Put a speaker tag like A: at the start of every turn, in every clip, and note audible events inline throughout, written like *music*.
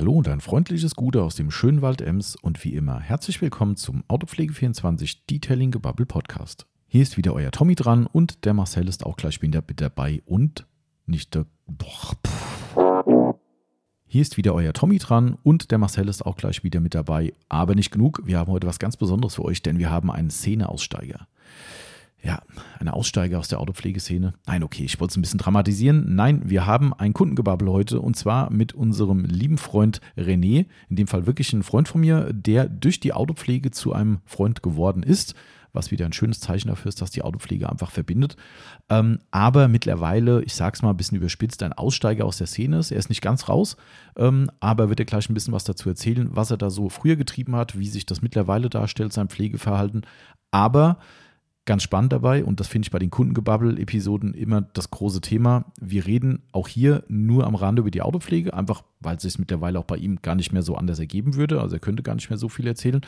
A: Hallo und ein freundliches Gute aus dem schönen Wald Ems und wie immer herzlich willkommen zum Autopflege24 Detailing Gebubble Podcast. Hier ist wieder euer Tommy dran und der Marcel ist auch gleich wieder mit dabei und nicht der. Boah. Hier ist wieder euer Tommy dran und der Marcel ist auch gleich wieder mit dabei. Aber nicht genug, wir haben heute was ganz Besonderes für euch, denn wir haben einen Szeneaussteiger. Ja, eine Aussteiger aus der Autopflegeszene. Nein, okay, ich wollte es ein bisschen dramatisieren. Nein, wir haben ein Kundengebabbel heute und zwar mit unserem lieben Freund René, in dem Fall wirklich ein Freund von mir, der durch die Autopflege zu einem Freund geworden ist was wieder ein schönes Zeichen dafür ist, dass die Autopflege einfach verbindet. Ähm, aber mittlerweile, ich sage es mal ein bisschen überspitzt, ein Aussteiger aus der Szene ist. Er ist nicht ganz raus, ähm, aber wird er gleich ein bisschen was dazu erzählen, was er da so früher getrieben hat, wie sich das mittlerweile darstellt, sein Pflegeverhalten. Aber ganz spannend dabei und das finde ich bei den Kundengebabbel-Episoden immer das große Thema. Wir reden auch hier nur am Rande über die Autopflege, einfach weil es sich mittlerweile auch bei ihm gar nicht mehr so anders ergeben würde. Also er könnte gar nicht mehr so viel erzählen.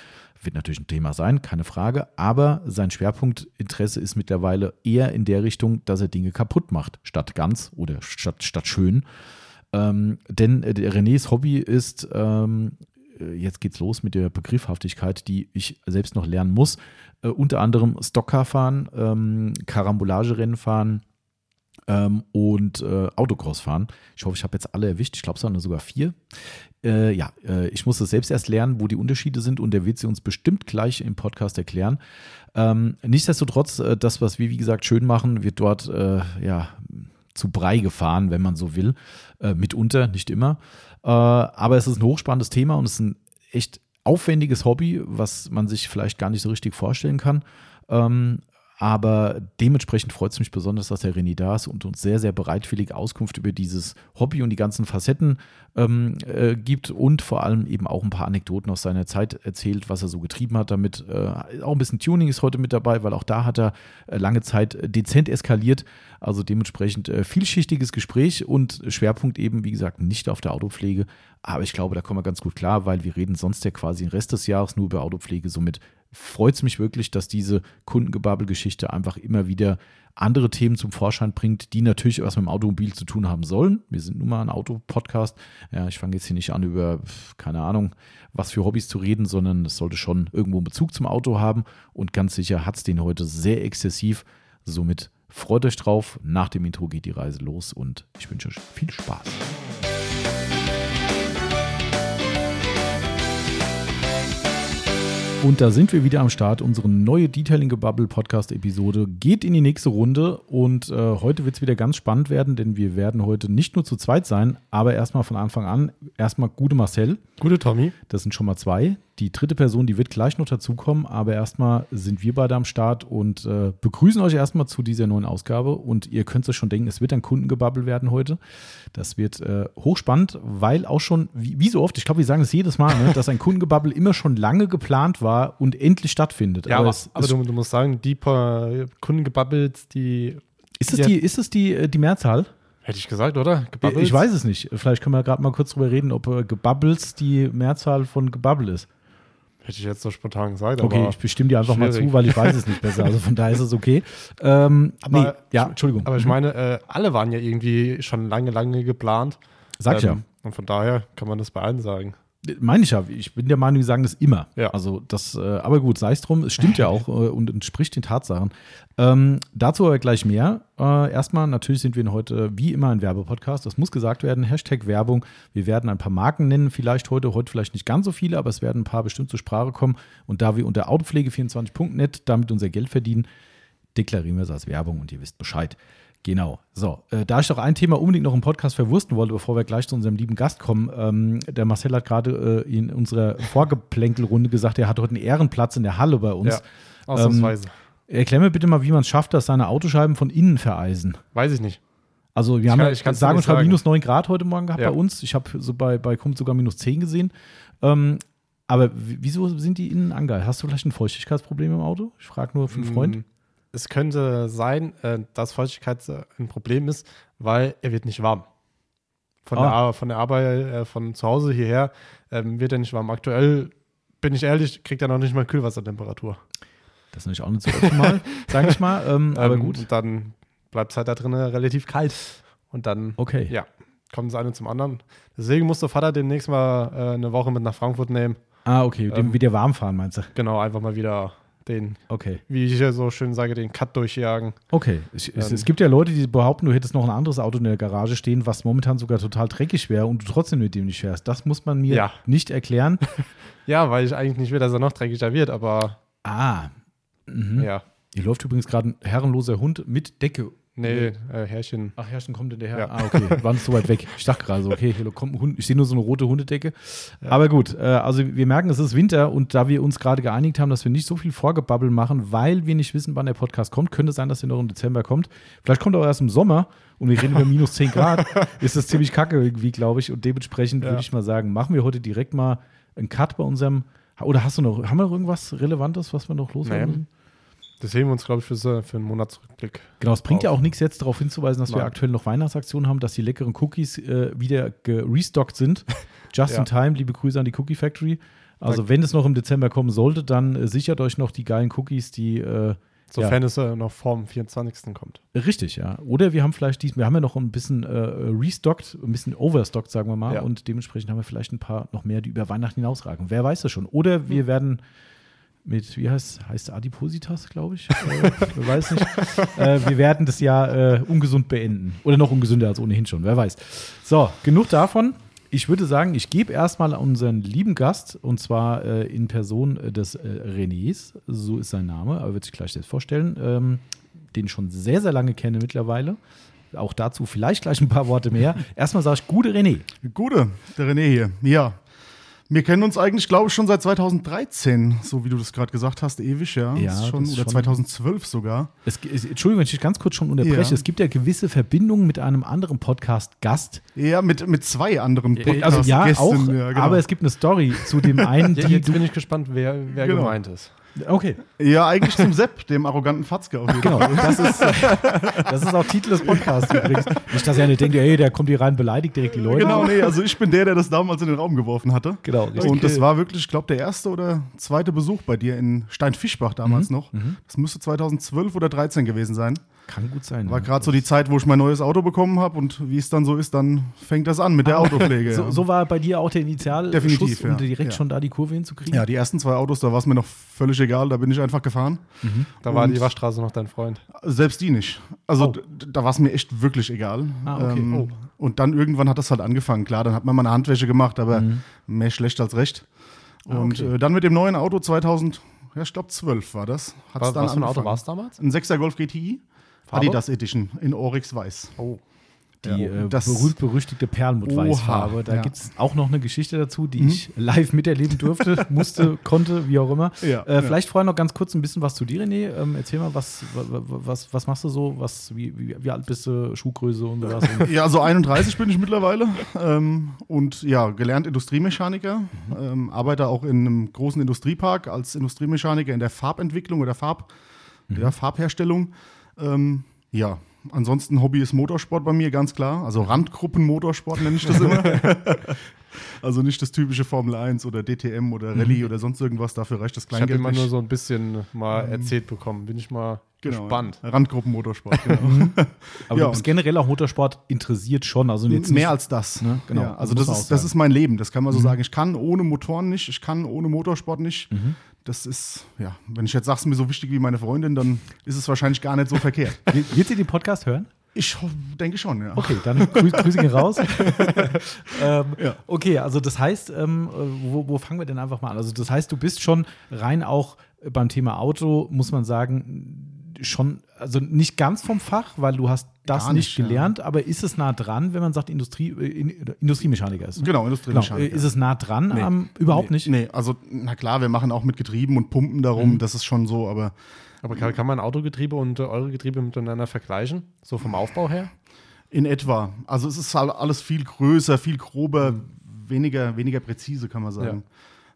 A: Wird natürlich ein Thema sein, keine Frage. Aber sein Schwerpunktinteresse ist mittlerweile eher in der Richtung, dass er Dinge kaputt macht, statt ganz oder statt, statt schön. Ähm, denn äh, Renés Hobby ist ähm, äh, jetzt geht's los mit der Begriffhaftigkeit, die ich selbst noch lernen muss. Äh, unter anderem Stockcar fahren, ähm, Karambolagerennen fahren ähm, und äh, Autocross fahren. Ich hoffe, ich habe jetzt alle erwischt. Ich glaube, es waren sogar vier. Äh, ja, äh, ich muss es selbst erst lernen, wo die Unterschiede sind und der wird sie uns bestimmt gleich im Podcast erklären. Ähm, nichtsdestotrotz, äh, das, was wir wie gesagt schön machen, wird dort ja zu Brei gefahren, wenn man so will. mitunter, nicht immer. Äh, aber es ist ein hochspannendes Thema und es ist ein echt aufwendiges Hobby, was man sich vielleicht gar nicht so richtig vorstellen kann. Ähm, aber dementsprechend freut es mich besonders, dass der René da ist und uns sehr, sehr bereitwillig Auskunft über dieses Hobby und die ganzen Facetten ähm, äh, gibt und vor allem eben auch ein paar Anekdoten aus seiner Zeit erzählt, was er so getrieben hat damit. Äh, auch ein bisschen Tuning ist heute mit dabei, weil auch da hat er äh, lange Zeit dezent eskaliert. Also dementsprechend äh, vielschichtiges Gespräch und Schwerpunkt eben, wie gesagt, nicht auf der Autopflege. Aber ich glaube, da kommen wir ganz gut klar, weil wir reden sonst ja quasi den Rest des Jahres nur über Autopflege. Somit freut es mich wirklich, dass diese Kundengebabbel-Geschichte einfach immer wieder andere Themen zum Vorschein bringt, die natürlich was mit dem Automobil zu tun haben sollen. Wir sind nun mal ein Autopodcast. Ja, ich fange jetzt hier nicht an, über, keine Ahnung, was für Hobbys zu reden, sondern es sollte schon irgendwo einen Bezug zum Auto haben. Und ganz sicher hat es den heute sehr exzessiv. Somit freut euch drauf. Nach dem Intro geht die Reise los und ich wünsche euch viel Spaß. Und da sind wir wieder am Start. Unsere neue Detailing Gebubble Podcast Episode geht in die nächste Runde. Und äh, heute wird es wieder ganz spannend werden, denn wir werden heute nicht nur zu zweit sein, aber erstmal von Anfang an erstmal gute Marcel.
B: Gute Tommy.
A: Das sind schon mal zwei. Die dritte Person, die wird gleich noch dazukommen, aber erstmal sind wir beide am Start und äh, begrüßen euch erstmal zu dieser neuen Ausgabe. Und ihr könnt es schon denken, es wird ein Kundengebabbel werden heute. Das wird äh, hochspannend, weil auch schon, wie, wie so oft, ich glaube, wir sagen es jedes Mal, ne, dass ein Kundengebabbel immer schon lange geplant war und endlich stattfindet.
B: Ja, aber, aber, aber du, du, musst sagen, die paar Kundengebabbels, die.
A: Ist es die, ist es die, äh, die Mehrzahl?
B: Hätte ich gesagt, oder?
A: Gebabbels? Ich weiß es nicht. Vielleicht können wir gerade mal kurz drüber reden, ob äh, Gebubbles die Mehrzahl von Gebabbel ist.
B: Hätte ich jetzt so spontan gesagt.
A: Okay, ich bestimme dir einfach schwierig. mal zu, weil ich weiß es nicht besser. Also von daher ist es okay. Ähm,
B: aber, nee, ja, Entschuldigung. Aber ich mhm. meine, äh, alle waren ja irgendwie schon lange, lange geplant.
A: Sag ich ähm, ja.
B: Und von daher kann man das bei allen sagen.
A: Meine ich ja, ich bin der Meinung, die sagen das immer. Ja. Also das, äh, aber gut, sei es drum, es stimmt ja auch äh, und entspricht den Tatsachen. Ähm, dazu aber gleich mehr. Äh, erstmal, natürlich sind wir heute wie immer ein Werbepodcast. Das muss gesagt werden. Hashtag Werbung. Wir werden ein paar Marken nennen, vielleicht heute, heute vielleicht nicht ganz so viele, aber es werden ein paar bestimmt zur Sprache kommen. Und da wir unter autopflege24.net damit unser Geld verdienen, deklarieren wir es als Werbung und ihr wisst Bescheid. Genau. So, äh, da ich doch ein Thema unbedingt noch im Podcast verwursten wollte, bevor wir gleich zu unserem lieben Gast kommen. Ähm, der Marcel hat gerade äh, in unserer Vorgeplänkelrunde gesagt, er hat heute einen Ehrenplatz in der Halle bei uns. Ja, ausnahmsweise. Ähm, erklär mir bitte mal, wie man es schafft, dass seine Autoscheiben von innen vereisen.
B: Weiß ich nicht.
A: Also wir ich haben kann, ja, sagen und schreiben minus 9 Grad heute Morgen gehabt ja. bei uns. Ich habe so bei, bei Kumpf sogar minus 10 gesehen. Ähm, aber wieso sind die innen angeil? Hast du vielleicht ein Feuchtigkeitsproblem im Auto? Ich frage nur für einen Freund.
B: Es könnte sein, äh, dass Feuchtigkeit ein Problem ist, weil er wird nicht warm. Von, ah. der, von der Arbeit, äh, von zu Hause hierher ähm, wird er nicht warm. Aktuell, bin ich ehrlich, kriegt er noch nicht mal Kühlwassertemperatur.
A: Das ist natürlich auch nicht so optimal, *laughs* sage ich mal. Ähm, aber
B: ähm,
A: gut.
B: Dann bleibt es halt da drin relativ kalt. Und dann,
A: okay.
B: ja, kommt das eine zum anderen. Deswegen muss der Vater demnächst mal äh, eine Woche mit nach Frankfurt nehmen.
A: Ah, okay, dem
B: Ähm,
A: wieder warm fahren, meinst du?
B: Genau, einfach mal wieder den,
A: Okay.
B: wie ich ja so schön sage, den Cut durchjagen.
A: Okay. Es, es, es gibt ja Leute, die behaupten, du hättest noch ein anderes Auto in der Garage stehen, was momentan sogar total dreckig wäre und du trotzdem mit dem nicht fährst. Das muss man mir
B: Ja.
A: nicht erklären. *laughs*
B: Ja, weil ich eigentlich nicht will, dass er noch dreckiger wird, aber
A: Ah. Mhm.
B: ja.
A: Hier läuft übrigens gerade ein herrenloser Hund mit Decke.
B: Nee, äh, Herrchen.
A: Ach, Herrchen kommt hinterher.
B: Ja.
A: Ah, okay. *laughs* War nicht so weit weg. Ich dachte gerade so, okay, hier kommt ein Hund. Ich sehe nur so eine rote Hundedecke. Aber gut, äh, also wir merken, es ist Winter und da wir uns gerade geeinigt haben, dass wir nicht so viel Vorgebabbel machen, weil wir nicht wissen, wann der Podcast kommt, könnte es sein, dass er noch im Dezember kommt. Vielleicht kommt er auch erst im Sommer und wir reden über minus 10 Grad. *laughs* Ist das ziemlich kacke irgendwie, glaube ich. Und dementsprechend
B: Ja.
A: würde ich mal sagen, machen wir heute direkt mal einen Cut bei unserem. Oder hast du noch, haben wir noch irgendwas Relevantes, was wir noch loswerden
B: Nee. Das heben wir uns, glaube ich, für, für einen Monatsrückblick.
A: Genau, es bringt ja
B: auf.
A: auch nichts jetzt darauf hinzuweisen, dass wir
B: Nein.
A: aktuell noch Weihnachtsaktionen haben, dass die leckeren Cookies äh, wieder gerestockt sind. *laughs* Just
B: Ja.
A: in time, liebe Grüße an die Cookie Factory. Also wenn es noch im Dezember kommen sollte, dann äh, sichert euch noch die geilen Cookies, die äh,
B: Sofern es äh, noch vorm 24. kommt.
A: richtig, ja. Oder wir haben vielleicht dies, wir haben ja noch ein bisschen äh, restockt, ein bisschen overstockt, sagen wir mal,
B: Ja.
A: und dementsprechend haben wir vielleicht ein paar noch mehr, die über Weihnachten hinausragen. Wer weiß das schon. Oder wir werden mit, wie heißt, heißt Adipositas, glaube ich. äh, weiß nicht. Äh, wir werden das Jahr äh, ungesund beenden. Oder noch ungesünder als ohnehin schon, wer weiß. So, genug davon. Ich würde sagen, ich gebe erstmal unseren lieben Gast, und zwar äh, in Person äh, des äh, Renés, so ist sein Name, aber wird sich gleich selbst vorstellen, ähm, den ich schon sehr, sehr lange kenne mittlerweile. Auch dazu vielleicht gleich ein paar Worte mehr. Erstmal sage ich, gute René.
C: Gute, der René hier. Ja. Wir kennen uns eigentlich, glaube ich, schon seit 2013, so wie du das gerade gesagt hast, ewig, ja.
A: Ja,
C: Ist schon,
A: das ist
C: oder
A: schon-
C: 2012 sogar.
A: Es, es, Entschuldigung, wenn ich dich ganz kurz schon unterbreche.
C: Ja.
A: Es gibt ja gewisse Verbindungen mit einem anderen Podcast-Gast.
C: Ja, mit, mit zwei anderen
A: Also ja,
C: Podcast-Gästen,
A: auch,
C: ja, genau.
A: aber es gibt eine Story zu dem einen, *laughs* die
B: Jetzt
A: du.
B: bin ich gespannt, wer, wer
C: Genau.
B: gemeint ist.
A: Okay,
C: Ja, eigentlich zum Sepp, dem arroganten Fatzke auf jeden
A: genau. Das ist, das ist auch Titel des Podcasts übrigens. Nicht, dass er nicht denkt, hey, der kommt hier rein, beleidigt direkt die Leute.
C: Genau, nee, also ich bin der, der das damals in den Raum geworfen hatte.
A: Genau, richtig.
C: Und das war wirklich, ich glaube, der erste oder zweite Besuch bei dir in Steinfischbach damals
A: Mhm,
C: noch. Das müsste 2012 oder 13 gewesen sein.
A: Kann gut sein.
C: War
A: ja.
C: gerade so die Zeit, wo ich mein neues Auto bekommen habe und wie es dann so ist, dann fängt das an mit der Autopflege.
A: Ah. *laughs* So,
C: ja.
A: so war bei dir auch der Initialschuss,
C: Definitiv,
A: um
C: ja.
A: direkt
C: Ja.
A: schon da die Kurve hinzukriegen.
C: ja, die ersten zwei Autos, da war es mir noch völlig egal, da bin ich einfach gefahren.
B: Da war
C: Und-
B: die Waschstraße noch dein Freund.
C: Selbst die nicht. Also
A: Oh.
C: da war es mir echt wirklich egal. Ähm,
A: Ah, okay. Oh.
C: Und dann irgendwann hat das halt angefangen. Klar, dann hat man mal eine Handwäsche gemacht, aber mehr schlecht als recht.
A: Mhm. Ah,
C: Und
A: okay.
C: äh, dann mit dem neuen Auto 2000, ja, ich glaube 12 war das. Hat's
B: Was,
C: dann
B: was für ein Auto war es damals?
C: Ein 6er Golf GTI.
B: Farbe?
C: Adidas Edition in Oryx Weiß.
B: Oh.
A: Die
C: Ja,
A: äh,
C: das-
A: berühmt-berüchtigte Perlmutt-Weißfarbe. Da
C: ja.
A: gibt es auch noch eine Geschichte dazu, die
C: Mhm.
A: ich live miterleben durfte, *laughs* musste, konnte, wie auch immer.
C: Ja,
A: äh,
C: ja.
A: Vielleicht vorher noch ganz kurz ein bisschen was zu dir, René. Ähm, erzähl mal, was, wa- wa- was, was machst du so? Was, wie, wie, wie alt bist du? Schuhgröße und sowas? *laughs*
C: Ja, so 31 bin ich mittlerweile ähm, und ja, gelernt Industriemechaniker,
A: Mhm.
C: ähm, arbeite auch in einem großen Industriepark als Industriemechaniker in der Farbentwicklung oder Farb,
A: Mhm.
C: ja, Farbherstellung. Ähm, ja, ansonsten Hobby ist Motorsport bei mir, ganz klar. Also Randgruppen-Motorsport nenne ich das immer. *laughs* also nicht das typische Formel 1 oder DTM oder Rallye oder sonst irgendwas, dafür reicht das
B: Ich habe
C: Kleingeld
B: immer
C: nicht.
B: nur so ein bisschen mal erzählt bekommen. Bin ich mal
C: Genau,
B: gespannt.
C: ja. Randgruppen-Motorsport, *laughs* genau.
A: aber
C: Ja,
A: du bist generell auch Motorsport interessiert schon. Also jetzt nicht,
C: Mehr als das.
A: Ne? Genau.
C: Ja,
A: Also
C: das ist, das ist mein Leben, das kann man so sagen. Ich kann ohne Motoren nicht, ich kann ohne Motorsport nicht. Das ist, ja, wenn ich jetzt sage, es mir so wichtig wie meine Freundin, dann ist es wahrscheinlich gar nicht so verkehrt. *laughs*
A: Wird sie den Podcast hören?
C: Ich denke schon, ja.
A: Okay, dann grüß, Grüße gehen raus. *laughs* ähm,
C: Ja.
A: Okay, also das heißt, ähm, wo, wo fangen wir denn einfach mal an? Also das heißt, du bist schon rein auch beim Thema Auto, muss man sagen, schon, also nicht ganz vom Fach, weil du hast das
C: Gar
A: nicht,
C: nicht, ja.
A: gelernt, aber ist es nah dran, wenn man sagt Industrie, äh, in, Industriemechaniker ist?
C: Genau,
A: Genau.
C: Industriemechaniker.
A: Äh, Ist es nah dran?
C: Nee.
A: am- überhaupt
C: nee,
A: nicht?
C: Nee, also, na klar, wir machen auch mit Getrieben und Pumpen
A: Mhm.
C: darum, das ist schon so, aber
B: Aber kann, kann man Autogetriebe und äh, eure Getriebe miteinander vergleichen? So vom Aufbau her?
C: in etwa. Also es ist halt alles viel größer, viel grober, weniger, weniger präzise, kann man sagen.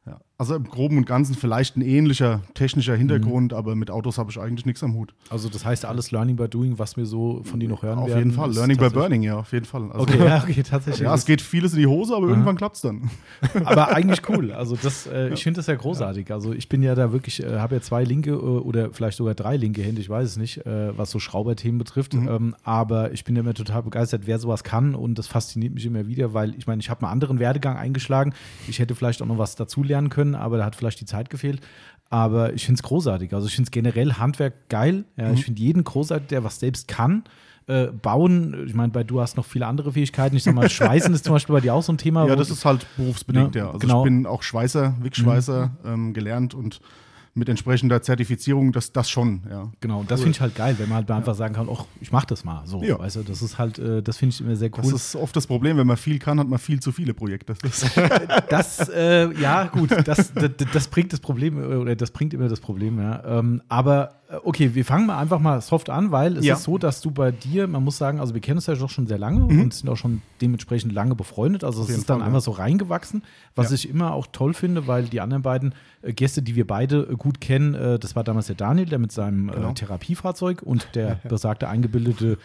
C: Ja. Also im Groben und Ganzen vielleicht ein ähnlicher technischer Hintergrund, aber mit Autos habe ich eigentlich nichts am Hut.
A: Also das heißt alles Learning by Doing, was wir so von dir noch hören
C: Auf
A: werden.
C: jeden Fall. Learning by Burning, ja, auf jeden Fall. Also,
A: Okay, ja, okay, tatsächlich. *laughs*
C: Ja, es geht vieles in die Hose, aber irgendwann klappt es dann. *laughs*
A: Aber eigentlich cool. Also das, äh, ich finde das ja großartig. Also ich bin ja da wirklich, äh, habe ja zwei linke äh, oder vielleicht sogar drei linke Hände, ich weiß es nicht, äh, was so Schrauberthemen betrifft. Ähm, aber ich bin ja immer total begeistert, wer sowas kann und das fasziniert mich immer wieder, weil ich meine, ich habe einen anderen Werdegang eingeschlagen. Ich hätte vielleicht auch noch was dazu lernen können, aber da hat vielleicht die Zeit gefehlt. Aber ich finde es großartig. Also ich finde es generell Handwerk geil. Ja, Ich finde jeden großartig, der was selbst kann. Äh, bauen, ich meine, bei du hast noch viele andere Fähigkeiten. Ich sag mal, *laughs* Schweißen ist zum Beispiel bei dir auch so ein Thema.
C: Ja, das ist halt berufsbedingt,
A: Ja,
C: ja. Also
A: genau.
C: ich bin auch Schweißer, Wix-Schweißer ähm, gelernt und mit entsprechender Zertifizierung, das, das schon, ja.
A: Genau, und das finde ich halt geil, wenn man halt einfach sagen kann, ach, ich mach das mal. So,
C: Ja.
A: weißt du, das ist halt, äh, das finde ich immer sehr
C: Das
A: cool.
C: ist oft das Problem, wenn man viel kann, hat man viel zu viele Projekte. *laughs* Das,
A: Das, äh, ja, gut, das, das, das bringt das Problem, äh, oder das bringt immer das Problem, ja. Ähm, aber okay, wir fangen mal einfach mal soft an, weil es
C: Ja.
A: ist so, dass du bei dir, man muss sagen, also wir kennen uns ja doch schon sehr lange und sind auch schon dementsprechend lange befreundet. Also es ist dann
C: Fall,
A: einfach
C: ja.
A: so reingewachsen, was
C: Ja.
A: ich immer auch toll finde, weil die anderen beiden äh, Gäste, die wir beide äh, gut kennen, äh, das war damals der Daniel, der mit seinem
C: Genau.
A: Therapiefahrzeug und der *laughs* besagte eingebildete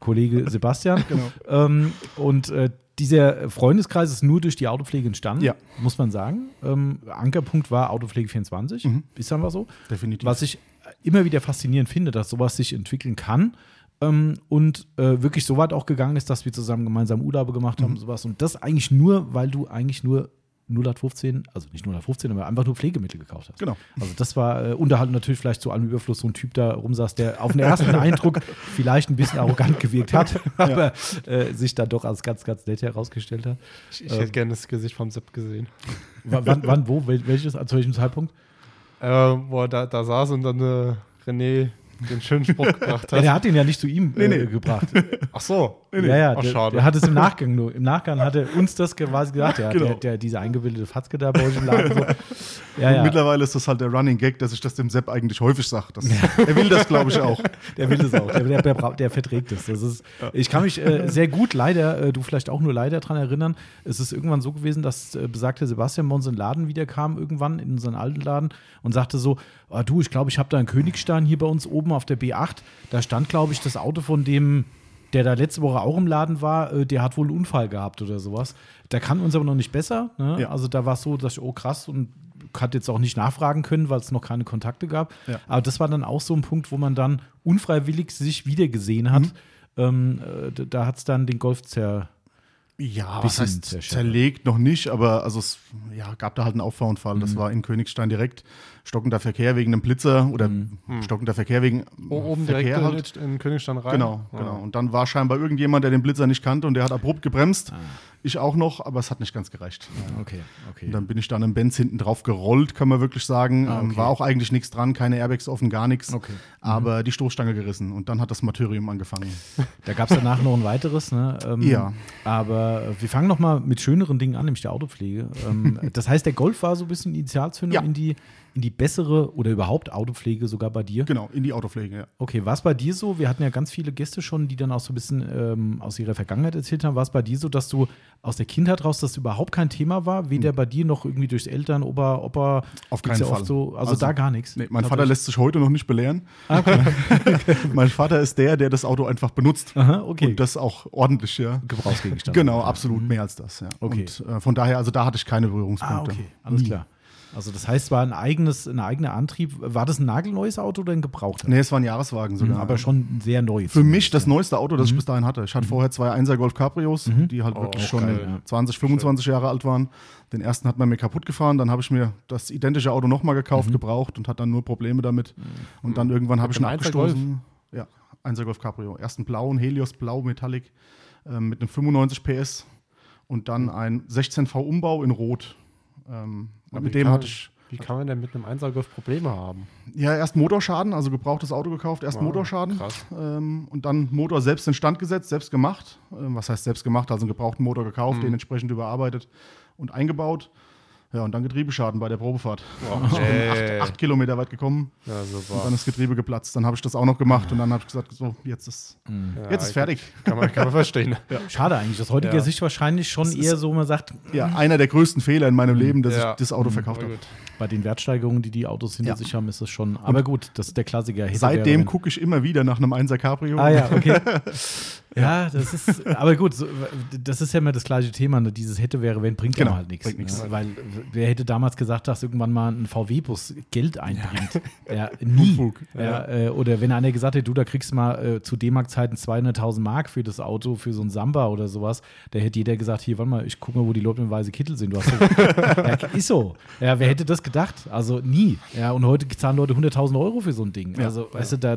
A: Kollege *laughs* Sebastian.
C: Genau.
A: Ähm, und äh, dieser Freundeskreis ist nur durch die Autopflege entstanden,
C: Ja.
A: muss man sagen. Ähm, Ankerpunkt war Autopflege 24, ist einfach so.
C: Definitiv.
A: Was ich immer wieder faszinierend finde, dass sowas sich entwickeln kann. Ähm, und äh, wirklich so weit auch gegangen ist, dass wir zusammen gemeinsam Urlaube gemacht haben, sowas. Und das eigentlich nur, weil du eigentlich nur 0815, also nicht 0815, aber einfach nur Pflegemittel gekauft hast.
C: Genau.
A: Also das war äh, unterhalb natürlich vielleicht zu allem Überfluss so ein Typ da rumsaß, der auf den ersten *laughs* Eindruck vielleicht ein bisschen arrogant gewirkt hat, *laughs* aber äh, sich dann doch als ganz, ganz nett herausgestellt hat.
B: Ich, ich hätte gerne das Gesicht vom Sepp gesehen.
A: Wann, wann, wo, wel- welches, zu welchem Zeitpunkt?
B: Äh, wo er da, da saß und dann äh, René den schönen Spruch *laughs* gebracht
A: Ja,
B: hat.
A: der hat ihn ja nicht zu ihm äh,
C: nee.
A: gebracht.
B: Ach so.
A: Ja, ja,
B: Ach,
A: der,
B: schade.
A: der hat es im Nachgang nur. Im Nachgang hat er uns das quasi gesagt, ja,
C: Genau.
A: der, der, diese eingebildete Fatzke da bei euch im Laden. So. *laughs* Ja, ja.
C: mittlerweile ist das halt der Running Gag, dass ich das dem Sepp eigentlich häufig sage. Das- Er will das, glaube ich, auch. *laughs*
A: Der will das auch. Der, der, verträgt es. Das ist, ich kann mich äh, sehr gut leider, äh, du vielleicht auch nur leider daran erinnern, es ist irgendwann so gewesen, dass äh, besagter Sebastian bei uns in den Laden wieder kam, irgendwann in unseren alten Laden und sagte so, ah, du, ich glaube, ich habe da einen Königstein hier bei uns oben auf der B8. Da stand, glaube ich, das Auto von dem der da letzte Woche auch im Laden war, äh, der hat wohl einen Unfall gehabt oder sowas. Der kann uns aber noch nicht besser. Ne?
C: Ja.
A: Also da war es so, dass ich, oh krass, und hat jetzt auch nicht nachfragen können, weil es noch keine Kontakte gab.
C: Ja.
A: Aber das war dann auch so ein Punkt, wo man dann unfreiwillig sich wieder gesehen hat.
C: Mhm.
A: Ähm, äh, da hat es dann den Golf zer.
C: Ja, was heißt
A: zerschellert.
C: zerlegt noch nicht, aber also es ja, gab da halt einen Auffahrunfall.
A: Mhm.
C: Das war in Königstein direkt. Stockender Verkehr wegen einem Blitzer oder
A: Mhm.
C: stockender Verkehr wegen
B: O- Oben
C: Verkehr
B: direkt
C: halt.
B: in, in Königstein rein.
C: Genau,
B: Ja.
C: genau. Und dann war scheinbar irgendjemand, der den Blitzer nicht kannte und der hat abrupt gebremst.
A: Ah.
C: Ich auch noch, aber es hat nicht ganz gereicht.
A: Okay, okay.
C: Und dann bin ich dann im Benz hinten drauf gerollt, kann man wirklich sagen.
A: Ah,
C: Ähm,
A: okay.
C: War auch eigentlich nichts dran, keine Airbags offen, gar nichts.
A: Okay. Mhm.
C: Aber die Stoßstange gerissen und dann hat das Martyrium angefangen.
A: Da gab es danach noch ein weiteres. Ne? Ähm,
C: Ja.
A: Aber äh, wir fangen noch mal mit schöneren Dingen an, nämlich der Autopflege. Ähm, *laughs* das heißt, der Golf war so ein bisschen Initialzündung
C: Ja.
A: in, die, in die bessere oder überhaupt Autopflege sogar bei dir.
C: Genau, in die Autopflege, ja.
A: Okay, war es bei dir so? Wir hatten ja ganz viele Gäste schon, die dann auch so ein bisschen ähm, aus ihrer Vergangenheit erzählt haben. War es bei dir so, dass du aus der Kindheit raus, dass das überhaupt kein Thema war? Weder bei dir noch irgendwie durchs Eltern, Opa, Opa?
C: Auf keinen
A: ja
C: Fall.
A: So, also,
C: Also,
A: da gar nichts.
C: Nee, mein Vater lässt sich heute noch nicht belehren.
A: Ah, okay. *laughs*
C: mein Vater ist der, der das Auto einfach benutzt.
A: Aha, okay.
C: Und das auch ordentlich, ja.
A: Gebrauchsgegenstand.
C: Genau, absolut mehr als das, ja.
A: Okay.
C: Und äh, von daher, also da hatte ich keine
A: Ah,
C: Berührungspunkte.
A: okay, alles
C: Nie.
A: klar. Also das heißt, es war ein eigenes, ein eigener Antrieb. War das ein nagelneues Auto oder ein gebrauchter?
C: Nee, es war ein Jahreswagen sogar.
A: Aber schon sehr neu.
C: Für mich das neueste Auto,
A: Mhm.
C: das ich bis dahin hatte. Ich hatte vorher zwei 1er Golf Cabrios, die halt wirklich
A: auch
C: schon
A: geil, ja.
C: 20, 25 Jahre alt waren. Den ersten hat man mir kaputt gefahren, dann habe ich mir das identische Auto nochmal
A: Mhm.
C: gekauft, gebraucht und hatte dann nur Probleme damit. Und dann irgendwann habe ich ihn
B: dem 1er Golf?
C: abgestoßen. Ja, 1er Golf Cabrio. Ersten blauen, Helios Blau Metallic ähm, mit einem 95 PS und dann ein 16V Umbau in Rot. Ähm,
B: Aber
C: mit
B: wie
C: dem
B: kann
C: hatte
B: man-
C: ich
B: Wie kann man denn mit einem 1er Golf Probleme haben?
C: ja erst Motorschaden, also gebrauchtes Auto gekauft, erst
B: Wow,
C: Motorschaden
B: krass.
C: ähm, und dann Motor selbst instand gesetzt, selbst gemacht. Ähm, was heißt selbst gemacht? Also einen gebrauchten Motor gekauft,
B: Mhm.
C: den entsprechend überarbeitet und eingebaut. Ja, und dann Getriebeschaden bei der Probefahrt.
B: Oh, ey.
C: Acht Kilometer weit gekommen
B: Ja,
C: und
B: super.
C: dann ist das Getriebe geplatzt. Dann habe ich das auch noch gemacht und dann habe ich gesagt, so, jetzt ist,
B: Ja,
C: jetzt ist fertig.
B: Kann man, kann man verstehen. *laughs*
A: Schade eigentlich. Aus heutiger
B: Ja.
A: Sicht wahrscheinlich schon
C: ist-
A: eher so, man sagt,
C: Ja, einer der größten Fehler in meinem Leben, dass
B: Ja.
C: ich das Auto verkauft
B: Aber
C: habe.
A: bei den Wertsteigerungen, die die Autos hinter
C: Ja.
A: sich haben, ist es schon. Aber gut, das ist der Klassiker.
C: Seitdem gucke ich immer wieder nach einem 1er Cabrio.
A: Ah ja, okay. *laughs* ja, das ist, aber gut, so, das ist ja immer das gleiche Thema. Ne? Dieses hätte, wäre, wenn, bringt
C: Genau,
A: ja halt nichts. Ne? Weil wer hätte damals gesagt, dass irgendwann mal ein VW-Bus Geld einbringt? Ja, nie.
C: Unfug.
A: Ja, äh, oder wenn einer gesagt hätte, du, da kriegst du mal äh, zu D-Mark-Zeiten 200.000 Mark für das Auto, für so ein Samba oder sowas, da hätte jeder gesagt, hier, warte mal, ich gucke mal, wo die Leute mit weiße Kittel sind. *laughs* Ja, ist so. Ja, wer hätte das gedacht? Also nie. Ja, und heute zahlen Leute 100.000 Euro für so ein Ding. Also, weißt du, da,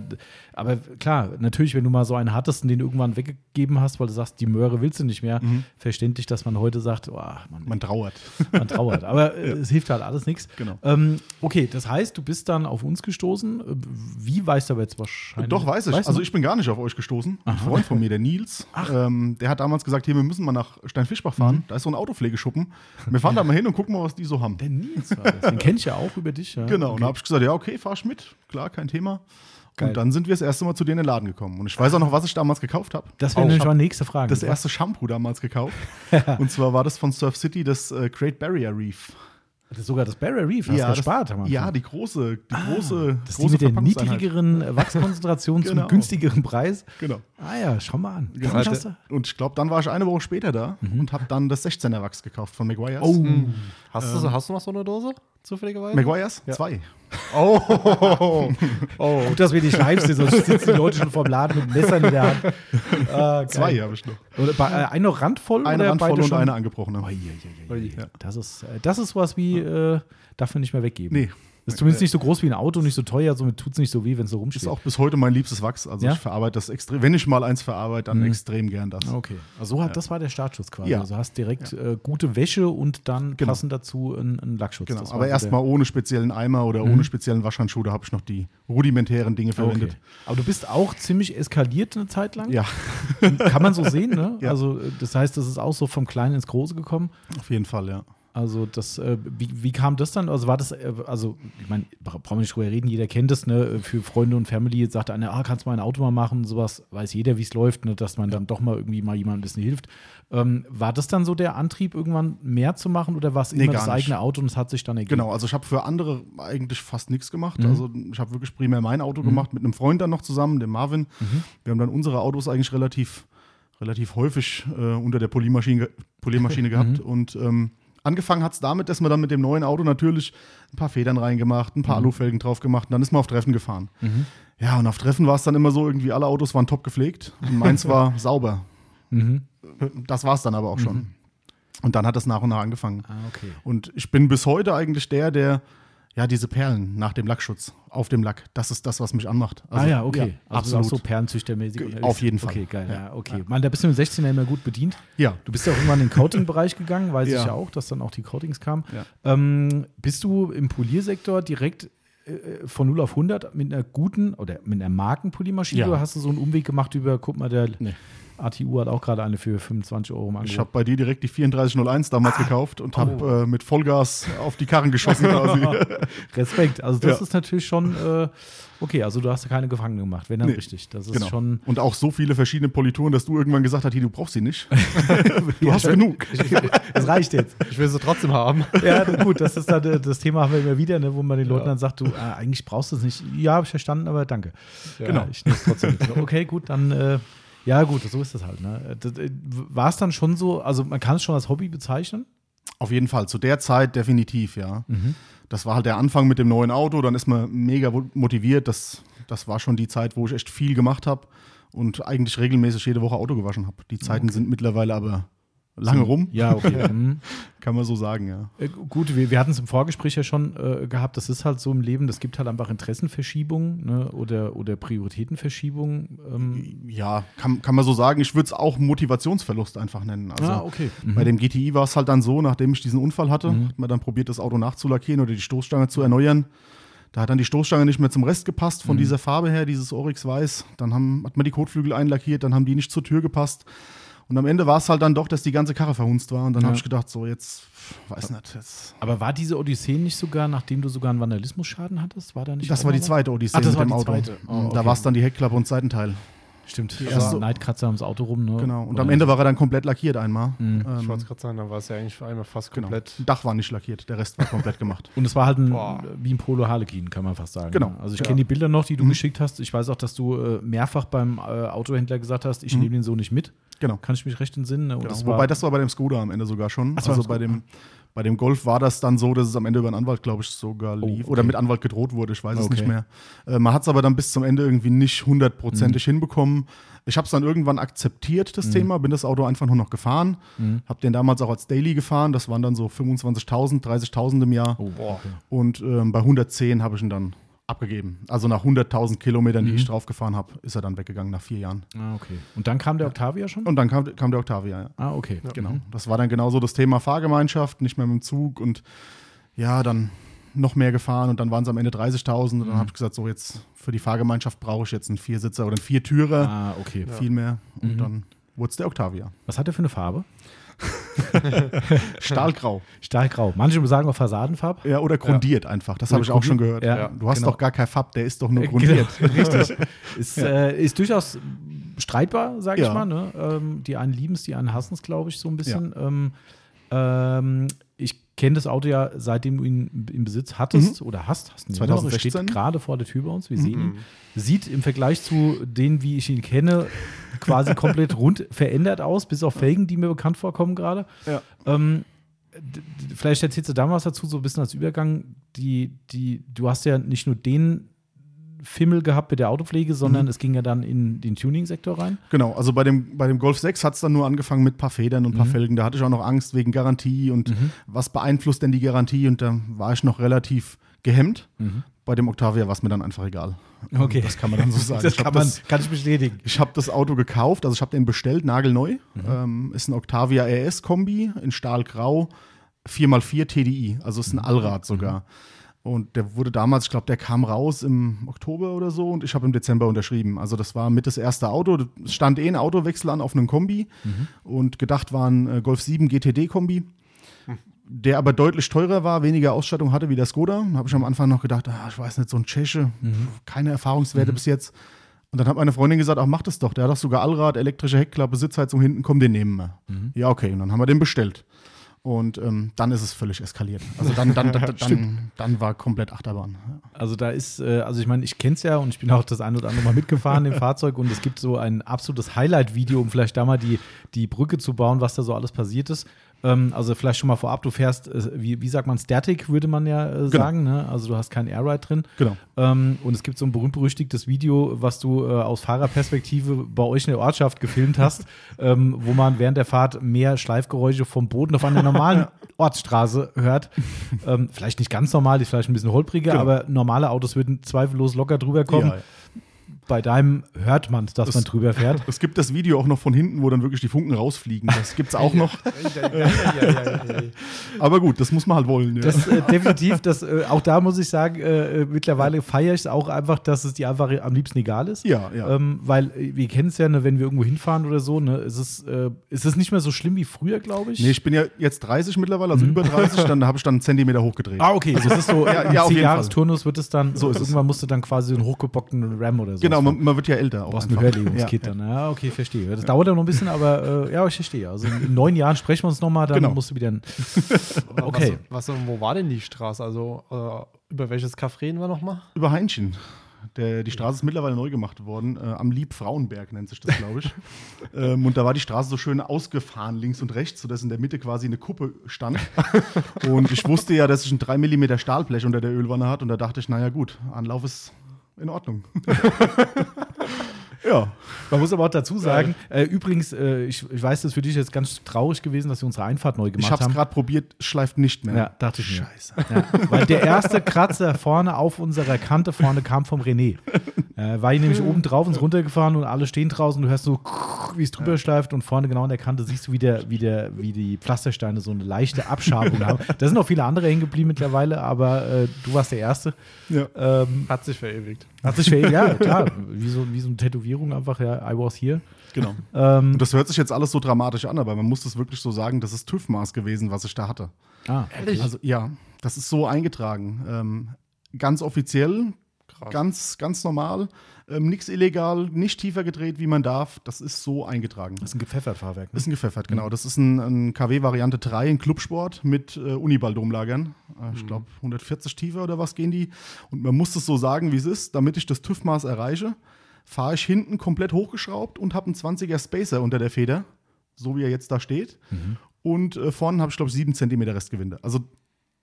A: aber klar, natürlich, wenn du mal so einen hattest und den irgendwann weggegeben hast, weil du sagst, die Möhre willst du nicht mehr, verständlich, dass man heute sagt, oh, man,
C: Man trauert.
A: man trauert. Aber *laughs* äh, es hilft halt alles nichts.
C: Genau.
A: Ähm, okay, das heißt, du bist dann auf uns gestoßen. Wie weißt du aber jetzt wahrscheinlich?
C: Doch, weiß ich.
A: Weißt
C: also ich bin gar nicht auf euch gestoßen. Ein Freund von mir, der Nils, ähm, der hat damals gesagt, hier, wir müssen mal nach Steinfischbach fahren. Da ist so ein Autopflegeschuppen. Wir fahren da mal hin und gucken mal, was die so haben.
A: Der Nils war das. Den kenne ich ja auch über dich. Ja.
C: Genau, und da habe ich gesagt, ja, okay, fahr ich mit. Klar, kein Thema.
A: Geil.
C: Und dann sind wir das erste Mal zu denen in den Laden gekommen. Und ich weiß auch noch, was ich damals gekauft habe.
A: Das wäre nämlich meine nächste Frage.
C: das erste Shampoo damals gekauft. *laughs* Und zwar war das von Surf City das äh, Great Barrier Reef.
A: Das ist sogar das Barrier Reef. Hast du
C: das,
A: gespart, haben wir
C: ja die große, die große,
A: Das ist die
C: große
A: mit der niedrigeren *laughs* Wachskonzentration zum
C: Genau.
A: günstigeren Preis.
C: Genau.
A: Ah ja, schau mal an.
C: Genau. Und ich glaube, dann war ich eine Woche später da und habe dann das 16er Wachs gekauft von Maguire's.
A: Oh,
B: Hast, du, hast du noch so eine Dose? Zufälligerweise?
C: Maguire's? Zwei.
B: Oh, *laughs* oh.
A: gut, dass wir nicht live sind, sonst sitzen die Leute schon vorm Laden mit Messern in der Hand. Ah, geil.
C: Zwei habe ich noch.
A: Oder bei, äh, eine noch randvoll
C: Eine
A: oder
C: Randvoll und eine angebrochene.
A: Ui, ui, ui. Ui. Ja. Das, ist, äh, das ist was wie, äh, darf man nicht mehr weggeben.
C: Nee.
A: Ist zumindest nicht so groß wie ein Auto, nicht so teuer, somit tut es nicht so weh, wenn es so rumsteht.
C: Ist auch bis heute mein liebstes Wachs. Also
A: Ja?
C: ich verarbeite das extrem. Wenn ich mal eins verarbeite, dann extrem gern das.
A: Okay. Also so hat, das war der Startschuss quasi.
C: Ja.
A: Also hast direkt äh, gute Wäsche und dann
C: Genau.
A: passend dazu einen, einen Lackschutz.
C: Genau. Aber erstmal ohne speziellen Eimer oder ohne speziellen Waschhandschuhe, da habe ich noch die rudimentären Dinge
A: der- Okay.
C: verwendet.
A: Aber du bist auch ziemlich eskaliert eine Zeit lang.
C: Ja,
A: Kann man so sehen, ne? *laughs*
C: Ja.
A: Also äh, das heißt, das ist auch so vom Kleinen ins Große gekommen.
C: auf jeden Fall, ja.
A: Also das, äh, wie, wie kam das dann? Also war das, äh, also ich meine, bra- brauchen wir nicht drüber reden, jeder kennt das, ne? Für Freunde und Family sagt einer, ah, kannst du mal ein Auto mal machen, sowas weiß jeder, wie es läuft, ne? dass man dann doch mal irgendwie mal jemandem ein bisschen hilft. Ähm, war das dann so der Antrieb, irgendwann mehr zu machen oder war es
C: Nee,
A: immer das
C: nicht.
A: eigene Auto und es hat sich dann ergeben?
C: Genau, also ich habe für andere eigentlich fast nichts gemacht.
A: Mhm.
C: Also ich habe wirklich primär mein Auto gemacht, mit einem Freund dann noch zusammen, dem Marvin.
A: Mhm.
C: Wir haben dann unsere Autos eigentlich relativ, relativ häufig äh, unter der Poliermaschine, Poliermaschine *laughs* gehabt. Und ähm, angefangen hat es damit, dass man dann mit dem neuen Auto natürlich ein paar Federn reingemacht, ein paar Alufelgen drauf gemacht und dann ist man auf Treffen gefahren. Ja, und auf Treffen war es dann immer so, irgendwie alle Autos waren top gepflegt und meins war *laughs* sauber.
A: Mhm.
C: Das war es dann aber auch schon. Und dann hat das nach und nach angefangen.
A: Ah, okay.
C: Und ich bin bis heute eigentlich der, der ja diese Perlen nach dem Lackschutz auf dem Lack, das ist das, was mich anmacht.
A: ah ja, okay. also
C: absolut.
A: so Perlenzüchtermäßig.
C: Auf jeden Fall.
A: Okay, geil. Ja,
C: Ja.
A: okay. Man, da bist du im 16er immer gut bedient.
C: ja.
A: Du bist ja auch irgendwann in den Coating-Bereich *laughs* gegangen, weiß
C: Ja.
A: ich ja auch, dass dann auch die Coatings kamen.
C: Ja.
A: Ähm, bist du im Poliersektor direkt äh, von 0 auf 100 mit einer guten oder mit einer Markenpoliermaschine
C: Ja.
A: oder hast du so einen Umweg gemacht über, guck mal, der
C: Nee.
A: ATU hat auch gerade eine für 25 Euro im
C: Ich
A: Angebot.
C: habe bei dir direkt die 3401 damals
A: Ah.
C: gekauft und
A: Oh.
C: habe äh, mit Vollgas auf die Karren geschossen quasi. *laughs*
A: Respekt. Also das
C: Ja.
A: ist natürlich schon, äh, okay, also du hast keine Gefangene gemacht, wenn dann
C: Nee.
A: richtig. Das ist
C: genau.
A: schon,
C: und auch so viele verschiedene Polituren, dass du irgendwann gesagt hast, hier, du brauchst sie nicht. *laughs* du hast genug.
A: das reicht jetzt.
B: Ich will sie trotzdem haben.
A: Ja, gut, das ist dann äh, das Thema haben wir immer wieder, ne, wo man den Leuten dann sagt, du, äh, eigentlich brauchst du es nicht. Ja, habe ich verstanden, aber danke. Ja,
C: Genau.
A: Ich nehme es trotzdem mit. Okay, gut, dann, äh, ja gut, so ist das halt. Ne? Das, äh, War es dann schon so, also man kann es schon als Hobby bezeichnen?
C: Auf jeden Fall, zu der Zeit definitiv, ja.
A: Mhm.
C: Das war halt der Anfang mit dem neuen Auto, dann ist man mega motiviert. Das, das war schon die Zeit, wo ich echt viel gemacht habe und eigentlich regelmäßig jede Woche Auto gewaschen habe. Die Zeiten sind mittlerweile aber lange rum,
A: Ja, okay. mhm. *laughs*
C: kann man so sagen, ja.
A: Äh, Gut, wir, wir hatten es im Vorgespräch ja schon äh, gehabt, das ist halt so im Leben, das gibt halt einfach Interessenverschiebungen ne, oder, oder Prioritätenverschiebungen. Ähm,
C: Ja, kann, kann man so sagen. Ich würde es auch Motivationsverlust einfach nennen. Also
A: ah, okay. Mhm.
C: bei dem GTI war es halt dann so, nachdem ich diesen Unfall hatte, hat man dann probiert, das Auto nachzulackieren oder die Stoßstange zu erneuern. Da hat dann die Stoßstange nicht mehr zum Rest gepasst von dieser Farbe her, dieses Oryx Weiß. Dann haben, hat man die Kotflügel einlackiert, dann haben die nicht zur Tür gepasst. Und am Ende war es halt dann doch, dass die ganze Karre verhunzt war. Und dann
A: Ja.
C: habe ich gedacht, so jetzt, weiß nicht, jetzt.
A: Aber war diese Odyssee nicht sogar, nachdem du sogar einen Vandalismusschaden hattest? War da nicht
C: Das war die zweite Odyssee
A: Ach, das
C: mit
A: war
C: dem
A: die
C: Auto.
A: zweite. Oh, okay.
C: Da war es dann die Heckklappe und Seitenteil.
A: Stimmt.
C: Die
A: Die
C: erste-
A: Neidkratzer ums Auto rum, ne?
C: Genau. Und
A: Oder-
C: am Ende war er dann komplett lackiert einmal.
A: Mhm.
C: Ähm,
B: Ich wollte es gerade sagen, dann war es ja eigentlich einmal fast
C: genau.
B: komplett.
C: Ein Dach war nicht lackiert, der Rest war komplett gemacht. *laughs*
A: Und es war halt ein, wie ein Polo Harlequin, kann man fast sagen.
C: Genau.
A: Also ich
C: Ja.
A: kenne die Bilder noch, die du
C: Mhm.
A: geschickt hast. Ich weiß auch, dass du äh, mehrfach beim äh, Autohändler gesagt hast, ich
C: Mhm.
A: nehme den so nicht mit.
C: Genau.
A: Kann ich mich recht entsinnen? ne?
C: Genau.
A: das
C: Wobei
A: war,
C: das war bei dem Skoda am Ende sogar schon.
A: Ach,
C: also bei dem, bei dem Golf war das dann so, dass es am Ende über einen Anwalt, glaube ich, sogar
A: Oh,
C: lief.
A: okay.
C: Oder mit Anwalt gedroht wurde, ich weiß es
A: Okay.
C: nicht mehr. Äh, man hat es aber dann bis zum Ende irgendwie nicht hundertprozentig
A: Mhm.
C: hinbekommen. Ich habe es dann irgendwann akzeptiert, das Thema, bin das Auto einfach nur noch gefahren.
A: Mhm.
C: Habe den damals auch als Daily gefahren. Das waren dann so 25.000, 30.000 im Jahr.
A: Oh, okay.
C: Und ähm, bei 110 habe ich ihn dann abgegeben. Also nach 100.000 Kilometern, die
A: Mhm.
C: ich drauf gefahren habe, ist er dann weggegangen nach vier Jahren.
A: Ah, okay. Und dann kam der Octavia schon?
C: Und dann kam, kam der Octavia, ja.
A: ah, okay.
C: Genau.
A: Mhm.
C: Das war dann genauso das Thema Fahrgemeinschaft, nicht mehr mit dem Zug und ja, dann noch mehr gefahren und dann waren es am Ende 30.000 und dann
A: Mhm.
C: habe ich gesagt, so jetzt für die Fahrgemeinschaft brauche ich jetzt einen Viersitzer oder einen Viertürer,
A: Ah, okay.
C: viel mehr und
A: Mhm.
C: dann wurde es der Octavia.
A: Was hat der für eine Farbe? *laughs*
C: Stahlgrau.
A: Stahlgrau. Manche sagen auch Fassadenfarb.
C: Ja, oder grundiert einfach, das habe ich auch schon gehört.
A: ja,
C: du hast
A: genau.
C: doch gar kein Fab, der ist doch nur
A: Äh,
C: grundiert.
A: Genau, *laughs* richtig. *laughs* ist, äh, ist durchaus streitbar, sage ich
C: Ja.
A: mal. Ne? Ähm, die einen lieben es, die einen hassen es, glaube ich, so ein bisschen. Ähm, ähm, kenne das Auto ja, seitdem du ihn im Besitz hattest oder hast. hast ihn ja noch. Er
C: 2016.
A: steht gerade vor der Tür bei uns. Wir sehen ihn.
B: Mhm.
A: Sieht im Vergleich zu denen, wie ich ihn kenne, quasi *laughs* komplett rund verändert aus, bis auf Felgen, die mir bekannt vorkommen gerade.
C: Ja.
A: Ähm, vielleicht erzählst du da mal was dazu, so ein bisschen als Übergang. Die, die, du hast ja nicht nur den Fimmel gehabt mit der Autopflege, sondern
C: Mhm.
A: es ging ja dann in den Tuning-Sektor rein.
C: Genau, also bei dem, bei dem Golf 6 hat es dann nur angefangen mit ein paar Federn und ein paar
A: Mhm.
C: Felgen. Da hatte ich auch noch Angst wegen Garantie und was beeinflusst denn die Garantie und da war ich noch relativ gehemmt. Bei dem Octavia war es mir dann einfach egal. *laughs*
A: Okay.
C: Das kann man dann so sagen.
A: Das
C: ich habe
A: kann, man,
C: das,
A: kann ich bestätigen.
C: ich hab das Auto gekauft, also ich habe den bestellt, nagelneu.
A: Mhm.
C: Ähm, ist ein Octavia RS-Kombi in Stahlgrau, 4x4 TDI, also
A: Mhm.
C: ist ein Allrad sogar. Und der wurde damals, ich glaube, der kam raus im Oktober oder so und ich habe im Dezember unterschrieben. Also das war mit das erste Auto. Es stand eh ein Autowechsel an auf einem Kombi
A: Mhm.
C: und gedacht war ein äh, Golf 7 GTD-Kombi, der aber deutlich teurer war, weniger Ausstattung hatte wie der Skoda. Da habe ich am Anfang noch gedacht, ah, ich weiß nicht, so ein Tscheche,
A: Mhm.
C: keine Erfahrungswerte bis jetzt. Und dann hat meine Freundin gesagt, ach, mach das doch. Der hat doch sogar Allrad, elektrische Heckklappe, Sitzheizung hinten, komm, den nehmen wir.
A: Mhm.
C: Ja, okay. Und dann haben wir den bestellt. Und ähm, dann ist es völlig eskaliert. Also dann, dann, dann, *laughs* dann, dann war komplett Achterbahn. Ja.
A: Also da ist, äh, also ich meine, ich kenne es ja und ich bin auch das ein oder andere Mal mitgefahren im *laughs* Fahrzeug und es gibt so ein absolutes Highlight-Video, um vielleicht da mal die, die Brücke zu bauen, was da so alles passiert ist. Ähm, also vielleicht schon mal vorab, du fährst, äh, wie, wie sagt man, Static würde man ja äh, sagen, ne? also du hast kein Airride drin.
C: Genau.
A: Ähm, und es gibt so ein berühmt-berüchtigtes Video, was du äh, aus Fahrerperspektive bei euch in der Ortschaft gefilmt hast, *laughs* ähm, wo man während der Fahrt mehr Schleifgeräusche vom Boden auf einer normalen *laughs* Ortsstraße hört. Ähm, vielleicht nicht ganz normal, die ist vielleicht ein bisschen holpriger,
C: Genau.
A: aber normale Autos würden zweifellos locker drüber kommen.
C: Ja.
A: Bei deinem hört man, dass man drüber fährt. *laughs*
C: Es gibt das Video auch noch von hinten, wo dann wirklich die Funken rausfliegen. Das gibt es auch noch. Aber gut, das muss man halt wollen. Ja.
A: Das äh, definitiv, das, äh, auch da muss ich sagen, äh, äh, mittlerweile feiere ich es auch einfach, dass es dir einfach am liebsten egal ist.
C: Ja, ja.
A: Ähm, weil äh, wir kennen es ja, ne, wenn wir irgendwo hinfahren oder so, ne, ist es, äh, ist es nicht mehr so schlimm wie früher, glaube ich.
C: nee, ich bin ja jetzt 30 mittlerweile, also über 30, dann habe ich dann einen Zentimeter hochgedreht.
A: Mhm. Ah, okay. Also es ist so, *laughs*
C: Ja, ja, auf jeden
A: 10-Jahres-Turnus wird es dann,
C: So ist es.
A: irgendwann musst du dann quasi so einen hochgebockten RAM oder so.
C: Genau, man, man wird ja älter. Auch
A: Du brauchst ein
C: einfach.
A: Hörlegungskit
C: Ja,
A: dann. Ja, okay, verstehe. Das dauert ja noch ein bisschen, aber äh, ja, ich verstehe. Also in, in neun Jahren sprechen wir uns nochmal, dann
C: Genau.
A: musst du wieder. *laughs* Okay.
B: Was, was, wo war denn die Straße? Also äh, über welches Kaff reden wir nochmal?
C: Über Heinchen. Der, die Straße ist mittlerweile neu gemacht worden. Äh, am Lieb-Frauenberg nennt sich das, glaube ich. *laughs* ähm, und da war die Straße so schön ausgefahren, links und rechts, sodass in der Mitte quasi eine Kuppe stand. *laughs* und ich wusste ja, dass ich ein 3 mm Stahlblech unter der Ölwanne hat. Und da dachte ich, naja, gut, Anlauf ist in Ordnung. *laughs* ja.
A: Man muss aber auch dazu sagen, äh, übrigens, äh, ich, ich weiß, das ist für dich jetzt ganz traurig gewesen, dass wir unsere Einfahrt neu gemacht
C: Ich habe es
A: haben.
C: gerade probiert, schleift nicht mehr.
A: Ja, dachte ich mir.
C: Scheiße.
A: Ja, weil der erste Kratzer vorne auf unserer Kante vorne kam vom René. Äh, war hier nämlich oben drauf und ist runtergefahren und alle stehen draußen. Du hörst so, wie es drüber schleift und vorne genau an der Kante siehst du, wie, der, wie, der, wie die Pflastersteine so eine leichte Abschabung haben. *laughs* Da sind auch viele andere hängen geblieben mittlerweile, aber äh, du warst der Erste.
C: Ja.
A: Ähm,
B: Hat sich verewigt.
A: hat sich verewigt, ja, *laughs* klar. Wie so, wie so eine Tätowierung einfach, ja, I was here.
C: Genau.
A: Ähm,
C: Und das hört sich jetzt alles so dramatisch an, aber man muss das wirklich so sagen, das ist TÜV-Maß gewesen, was ich da hatte.
A: ah,
B: Ehrlich?
C: Also ja, das ist so eingetragen. Ähm, ganz offiziell,
B: Krass.
C: ganz, ganz normal, ähm, nichts illegal, nicht tiefer gedreht, wie man darf. Das ist so eingetragen.
A: das ist ein gepfeffert Fahrwerk. Ne?
C: Ist ein gepfeffert, genau. Das ist ein, ein KW-Variante 3, ein Clubsport mit äh, Uniball-Domlagern. Äh, ich glaube, 140 tiefer oder was gehen die. Und man muss es so sagen, wie es ist, damit ich das TÜV-Maß erreiche, fahre ich hinten komplett hochgeschraubt und habe einen 20er Spacer unter der Feder, so wie er jetzt da steht. Und äh, vorne habe ich, glaube ich, 7 cm Restgewinde. Also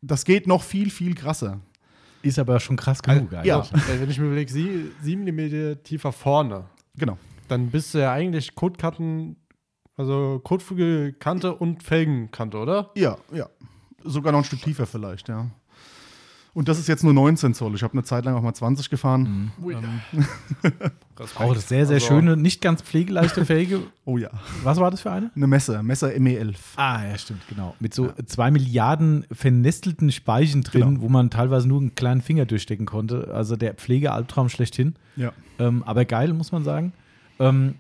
C: das geht noch viel, viel krasser.
A: Ist aber schon krass genug.
C: ja.
A: eigentlich.
B: Äh, Wenn ich mir überlege, sie, 7 mm tiefer vorne,
C: Genau.
B: dann bist du ja eigentlich Kotkanten, also kotfrüge Kante und Felgenkante, oder?
C: Ja, ja. Sogar noch ein Stück tiefer vielleicht, ja. Und das ist jetzt nur 19 Zoll. Ich habe eine Zeit lang auch mal 20 gefahren. Ähm, *laughs*
A: Auch das sehr, sehr
B: Also-
A: schöne, nicht ganz pflegeleichte *laughs* Felge.
C: oh ja.
A: Was war das für eine?
C: Eine Messer, Messer ME11.
A: Ah, ja, stimmt, genau. Mit so zwei Milliarden vernestelten Speichen drin,
C: Genau.
A: wo man teilweise nur einen kleinen Finger durchstecken konnte. Also der Pflegealbtraum schlechthin.
C: Ja.
A: Ähm, aber geil, muss man sagen. Ähm,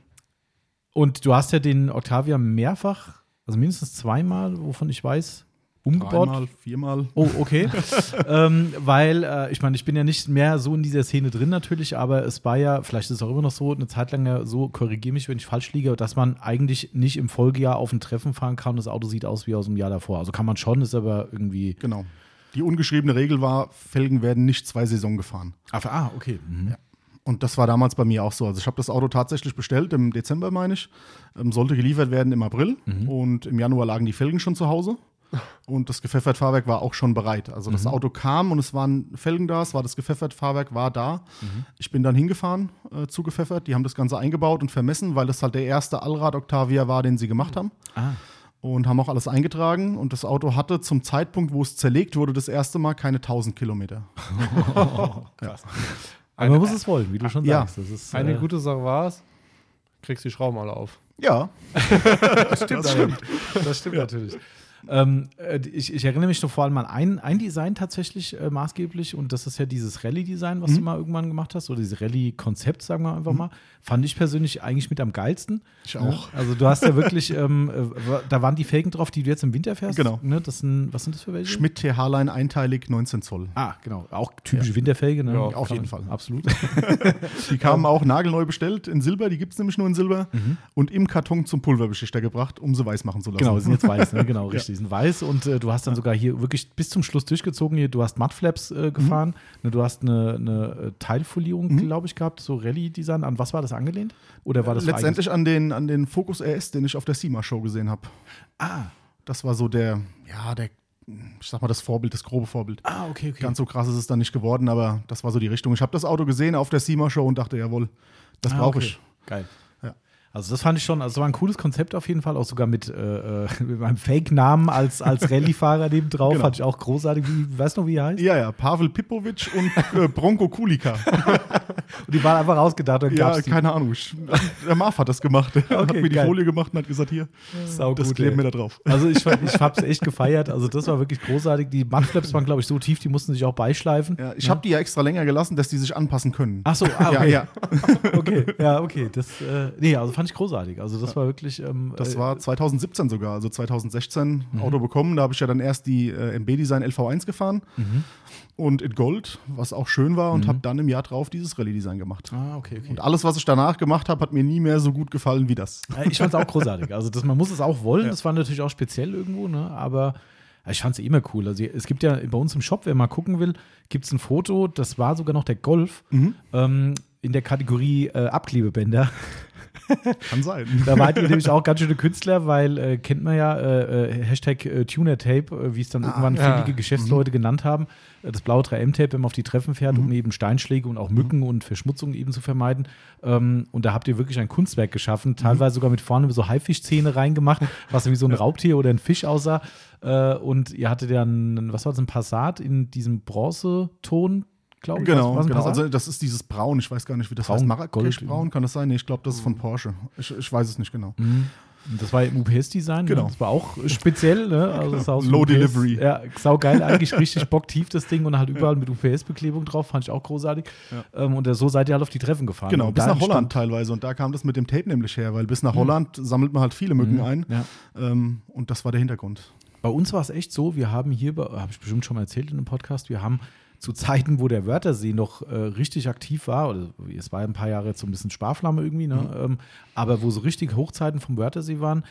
A: und du hast ja den Octavia mehrfach, also mindestens zweimal, wovon ich weiß, umgebaut.
C: Dreimal, viermal.
A: Oh, okay. *laughs* ähm, weil, äh, ich meine, ich bin ja nicht mehr so in dieser Szene drin natürlich, aber es war ja, vielleicht ist es auch immer noch so, eine Zeit lang ja so, korrigiere mich, wenn ich falsch liege, dass man eigentlich nicht im Folgejahr auf ein Treffen fahren kann und das Auto sieht aus wie aus dem Jahr davor. Also kann man schon, ist aber irgendwie.
C: Genau. Die ungeschriebene Regel war, Felgen werden nicht zwei Saison gefahren.
A: Ah, okay. Mhm.
C: Und das war damals bei mir auch so. Also ich habe das Auto tatsächlich bestellt, im Dezember meine ich. Ähm, sollte geliefert werden im April. Und im Januar lagen die Felgen schon zu Hause. Und das gepfeffert Fahrwerk war auch schon bereit. Also das Auto kam und es waren Felgen da, es war das gepfeffert Fahrwerk war da. Ich bin dann hingefahren äh, zu gepfeffert. Die haben das Ganze eingebaut und vermessen, weil das halt der erste Allrad Octavia war, den sie gemacht haben.
A: Ah.
C: Und haben auch alles eingetragen. Und das Auto hatte zum Zeitpunkt, wo es zerlegt wurde, das erste Mal keine 1000 Kilometer. *laughs*
A: Aber man muss es wollen, wie du schon
C: Ja.
A: sagst. Das ist,
B: Eine
A: äh,
B: gute Sache war es, kriegst die Schrauben alle auf.
C: Ja, *laughs*
A: Das stimmt, Das stimmt natürlich. Ähm, äh, ich, ich erinnere mich noch vor allem an ein, ein Design tatsächlich äh, maßgeblich und das ist ja dieses Rallye-Design, was du mal irgendwann gemacht hast, oder dieses Rallye-Konzept, sagen wir einfach mal. Fand ich persönlich eigentlich mit am geilsten.
C: Ich auch.
A: Ja, also du hast ja wirklich, ähm, äh, da waren die Felgen drauf, die du jetzt im Winter fährst.
C: Genau.
A: Ne? Das sind, was sind das für welche?
C: Schmidt TH-Line einteilig 19 Zoll.
A: Ah, genau. Auch typische Winterfelge. Ne?
B: Ja,
C: auf jeden Fall.
A: Absolut. *laughs*
C: Die kamen auch nagelneu bestellt in Silber, die gibt es nämlich nur in Silber. Und im Karton zum Pulverbeschichter gebracht, um sie weiß machen zu lassen.
A: Genau, sind jetzt weiß, ne? genau, *laughs* richtig. Sind weiß und äh, du hast dann sogar hier wirklich bis zum Schluss durchgezogen. Hier, du hast Mudflaps äh, gefahren, ne, du hast eine, eine äh, Teilfolierung, glaube ich, gehabt, so Rallye-Design. An was war das angelehnt? Oder war das
C: Letztendlich an den, an den Focus RS, den ich auf der SEMA-Show gesehen habe.
A: Ah,
C: Das war so der, ja, der, ich sag mal, das Vorbild, das grobe Vorbild.
A: ah, okay, okay.
C: Ganz so krass ist es dann nicht geworden, aber das war so die Richtung. Ich habe das Auto gesehen auf der SEMA-Show und dachte, jawohl, das
A: Ah,
C: brauche
A: okay.
C: ich.
A: Geil.
C: Ja.
A: Also das fand ich schon, also war ein cooles Konzept auf jeden Fall, auch sogar mit, äh, äh, *laughs* mit meinem Fake-Namen als, als *laughs* Rallye-Fahrer neben drauf,
C: Genau.
A: fand ich auch großartig. Wie, weißt du noch, wie er heißt?
C: Ja, ja, Pavel Pipovic und äh, Bronco Kulika. *laughs*
A: Und die waren einfach rausgedacht und
C: ja,
A: die.
C: keine Ahnung. Der Marv hat das gemacht. Er hat
A: Okay,
C: mir die
A: geil.
C: Folie gemacht und hat gesagt, hier,
A: Sau
C: das
A: gut,
C: kleben wir da drauf.
A: Also ich, ich hab's echt gefeiert. Also das war wirklich großartig. Die Mudflaps waren, glaube ich, so tief, die mussten sich auch beischleifen.
C: Ja, ich habe die ja extra länger gelassen, dass die sich anpassen können.
A: Ach so, ah, okay.
C: Ja, ja.
A: okay, ja, okay. Das, äh, nee, also fand ich großartig. Also das war wirklich. Ähm,
C: Das
A: äh,
C: war 2017 sogar, also 2016 Auto bekommen. Da habe ich ja dann erst die äh, MB-Design LV1 gefahren und in Gold, was auch schön war, und habe dann im Jahr drauf dieses Rallye-Design gemacht.
A: Ah, okay, okay.
C: Und alles, was ich danach gemacht habe, hat mir nie mehr so gut gefallen wie das.
A: Ich fand es auch großartig. Also das, man muss es auch wollen. Das war natürlich auch speziell irgendwo, ne? Aber ich fand es immer cool. Also es gibt ja bei uns im Shop, wer mal gucken will, gibt es ein Foto. Das war sogar noch der Golf ähm, in der Kategorie äh, Abklebebänder. *laughs*
C: Kann sein.
A: Da wart ihr nämlich auch ganz schöne Künstler, weil äh, kennt man ja äh, äh, Hashtag äh, Tuner-Tape, äh, wie es dann irgendwann
B: ja.
A: findige Geschäftsleute genannt haben. Äh, das blaue 3M-Tape, wenn man auf die Treffen fährt, um eben Steinschläge und auch Mücken und Verschmutzungen eben zu vermeiden. Ähm, und da habt ihr wirklich ein Kunstwerk geschaffen, teilweise sogar mit vorne so Haifischzähne reingemacht, *laughs* was wie so ein Raubtier oder ein Fisch aussah. Und ihr hattet ja ein, was war das, ein Passat in diesem Bronzeton glaube ich.
C: Genau,
A: was, was ein
C: genau. Also das ist dieses Braun, ich weiß gar nicht, wie das
A: Braun,
C: heißt. Marrakesch-Braun, kann das sein? Nee, ich glaube, das ist von Porsche. Ich, ich weiß es nicht genau.
A: Mhm. Das war im UPS-Design.
C: Genau.
A: Ne? Das war auch speziell. Ne? Also wie
C: Low
A: UPS.
C: Delivery.
A: Ja, saugeil eigentlich, *laughs* richtig bocktief das Ding und halt überall mit UPS-Beklebung drauf. Fand ich auch großartig. Ähm, und so seid ihr halt auf die Treffen gefahren.
C: Genau, bis nach Holland teilweise. Und da kam das mit dem Tape nämlich her, weil bis nach Holland sammelt man halt viele Mücken ein.
A: Mhm. Ja.
C: Ähm, und das war der Hintergrund.
A: Bei uns war es echt so, wir haben hier, habe ich bestimmt schon mal erzählt in einem Podcast, wir haben zu Zeiten, wo der Wörthersee noch äh, richtig aktiv war, oder es war ein paar Jahre jetzt so ein bisschen Sparflamme irgendwie, ne? ähm, aber wo so richtig Hochzeiten vom Wörthersee waren,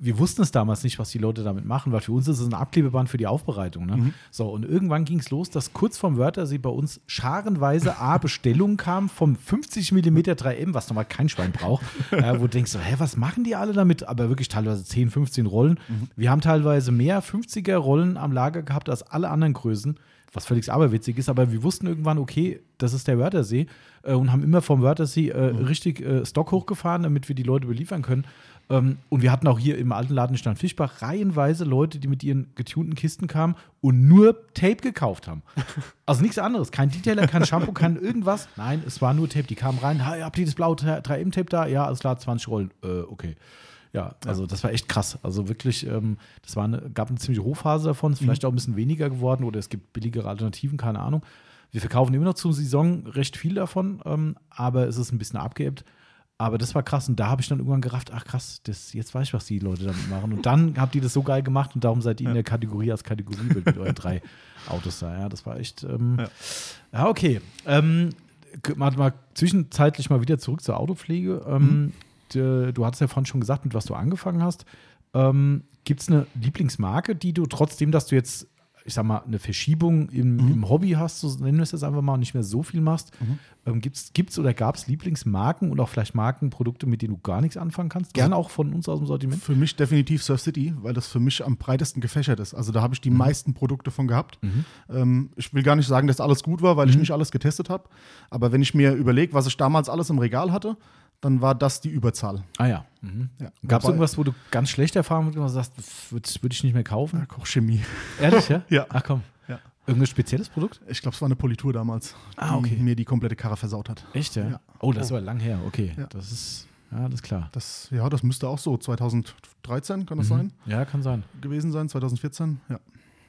A: wir wussten es damals nicht, was die Leute damit machen, weil für uns ist es ein Abklebeband für die Aufbereitung. Ne? So, und irgendwann ging es los, dass kurz vom Wörthersee bei uns scharenweise A Bestellungen kamen vom 50 mm 3M, was nochmal kein Schwein braucht, *laughs* äh, wo du denkst, so, hä, was machen die alle damit? Aber wirklich teilweise 10, 15 Rollen. Wir haben teilweise mehr 50er Rollen am Lager gehabt als alle anderen Größen. Was völlig aberwitzig ist, aber wir wussten irgendwann, okay, das ist der Wörthersee äh, und haben immer vom Wörthersee äh, richtig äh, Stock hochgefahren, damit wir die Leute beliefern können. Ähm, und wir hatten auch hier im alten Laden in Stand Fischbach reihenweise Leute, die mit ihren getunten Kisten kamen und nur Tape gekauft haben. *laughs* Also nichts anderes. Kein Detailer, kein Shampoo, kein irgendwas. Nein, es war nur Tape. Die kamen rein, hey, habt ihr das blaue 3M-Tape da? Ja, alles klar, 20 Rollen. Äh, okay. Ja, also das war echt krass. Also wirklich, ähm, das war eine, gab eine ziemliche Hochphase davon, ist vielleicht auch ein bisschen weniger geworden oder es gibt billigere Alternativen, keine Ahnung. Wir verkaufen immer noch zur Saison recht viel davon, ähm, aber es ist ein bisschen abgeebbt. Aber das war krass und da habe ich dann irgendwann gerafft, ach krass, das, jetzt weiß ich, was die Leute damit machen. Und dann habt ihr das so geil gemacht und darum seid ihr in der Kategorie als Kategoriebild mit euren drei *laughs* Autos da. Ja, das war echt, ähm, ja.
C: Ja.
A: okay. Ähm, mal, mal zwischenzeitlich mal wieder zurück zur Autopflege. Ähm, d- Du hattest ja vorhin schon gesagt, mit was du angefangen hast. Ähm, Gibt es eine Lieblingsmarke, die du trotzdem, dass du jetzt, ich sag mal, eine Verschiebung im, im Hobby hast, so nennen wir es jetzt einfach mal, und nicht mehr so viel machst, ähm, gibt's, gibt's oder gab es Lieblingsmarken und auch vielleicht Markenprodukte, mit denen du gar nichts anfangen kannst? Gerne auch von uns aus dem Sortiment.
C: Für mich definitiv Surf City, weil das für mich am breitesten gefächert ist. Also da habe ich die meisten Produkte von gehabt. Ähm, ich will gar nicht sagen, dass alles gut war, weil ich nicht alles getestet habe. Aber wenn ich mir überlege, was ich damals alles im Regal hatte, dann war das die Überzahl.
A: Ah ja. Mhm.
C: Ja.
A: Gab es irgendwas, wo du ganz schlechte Erfahrungen gemacht hast, sagst, würde würd ich nicht mehr kaufen?
C: Ja, Kochchemie.
A: Ehrlich, ja? *laughs*
C: Ja.
A: Ach komm.
C: Ja.
A: Irgendein spezielles Produkt?
C: Ich glaube, es war eine Politur damals,
A: Ah, okay.
C: die mir die komplette Karre versaut hat.
A: Echt, ja?
C: Ja.
A: Oh, das war lang her. Okay.
C: Ja.
A: Das ist, ja, das ist klar.
C: Das, ja, das müsste auch so 2013, kann das
A: Mhm.
C: sein,
A: Ja, kann sein.
C: gewesen sein, 2014. Ja.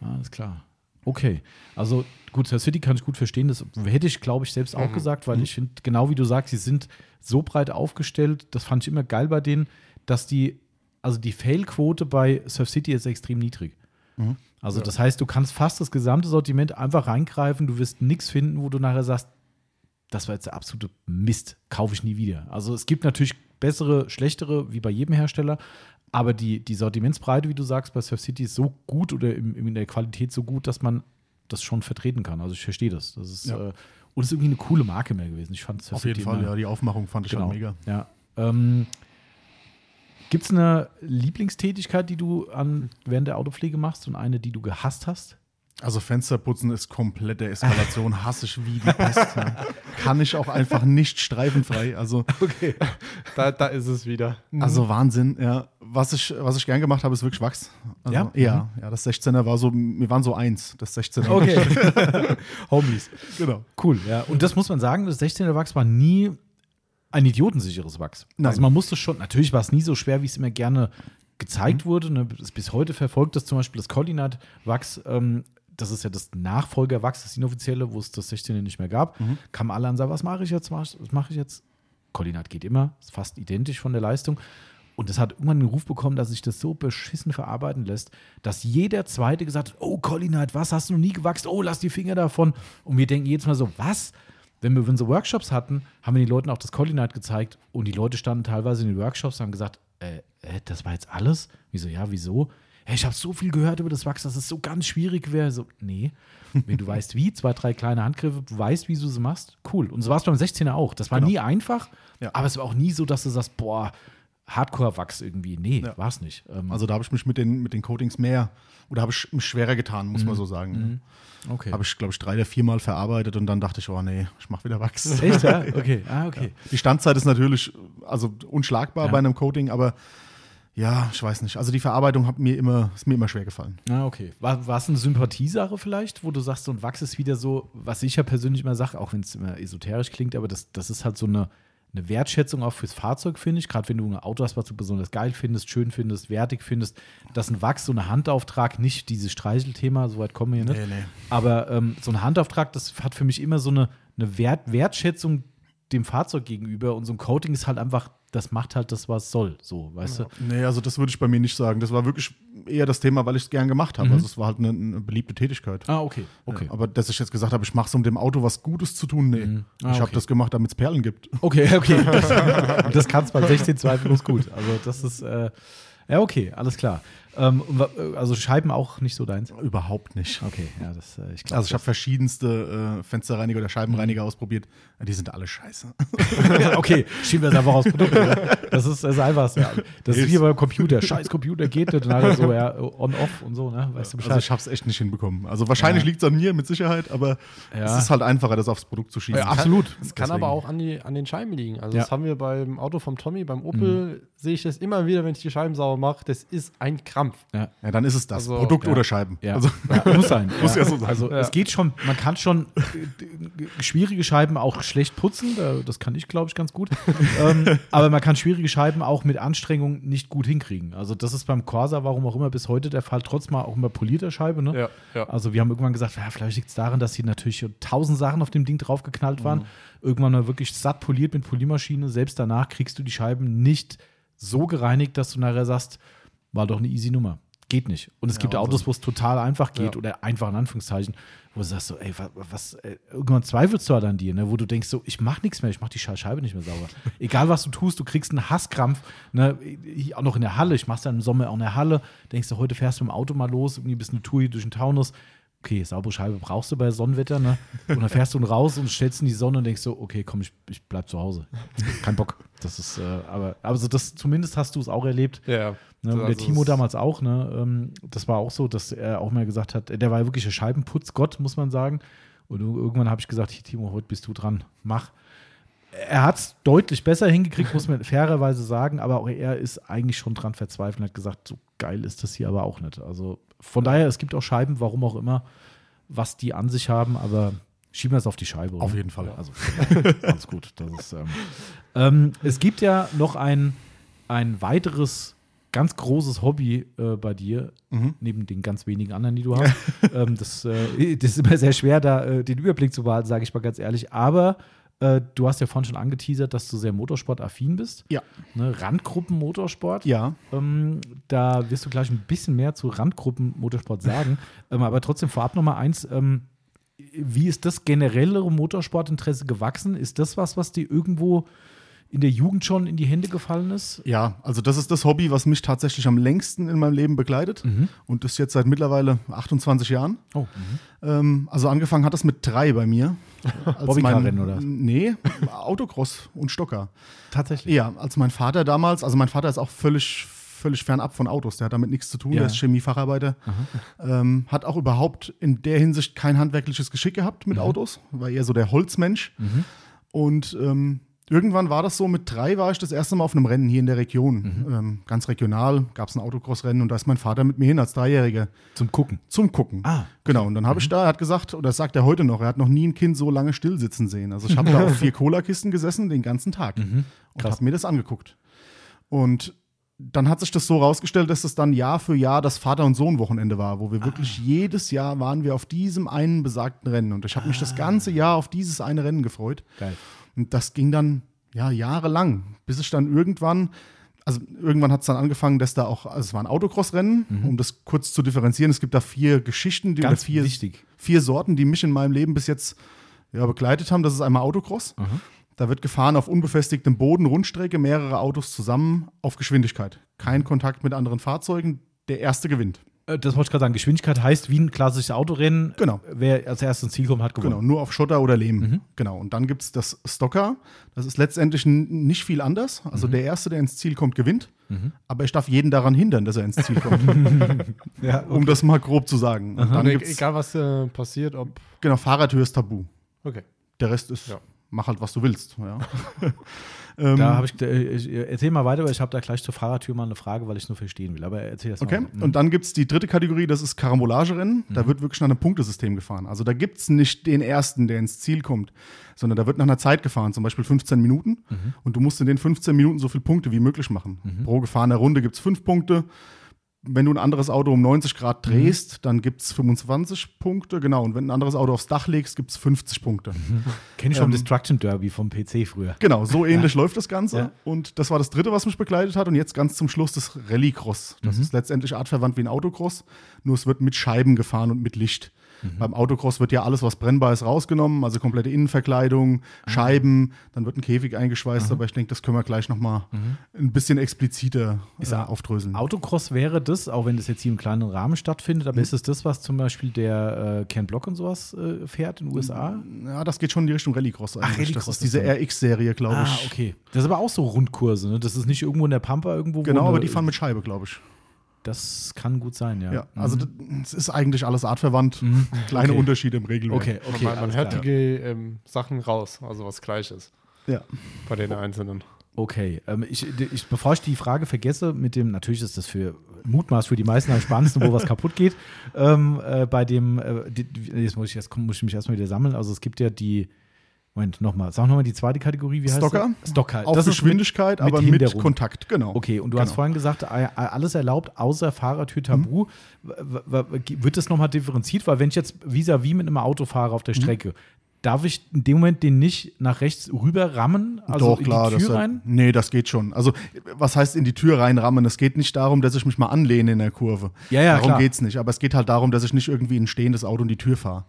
A: Ah, Alles klar. Okay. Also gut, Surf City kann ich gut verstehen. Das hätte ich, glaube ich, selbst auch gesagt, weil ich finde, genau wie du sagst, sie sind so breit aufgestellt. Das fand ich immer geil bei denen, dass die, also die Fail-Quote bei Surf City ist extrem niedrig. Also das heißt, du kannst fast das gesamte Sortiment einfach reingreifen. Du wirst nichts finden, wo du nachher sagst, das war jetzt der absolute Mist, kaufe ich nie wieder. Also es gibt natürlich bessere, schlechtere, wie bei jedem Hersteller, aber die, die Sortimentsbreite, wie du sagst, bei Surf City ist so gut oder im, in der Qualität so gut, dass man das schon vertreten kann. Also ich verstehe das. das ist,
C: Ja.
A: äh, und es ist irgendwie eine coole Marke mehr gewesen. Ich fand Surf
C: Auf jeden
A: City
C: Fall, ja. Die Aufmachung fand ich
A: Genau.
C: halt mega.
A: Ja. Ähm, Gibt es eine Lieblingstätigkeit, die du an, während der Autopflege machst und eine, die du gehasst hast?
C: Also Fensterputzen ist komplette Eskalation, *laughs* hasse ich wie die Pest. Ja. Kann ich auch einfach nicht streifenfrei. Also, *laughs*
B: Okay, da, da ist es wieder.
C: also Wahnsinn, ja. Was ich, was ich gern gemacht habe, ist wirklich Wachs. Also,
A: Ja?
C: Ja, ja, das 16er war so, wir waren so eins, das 16er.
A: Okay. *laughs* Homies.
C: Genau.
A: Cool, ja. Und das muss man sagen, das 16er Wachs war nie ein idiotensicheres Wachs.
C: Nein.
A: Also man musste schon, natürlich war es nie so schwer, wie es immer gerne gezeigt
C: Mhm.
A: wurde. Ne? Bis- Bis heute verfolgt das zum Beispiel das Collinat Wachs. Ähm, das ist ja das Nachfolgerwachs, das inoffizielle, wo es das 16er nicht mehr gab.
C: Mhm.
A: Kamen alle an und sagen, was mache ich jetzt? Was mache ich jetzt? Collinat geht immer, ist fast identisch von der Leistung. Und das hat irgendwann den Ruf bekommen, dass sich das so beschissen verarbeiten lässt, dass jeder Zweite gesagt hat, oh Collinat, was, hast du noch nie gewachst? Oh, lass die Finger davon. Und wir denken jedes Mal so, was? Wenn wir unsere Workshops hatten, haben wir den Leuten auch das Collinat gezeigt und die Leute standen teilweise in den Workshops und haben gesagt, äh, äh, das war jetzt alles? Wieso, ja, wieso? Hey, ich habe so viel gehört über das Wachs, dass es so ganz schwierig wäre. So, nee, wenn du weißt wie, zwei, drei kleine Handgriffe, du weißt, wie du sie machst, cool. Und so war es beim 16er auch. Das war
C: Genau.
A: nie einfach,
C: Ja.
A: aber es war auch nie so, dass du sagst, boah, Hardcore-Wachs irgendwie. Nee,
C: Ja.
A: war es nicht. Ähm,
C: Also da habe ich mich mit den, mit den Coatings mehr, oder habe ich mich schwerer getan, muss man so sagen.
A: okay.
C: Habe ich, glaube ich, drei oder viermal verarbeitet und dann dachte ich, oh nee, ich mache wieder Wachs.
A: Echt, ja? *laughs* Okay, ah, okay.
C: Die Standzeit ist natürlich also unschlagbar
A: Ja.
C: bei einem Coating, aber ja, ich weiß nicht. Also die Verarbeitung hat mir immer, ist mir immer schwer gefallen.
A: Ah, okay. War, war es eine Sympathiesache vielleicht, wo du sagst, so ein Wachs ist wieder so, was ich ja persönlich immer sage, auch wenn es immer esoterisch klingt, aber das, das ist halt so eine, eine Wertschätzung auch fürs Fahrzeug, finde ich. Gerade wenn du ein Auto hast, was du besonders geil findest, schön findest, wertig findest, dass ein Wachs, so ein Handauftrag, nicht dieses Streichelthema, soweit kommen wir hier nicht.
C: Nee, nee.
A: Aber ähm, so ein Handauftrag, das hat für mich immer so eine, eine Wert, Wertschätzung dem Fahrzeug gegenüber und so ein Coating ist halt einfach, das macht halt das, was es soll, so, weißt du?
C: Nee, also das würde ich bei mir nicht sagen. Das war wirklich eher das Thema, weil ich es gern gemacht habe.
A: Mhm.
C: Also es war halt eine, eine beliebte Tätigkeit.
A: Ah, okay, okay.
C: Ja, aber dass ich jetzt gesagt habe, ich mache es, um dem Auto was Gutes zu tun, nee.
A: Mhm. Ah,
C: ich habe
A: okay.
C: das gemacht, damit es Perlen gibt.
A: Okay, *laughs* okay. Das, das kannst bei 16 zweifellos gut. Also das ist, äh, ja, okay, alles klar. Ähm, äh, also Scheiben auch nicht so deins?
C: Überhaupt nicht.
A: Okay, ja, das, äh, ich glaube.
C: Also ich habe verschiedenste äh, Fensterreiniger oder Scheibenreiniger ausprobiert. Die sind alle scheiße. *laughs*
A: okay, schieben wir es einfach aus Produkt. Das ist das Einfachste. Ja. Das ist wie beim Computer. Scheiß Computer geht nicht. Und nachher so, ja, on-off und so, ne? Weißt du Bescheid?
C: Also ich habe es echt nicht hinbekommen. Also wahrscheinlich
A: Ja.
C: liegt es an mir mit Sicherheit, aber
A: Ja.
C: es ist halt einfacher, das aufs Produkt zu schieben.
A: Ja, absolut.
B: Es kann
C: Deswegen.
B: aber auch an, die, an den Scheiben liegen. Also
A: Ja.
B: das haben wir beim Auto vom Tommy, beim Opel, sehe ich das immer wieder, wenn ich die Scheiben sauber mache. Das ist ein Krampf.
A: Ja.
C: Ja, dann ist es das.
B: Also,
C: Produkt
A: ja.
C: oder Scheiben.
A: Ja,
C: Also,
A: ja, muss sein. *laughs*
C: Muss ja so sein.
A: Also
B: Ja.
A: es geht schon, man kann schon äh, schwierige Scheiben auch schlecht putzen, da- das kann ich, glaube ich, ganz gut. *laughs* ähm, aber man kann schwierige Scheiben auch mit Anstrengung nicht gut hinkriegen. Also das ist beim Corsa, warum auch immer, bis heute der Fall, trotz mal auch immer polierter Scheibe. Ne?
B: Ja, ja.
A: Also wir haben irgendwann gesagt, ja, vielleicht liegt es daran, dass hier natürlich tausend Sachen auf dem Ding draufgeknallt waren. Irgendwann mal wirklich satt poliert mit Poliermaschine. Selbst danach kriegst du die Scheiben nicht so gereinigt, dass du nachher sagst, war doch eine easy Nummer. Geht nicht. Und es gibt
C: also-
A: Autos, wo es total einfach geht
B: Ja.
A: oder einfach in Anführungszeichen, wo du sagst so, ey, was, was äh, irgendwann zweifelst du halt an dir, ne? wo du denkst so, ich mach nichts mehr, ich mach die Schei- Scheibe nicht mehr sauber. *laughs* Egal was du tust, du kriegst einen Hasskrampf, ne? Auch noch in der Halle, ich mach's dann im Sommer auch in der Halle, denkst du, heute fährst du mit dem Auto mal los, irgendwie bist eine Tour hier durch den Taunus, okay, saubere Scheibe brauchst du bei Sonnenwetter, ne? Und dann fährst du raus und stellst in die Sonne und denkst so, okay, komm, ich, ich bleib zu Hause. Kein Bock. Das ist, äh, aber, aber so das, zumindest hast du es auch erlebt.
B: Ja,
A: Ne, und der
B: Also
A: Timo damals auch, ne? Ähm, das war auch so, dass er auch mal gesagt hat, der war ja wirklich ein Scheibenputzgott, muss man sagen. Und ir- irgendwann habe ich gesagt, hier, Timo, heute bist du dran, mach. Er hat es deutlich besser hingekriegt, muss man fairerweise sagen, aber auch er ist eigentlich schon dran verzweifelt und hat gesagt, so geil ist das hier aber auch nicht. Also von daher, es gibt auch Scheiben, warum auch immer, was die an sich haben, aber schieben wir es auf die Scheibe. oder?
C: Auf jeden Fall.
A: Also, *laughs* alles gut. Das ist, ähm, ähm, es gibt ja noch ein, ein weiteres ganz großes Hobby äh, bei dir,
C: Mhm.
A: neben den ganz wenigen anderen, die du hast. *laughs* ähm, das, äh, das ist immer sehr schwer, da äh, den Überblick zu behalten, sage ich mal ganz ehrlich. Aber äh, du hast ja vorhin schon angeteasert, dass du sehr motorsportaffin bist.
C: Ja.
A: Ne? Randgruppen-Motorsport.
C: Ja.
A: Ähm, da wirst du gleich ein bisschen mehr zu Randgruppen-Motorsport sagen. *laughs* ähm, aber trotzdem vorab noch mal eins. Ähm, wie ist das generelle Motorsportinteresse gewachsen? Ist das was, was dir irgendwo in der Jugend schon in die Hände gefallen ist?
C: Ja, also das ist das Hobby, was mich tatsächlich am längsten in meinem Leben begleitet. Und das jetzt seit mittlerweile 28 Jahren.
A: Oh,
C: Ähm, also angefangen hat das mit drei bei mir. *laughs*
A: Bobbycar-Rennen oder?
C: Nee, Autocross und Stocker.
A: tatsächlich.
C: Ja, als mein Vater damals, also mein Vater ist auch völlig, völlig fernab von Autos, der hat damit nichts zu tun,
A: Ja.
C: der ist Chemiefacharbeiter. Ähm, hat auch überhaupt in der Hinsicht kein handwerkliches Geschick gehabt mit Autos, war eher so der Holzmensch. Und ähm, irgendwann war das so, mit drei war ich das erste Mal auf einem Rennen hier in der Region. Ähm, ganz regional gab es ein Autocross-Rennen und da ist mein Vater mit mir hin als Dreijähriger
A: Zum Gucken.
C: zum Gucken.
A: Ah,
C: Genau, und dann habe ich da, er hat gesagt, oder das sagt er heute noch, er hat noch nie ein Kind so lange still sitzen sehen. Also ich habe da auf *laughs* vier Cola-Kisten gesessen den ganzen Tag und
A: Krass.
C: habe mir das angeguckt. Und dann hat sich das so rausgestellt, dass das dann Jahr für Jahr das Vater- und Sohn-Wochenende war, wo wir wirklich jedes Jahr waren wir auf diesem einen besagten Rennen. Und ich habe mich das ganze Jahr auf dieses eine Rennen gefreut.
A: Geil.
C: Und das ging dann ja jahrelang, bis ich dann irgendwann, also irgendwann hat es dann angefangen, dass da auch, also es war ein Autocross-Rennen, um das kurz zu differenzieren. Es gibt da vier Geschichten, die
A: Ganz
C: oder vier,
A: wichtig.
C: vier Sorten, die mich in meinem Leben bis jetzt ja, begleitet haben. Das ist einmal Autocross. Da wird gefahren auf unbefestigtem Boden, Rundstrecke, mehrere Autos zusammen auf Geschwindigkeit. Kein Kontakt mit anderen Fahrzeugen. Der erste gewinnt.
A: Äh, Das wollte ich gerade sagen. Geschwindigkeit heißt wie ein klassisches Autorennen.
C: Genau.
A: Wer als erstes ins Ziel kommt, hat gewonnen.
C: Genau, nur auf Schotter oder Lehm. Genau. Und dann gibt es das Stocker. Das ist letztendlich nicht viel anders. Also der Erste, der ins Ziel kommt, gewinnt. Aber ich darf jeden daran hindern, dass er ins Ziel kommt. *laughs*
A: Ja, *laughs*
C: um das mal grob zu sagen. Und dann
B: e-
C: gibt's,
B: egal, was äh, passiert, ob.
C: genau, Fahrradhöhe ist tabu.
B: Okay.
C: Der Rest ist
B: Ja.
C: mach halt, was du willst. Ja. *laughs* ähm,
A: Da habe ich, äh, ich, erzähl mal weiter, weil ich habe da gleich zur Fahrradtür mal eine Frage, weil ich es nur verstehen will. Aber erzähl das
C: Okay,
A: mal. Mhm.
C: und dann gibt es die dritte Kategorie, das ist Karambolagerennen. Da wird wirklich nach einem Punktesystem gefahren. Also da gibt es nicht den ersten, der ins Ziel kommt, sondern da wird nach einer Zeit gefahren, zum Beispiel 15 Minuten.
A: Mhm.
C: Und du musst in den 15 Minuten so viele Punkte wie möglich machen. Pro gefahrener Runde gibt es fünf Punkte. Wenn du ein anderes Auto um 90 Grad
A: Mhm.
C: drehst, dann gibt es 25 Punkte, genau. Und wenn du ein anderes Auto aufs Dach legst, gibt es 50 Punkte. *laughs*
A: Kenn ich vom
C: ähm,
A: Destruction Derby vom PC früher.
C: Genau, so *laughs* ähnlich läuft das Ganze.
A: Ja.
C: Und das war das dritte, was mich begleitet hat. Und jetzt ganz zum Schluss das Rallycross.
A: Mhm.
C: Das ist letztendlich artverwandt wie ein Autocross, nur es wird mit Scheiben gefahren und mit Licht.
A: Mhm.
C: Beim Autocross wird ja alles, was brennbar ist, rausgenommen, also komplette Innenverkleidung,
A: Ah.
C: Scheiben, dann wird ein Käfig eingeschweißt, aber ich denke, das können wir gleich nochmal ein bisschen expliziter
A: Mhm.
C: Äh, aufdröseln.
A: Autocross wäre das, auch wenn das jetzt hier im kleinen Rahmen stattfindet,
C: Mhm.
A: aber ist es das, was zum Beispiel der äh, Ken Block und sowas äh, fährt in den USA?
C: Ja, das geht schon in die Richtung Rallycross eigentlich.
A: Rallycross
C: das
A: ist
C: diese RX-Serie, glaube
A: Ah,
C: ich.
A: okay. Das ist aber auch so Rundkurse, ne? Das ist nicht irgendwo in der Pampa irgendwo. wo
C: Genau, aber die fahren mit Scheibe, glaube ich.
A: Das kann gut sein, ja.
C: Ja, also das- es ist eigentlich alles artverwandt. Kleine
A: Mhm. Okay.
C: Unterschiede im Regelwerk.
A: Okay, okay.
B: man man hört
A: klar.
B: die ähm, Sachen raus, also was gleich ist
C: Ja.
B: bei den Einzelnen.
A: Okay, ähm, ich, ich, bevor ich die Frage vergesse, mit dem, natürlich ist das für Mutmaß für die meisten am spannendsten, wo was *laughs* kaputt geht. Ähm, äh, bei dem, äh, die, die- jetzt muss ich, jetzt muss ich mich erstmal wieder sammeln. Also es gibt ja die, Moment, nochmal, sag nochmal die zweite Kategorie, wie heißt
C: Stocker?
A: das? Stocker.
C: Auf
A: Das
C: Geschwindigkeit,
A: mit,
C: aber
A: mit
C: mit. Kontakt, genau.
A: Okay, und du
C: Genau.
A: hast vorhin gesagt, alles erlaubt, außer Fahrertür Tabu.
C: Mhm.
A: Wird das nochmal differenziert? Weil wenn ich jetzt vis-à-vis mit einem Auto fahre auf der
C: Mhm.
A: Strecke, darf ich in dem Moment den nicht nach rechts rüber rammen? Also
C: Doch, klar.
A: in die Tür
C: das,
A: rein?
C: Nee, das geht schon. Also, was heißt in die Tür reinrammen? Es geht nicht darum, dass ich mich mal anlehne in der Kurve.
A: Ja, ja,
C: Darum
A: klar.
C: geht's nicht. Aber es geht halt darum, dass ich nicht irgendwie in ein stehendes Auto in die Tür fahre.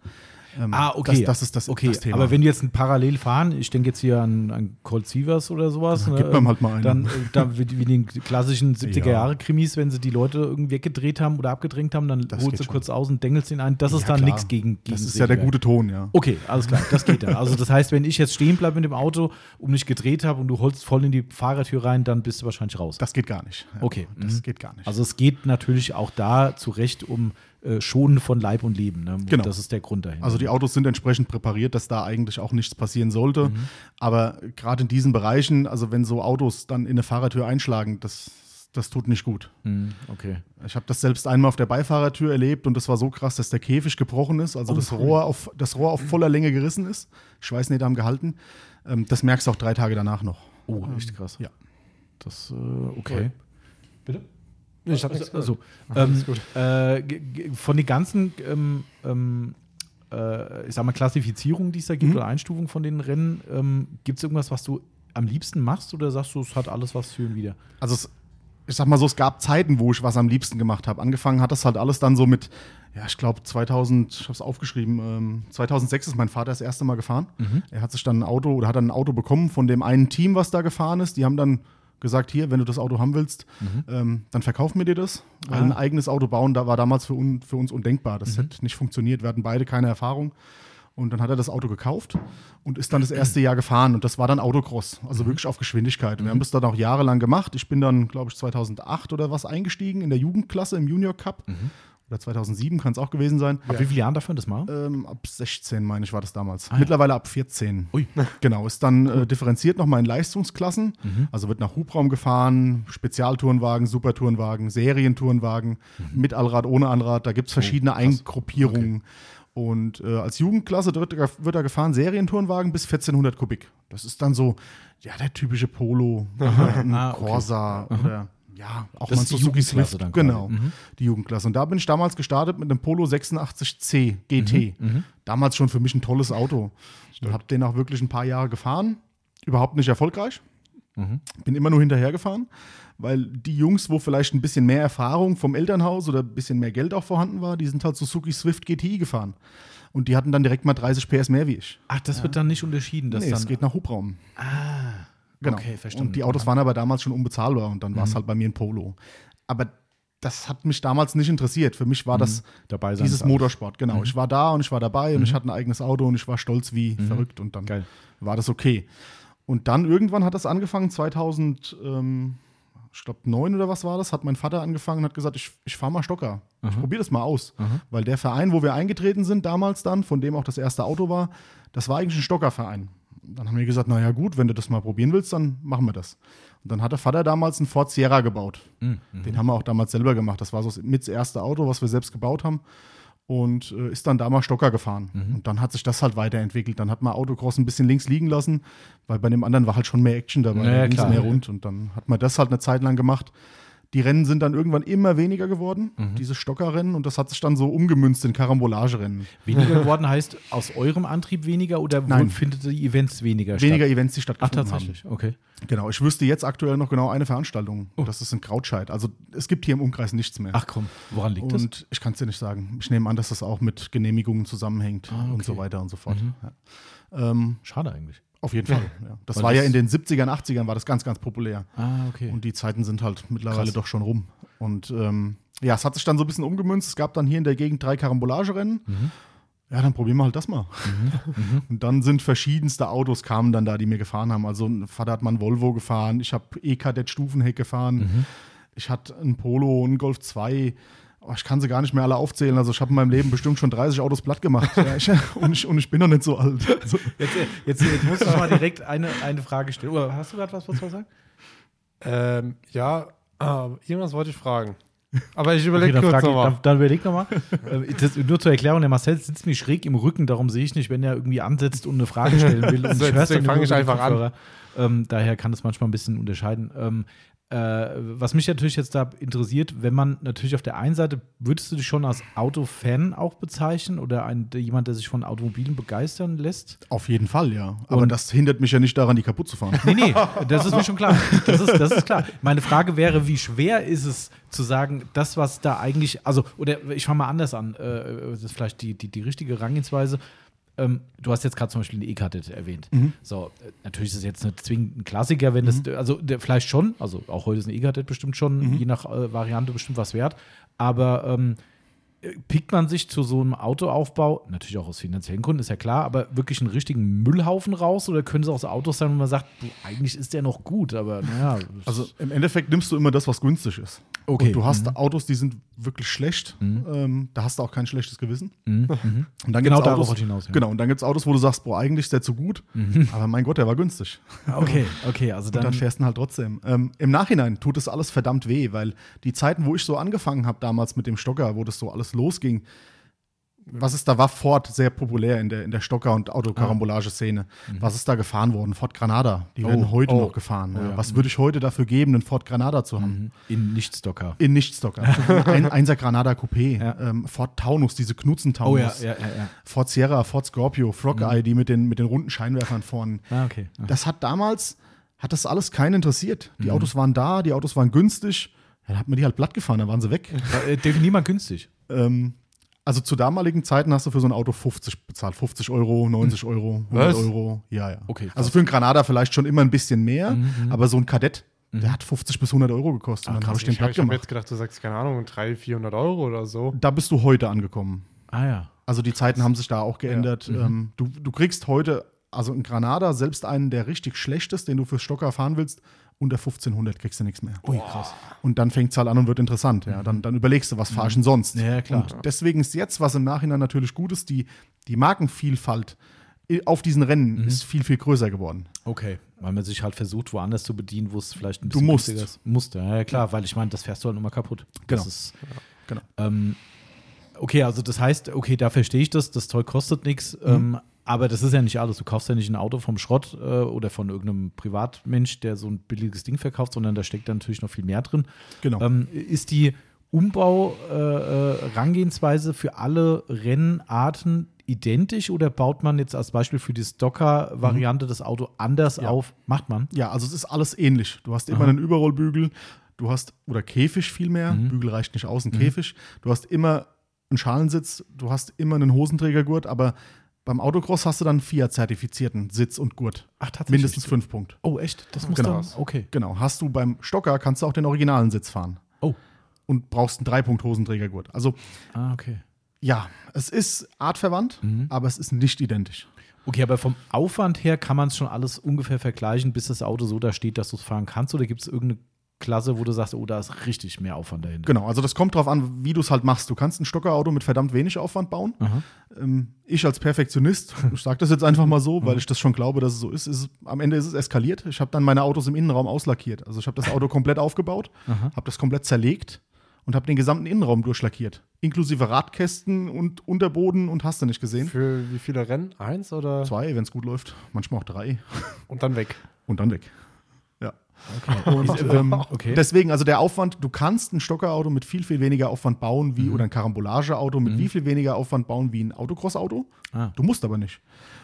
C: Ähm,
A: Ah, okay.
C: Das, das ist das,
A: okay.
C: das Thema.
A: Aber wenn die jetzt ein parallel fahren, ich denke jetzt hier an, an Colt Sievers oder sowas,
C: Dann gibt man halt mal einen.
A: dann, äh, dann wie, den klassischen 70er-Jahre-Krimis, *laughs* wenn sie die Leute irgendwie weggedreht haben oder abgedrängt haben, dann
C: Das
A: holst du
C: schon.
A: kurz aus und dengelst ihn ein. Das ist
C: Ja,
A: dann
C: klar.
A: nichts gegen, gegen
C: das ist ja der gute Ton, ja.
A: Okay, alles klar, das geht ja. Also das heißt, wenn ich jetzt stehen bleibe mit dem Auto und mich gedreht habe und du holst voll in die Fahrertür rein, dann bist du wahrscheinlich raus.
C: Das geht gar nicht. Ja,
A: Okay,
C: Das
A: mhm.
C: geht gar nicht.
A: Also es geht natürlich auch da zu Recht um äh, Schonen von Leib und Leben. Ne?
C: Genau.
A: Das ist der Grund dahinter.
C: Also die Autos sind entsprechend präpariert, dass da eigentlich auch nichts passieren sollte.
A: Mhm.
C: Aber gerade in diesen Bereichen, also wenn so Autos dann in eine Fahrertür einschlagen, das, das tut nicht gut.
A: Mhm, okay.
C: Ich habe das selbst einmal auf der Beifahrertür erlebt und das war so krass, dass der Käfig gebrochen ist, also
A: Oh,
C: das. Rohr auf, das Rohr auf voller Länge gerissen ist. Schweißnähte haben gehalten. Ähm, das merkst du auch drei Tage danach noch.
A: Oh, echt krass.
C: ja.
A: Das, äh, okay. Bitte?
B: Ich hab
A: also,
B: gehört.
A: ähm, äh, von den ganzen, ähm, ähm, äh, ich sag mal, Klassifizierungen, die es da gibt
C: Mhm.
A: oder Einstufungen von den Rennen, ähm, gibt es irgendwas, was du am liebsten machst oder sagst du, es hat alles was für und wieder?
C: Also es, ich sag mal so, es gab Zeiten, wo ich was am liebsten gemacht habe. Angefangen hat das halt alles dann so mit, ja, ich glaube 2000, ich habe es aufgeschrieben, ähm, 2006 ist mein Vater das erste Mal gefahren. Er hat sich dann ein Auto oder hat dann ein Auto bekommen von dem einen Team, was da gefahren ist. Die haben dann gesagt, hier, wenn du das Auto haben willst, ähm, dann verkaufen wir dir das. Weil
A: Ah.
C: ein eigenes Auto bauen, da war damals für, un, für uns undenkbar. Das hätte nicht funktioniert. Wir hatten beide keine Erfahrung. Und dann hat er das Auto gekauft und ist dann das *clears throat* erste Jahr gefahren. Und das war dann Autocross, also wirklich auf Geschwindigkeit. Und wir haben das dann auch jahrelang gemacht. Ich bin dann, glaube ich, 2008 oder was eingestiegen in der Jugendklasse im Junior Cup. Oder 2007 kann es auch gewesen sein.
A: Ab wie viele Jahren wir das machen?
C: Ähm, ab 16, meine ich, war das damals.
A: Ah, ja.
C: Mittlerweile ab 14.
A: Ui.
C: Genau, ist dann äh, differenziert nochmal in Leistungsklassen.
A: Mhm.
C: Also wird nach Hubraum gefahren, Spezialtourenwagen, Supertourenwagen, Serientourenwagen, mit Allrad, ohne Allrad. Da gibt es verschiedene
A: Oh.
C: Eingruppierungen. Und äh, als Jugendklasse wird, wird da gefahren Serientourenwagen bis 1400 Kubik. Das ist dann so, ja, der typische Polo, ein
A: Ah, okay.
C: Corsa oder ja, auch
A: Das
C: mal
A: ist die
C: Suzuki
A: Jugendklasse
C: Swift.
A: dann quasi.
C: Genau,
A: Mhm.
C: die Jugendklasse. Und da bin ich damals gestartet mit einem Polo 86C GT.
A: Mhm,
C: Damals schon für mich ein tolles Auto. Und habe den auch wirklich ein paar Jahre gefahren. Überhaupt nicht erfolgreich.
A: Mhm.
C: Bin immer nur hinterhergefahren, weil die Jungs, wo vielleicht ein bisschen mehr Erfahrung vom Elternhaus oder ein bisschen mehr Geld auch vorhanden war, die sind halt Suzuki Swift GTI gefahren. Und die hatten dann direkt mal 30 PS mehr wie ich.
A: Ach, das wird dann nicht unterschieden. Das
C: nee,
A: dann,
C: es geht nach Hubraum. Genau.
A: okay, verstanden.
C: Und die Autos waren aber damals schon unbezahlbar und dann war es halt bei mir ein Polo. Aber das hat mich damals nicht interessiert. Für mich war das
A: dabei sein
C: dieses. Motorsport. Genau. Ich war da und ich war dabei und ich hatte ein eigenes Auto und ich war stolz wie verrückt und dann
A: Geil.
C: war das okay. Und dann irgendwann hat das angefangen, 2000, ähm, ich glaube, neun oder was war das, hat mein Vater angefangen und hat gesagt, ich, ich fahre mal Stocker. Ich probiere das mal aus. Weil der Verein, wo wir eingetreten sind, damals dann, von dem auch das erste Auto war, das war eigentlich ein Stockerverein. Dann haben wir gesagt, naja gut, wenn du das mal probieren willst, dann machen wir das. Und dann hat der Vater damals einen Ford Sierra gebaut.
A: Mhm.
C: Den haben wir auch damals selber gemacht. Das war so mit das erste Auto, was wir selbst gebaut haben. Und äh, ist dann da mal Stocker gefahren.
A: Mhm.
C: Und dann hat sich das halt weiterentwickelt. Dann hat man Autocross ein bisschen links liegen lassen, weil bei dem anderen war halt schon mehr Action dabei,
A: Ja, ja,
C: da ging's
A: klar.
C: mehr rund. Und dann hat man das halt eine Zeit lang gemacht. Die Rennen sind dann irgendwann immer weniger geworden,
A: Mhm.
C: diese Stockerrennen. Und das hat sich dann so umgemünzt in Karambolagerennen.
A: Weniger *laughs* geworden heißt aus eurem Antrieb weniger oder wo
C: Nein.
A: findet die Events weniger,
C: Weniger
A: statt?
C: Events, die
A: Ach,
C: stattgefunden haben.
A: tatsächlich. Okay.
C: Genau, ich wüsste jetzt aktuell noch genau eine Veranstaltung.
A: Oh.
C: Das ist in Krautscheid. Also es gibt hier im Umkreis nichts mehr.
A: Ach komm, woran liegt das?
C: und ich kann es dir nicht sagen. Ich nehme an, dass das auch mit Genehmigungen zusammenhängt
A: Ah,
C: und
A: okay.
C: so weiter und so fort.
A: Mhm.
C: Ja. Ähm,
A: Schade eigentlich.
C: Auf jeden Fall. *laughs* Ja. Das
A: Weil
C: war ja
A: das-
C: in den 70ern, 80ern war das ganz, ganz populär.
A: Ah, okay.
C: Und die Zeiten sind halt mittlerweile
A: Krass.
C: doch schon rum. Und ähm, ja, es hat sich dann so ein bisschen umgemünzt. Es gab dann hier in der Gegend drei Karambolagerennen.
A: Mhm.
C: Ja, dann probieren wir halt das mal. *laughs* Und dann sind verschiedenste Autos kamen dann da, die mir gefahren haben. Also ein Vater hat mal einen Volvo gefahren, ich habe E-Kadett Stufenheck gefahren,
A: Mhm.
C: ich hatte einen Polo, einen Golf 2. Oh, ich kann sie gar nicht mehr alle aufzählen. Also ich habe in meinem Leben bestimmt schon 30 Autos platt gemacht. Ja, ich, *laughs* und, ich, und ich bin noch nicht so alt. Also,
A: Jetzt, jetzt, jetzt musst du mal direkt eine, eine Frage stellen. Oder hast du gerade was, was du sagen?
B: Ähm, ja, ah, irgendwas wollte ich fragen. Aber ich
A: Okay,
B: überlege
A: dann,
B: kurz
A: ich,
B: nochmal.
A: dann, dann überleg nochmal. Äh, das- nur zur Erklärung, der Marcel sitzt mir schräg im Rücken, darum sehe ich nicht, wenn er irgendwie ansetzt und eine Frage stellen will. Und *laughs*
B: So,
A: ich
B: deswegen
A: dann
B: fang
A: nur
B: ich einfach an.
A: Ähm, daher kann es manchmal ein bisschen unterscheiden. Ähm, äh, was mich natürlich jetzt da interessiert, wenn man natürlich auf der einen Seite, würdest du dich schon als Autofan auch bezeichnen oder ein, jemand, der sich von Automobilen begeistern lässt?
C: auf jeden Fall, ja. Aber
A: Und-
C: das hindert mich ja nicht daran, die kaputt zu fahren.
A: Nee, nee, *laughs* das ist mir schon klar. Das ist, das ist klar. Meine Frage wäre, wie schwer ist es zu sagen, das, was da eigentlich, also, oder ich fange mal anders an, äh, das ist vielleicht die, die, die richtige Herangehensweise. Ähm, du hast jetzt gerade zum Beispiel eine E-Karte erwähnt. So, äh, natürlich ist es jetzt nicht zwingend ein Klassiker, wenn das, also der, vielleicht schon, also auch heute ist eine E-Karte bestimmt schon, je nach äh, Variante bestimmt was wert, aber ähm, äh, pickt man sich zu so einem Autoaufbau, natürlich auch aus finanziellen Gründen, ist ja klar, aber wirklich einen richtigen Müllhaufen raus oder können es auch so Autos sein, wo man sagt, du, eigentlich ist der noch gut, aber naja. *laughs*
C: Also im Endeffekt nimmst du immer das, was günstig ist.
A: Okay.
C: Und du hast Autos, die sind wirklich schlecht. Ähm, da hast du auch kein schlechtes Gewissen.
A: Mhm, mhm. *laughs*
C: Und dann
A: Genau darauf hinaus, ja. Mhm.
C: Genau, und dann gibt es Autos, wo du sagst, boah, eigentlich ist der zu gut. Aber mein Gott, der war günstig. *laughs*
A: Okay, okay, also
C: Und dann
A: dann.
C: fährst du halt trotzdem. Ähm, Im Nachhinein tut das alles verdammt weh, weil die Zeiten, wo ich so angefangen habe damals mit dem Stocker, wo das so alles losging, was ist da war Ford sehr populär in der, in der Stocker- und Autokarambolage-Szene. Was ist da gefahren worden? Ford Granada. Die werden
A: Oh,
C: heute
A: oh.
C: noch gefahren.
A: Oh,
C: ja. Was würde ich heute dafür geben, einen Ford Granada zu haben?
A: Mhm. In Nicht-Stocker.
C: In Nicht-Stocker. *laughs* Ein Einser Granada Coupé.
A: Ja.
C: Ähm, Ford Taunus, diese Knutzen-Taunus.
A: Oh ja.
C: Ford Sierra, Ford Scorpio, Frog Eye, die mit den, mit den runden Scheinwerfern vorne.
A: Ah, okay.
C: Das hat damals, hat das alles keinen interessiert.
A: Mhm.
C: Die Autos waren da, die Autos waren günstig. Ja, da hat man die halt platt gefahren, dann waren sie weg.
A: Äh, definier mal günstig.
C: Ähm, also zu damaligen Zeiten hast du für so ein Auto 50 bezahlt. 50 Euro, 90 Euro, 100
B: Was?
C: Euro. Ja, ja.
A: Okay,
C: also für einen Granada vielleicht schon immer ein bisschen mehr,
A: Mhm,
C: aber so ein Kadett, der hat 50 bis 100 Euro gekostet.
A: Ah,
C: dann habe ich den
B: Ich habe
C: platt gemacht.
B: jetzt gedacht, du sagst, keine Ahnung, 300, 400 Euro oder so.
C: Da bist du heute angekommen.
A: Ah ja.
C: Also die Zeiten haben sich da auch geändert. Ähm, du, du kriegst heute, also ein Granada, selbst einen, der richtig schlecht ist, den du fürs Stocker fahren willst, unter 1500 kriegst du nichts mehr.
A: Ui, krass.
C: Und dann fängt es halt an und wird interessant. Ja. Dann, dann überlegst du, was fahr ich denn sonst?
A: Ja, klar.
C: Und deswegen ist jetzt, was im Nachhinein natürlich gut ist, die, die Markenvielfalt auf diesen Rennen ist viel, viel größer geworden.
A: Okay. Weil man sich halt versucht, woanders zu bedienen, wo es vielleicht ein
C: Du
A: bisschen
C: musst.
A: günstiger ist. Musst, ja, klar, weil ich meine, das fährst du halt immer kaputt.
C: Genau.
A: Das ist,
C: Genau.
A: Ähm, okay, also das heißt, okay, da verstehe ich das, das Zeug kostet nichts, ähm, aber das ist ja nicht alles. Du kaufst ja nicht ein Auto vom Schrott äh, oder von irgendeinem Privatmensch, der so ein billiges Ding verkauft, sondern da steckt da natürlich noch viel mehr drin.
C: Genau.
A: Ähm, ist die Umbau-Herangehensweise für alle Rennarten identisch oder baut man jetzt als Beispiel für die Stocker-Variante das Auto anders
C: Mhm. Ja.
A: auf? Macht man?
C: Ja, also es ist alles ähnlich. Du hast immer
A: Aha.
C: einen Überrollbügel, du hast, oder Käfig vielmehr, Bügel reicht nicht aus, ein Käfig. Du hast immer einen Schalensitz, du hast immer einen Hosenträgergurt, aber beim Autocross hast du dann Fiat-zertifizierten Sitz und Gurt.
A: Ach, tatsächlich.
C: Mindestens fünf Punkte.
A: Oh, echt? Das muss
C: Genau.
A: dann. Okay.
C: Genau. Hast du beim Stocker, kannst du auch den originalen Sitz fahren.
A: Oh.
C: Und brauchst einen Dreipunkt-Hosenträgergurt. Also,
A: Ah, okay.
C: ja, es ist artverwandt, aber es ist nicht identisch.
A: Okay, aber vom Aufwand her kann man es schon alles ungefähr vergleichen, bis das Auto so da steht, dass du es fahren kannst? Oder gibt es irgendeine Klasse, wo du sagst, oh, da ist richtig mehr Aufwand dahinter.
C: Genau, also das kommt drauf an, wie du es halt machst. Du kannst ein Stockerauto mit verdammt wenig Aufwand bauen. Ähm, ich als Perfektionist, *laughs* ich sage das jetzt einfach mal so, weil ich das schon glaube, dass es so ist, ist es, am Ende ist es eskaliert. Ich habe dann meine Autos im Innenraum auslackiert. Also ich habe das Auto *laughs* komplett aufgebaut, habe das komplett zerlegt und habe den gesamten Innenraum durchlackiert. Inklusive Radkästen und Unterboden und hast du nicht gesehen.
B: Für wie viele Rennen? Eins oder?
C: Zwei, wenn es gut läuft, manchmal auch drei
B: Und dann weg.
C: und dann weg.
A: Okay. *laughs*
C: Und, ähm, *laughs*
A: okay.
C: Deswegen, also der Aufwand, du kannst ein Stockerauto mit viel, viel weniger Aufwand bauen wie, oder ein Karambolageauto mit wie viel weniger Aufwand bauen wie ein Autocross-Auto.
A: Ah.
C: Du musst aber nicht.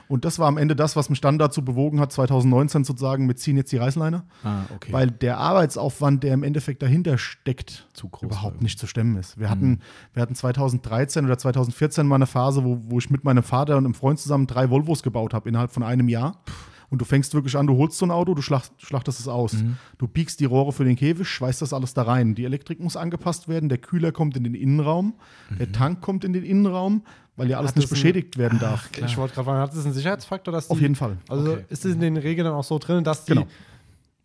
C: Und das war am Ende das, was mich dann dazu bewogen hat, 2019 zu sagen, wir ziehen jetzt die Reißleine.
A: ah, okay.
C: Weil der Arbeitsaufwand, der im Endeffekt dahinter steckt,
A: Zu groß
C: überhaupt nicht zu stemmen ist. Wir, hatten, wir hatten 2013 oder 2014 mal eine Phase, wo, wo ich mit meinem Vater und einem Freund zusammen drei Volvos gebaut habe innerhalb von einem Jahr. Und du fängst wirklich an, du holst so ein Auto, du schlacht, schlachtest es aus. Du biegst die Rohre für den Käfig, schweißt das alles da rein. Die Elektrik muss angepasst werden, der Kühler kommt in den Innenraum, der Tank kommt in den Innenraum, weil ja alles
B: Hat
C: nicht
B: das ein-
C: beschädigt werden darf.
B: Ich wollte gerade fragen, hat das einen Sicherheitsfaktor? Dass
C: Auf
B: die,
C: jeden Fall.
B: Also
A: Okay.
B: ist es in den Regeln dann auch so drin, dass die
C: Genau.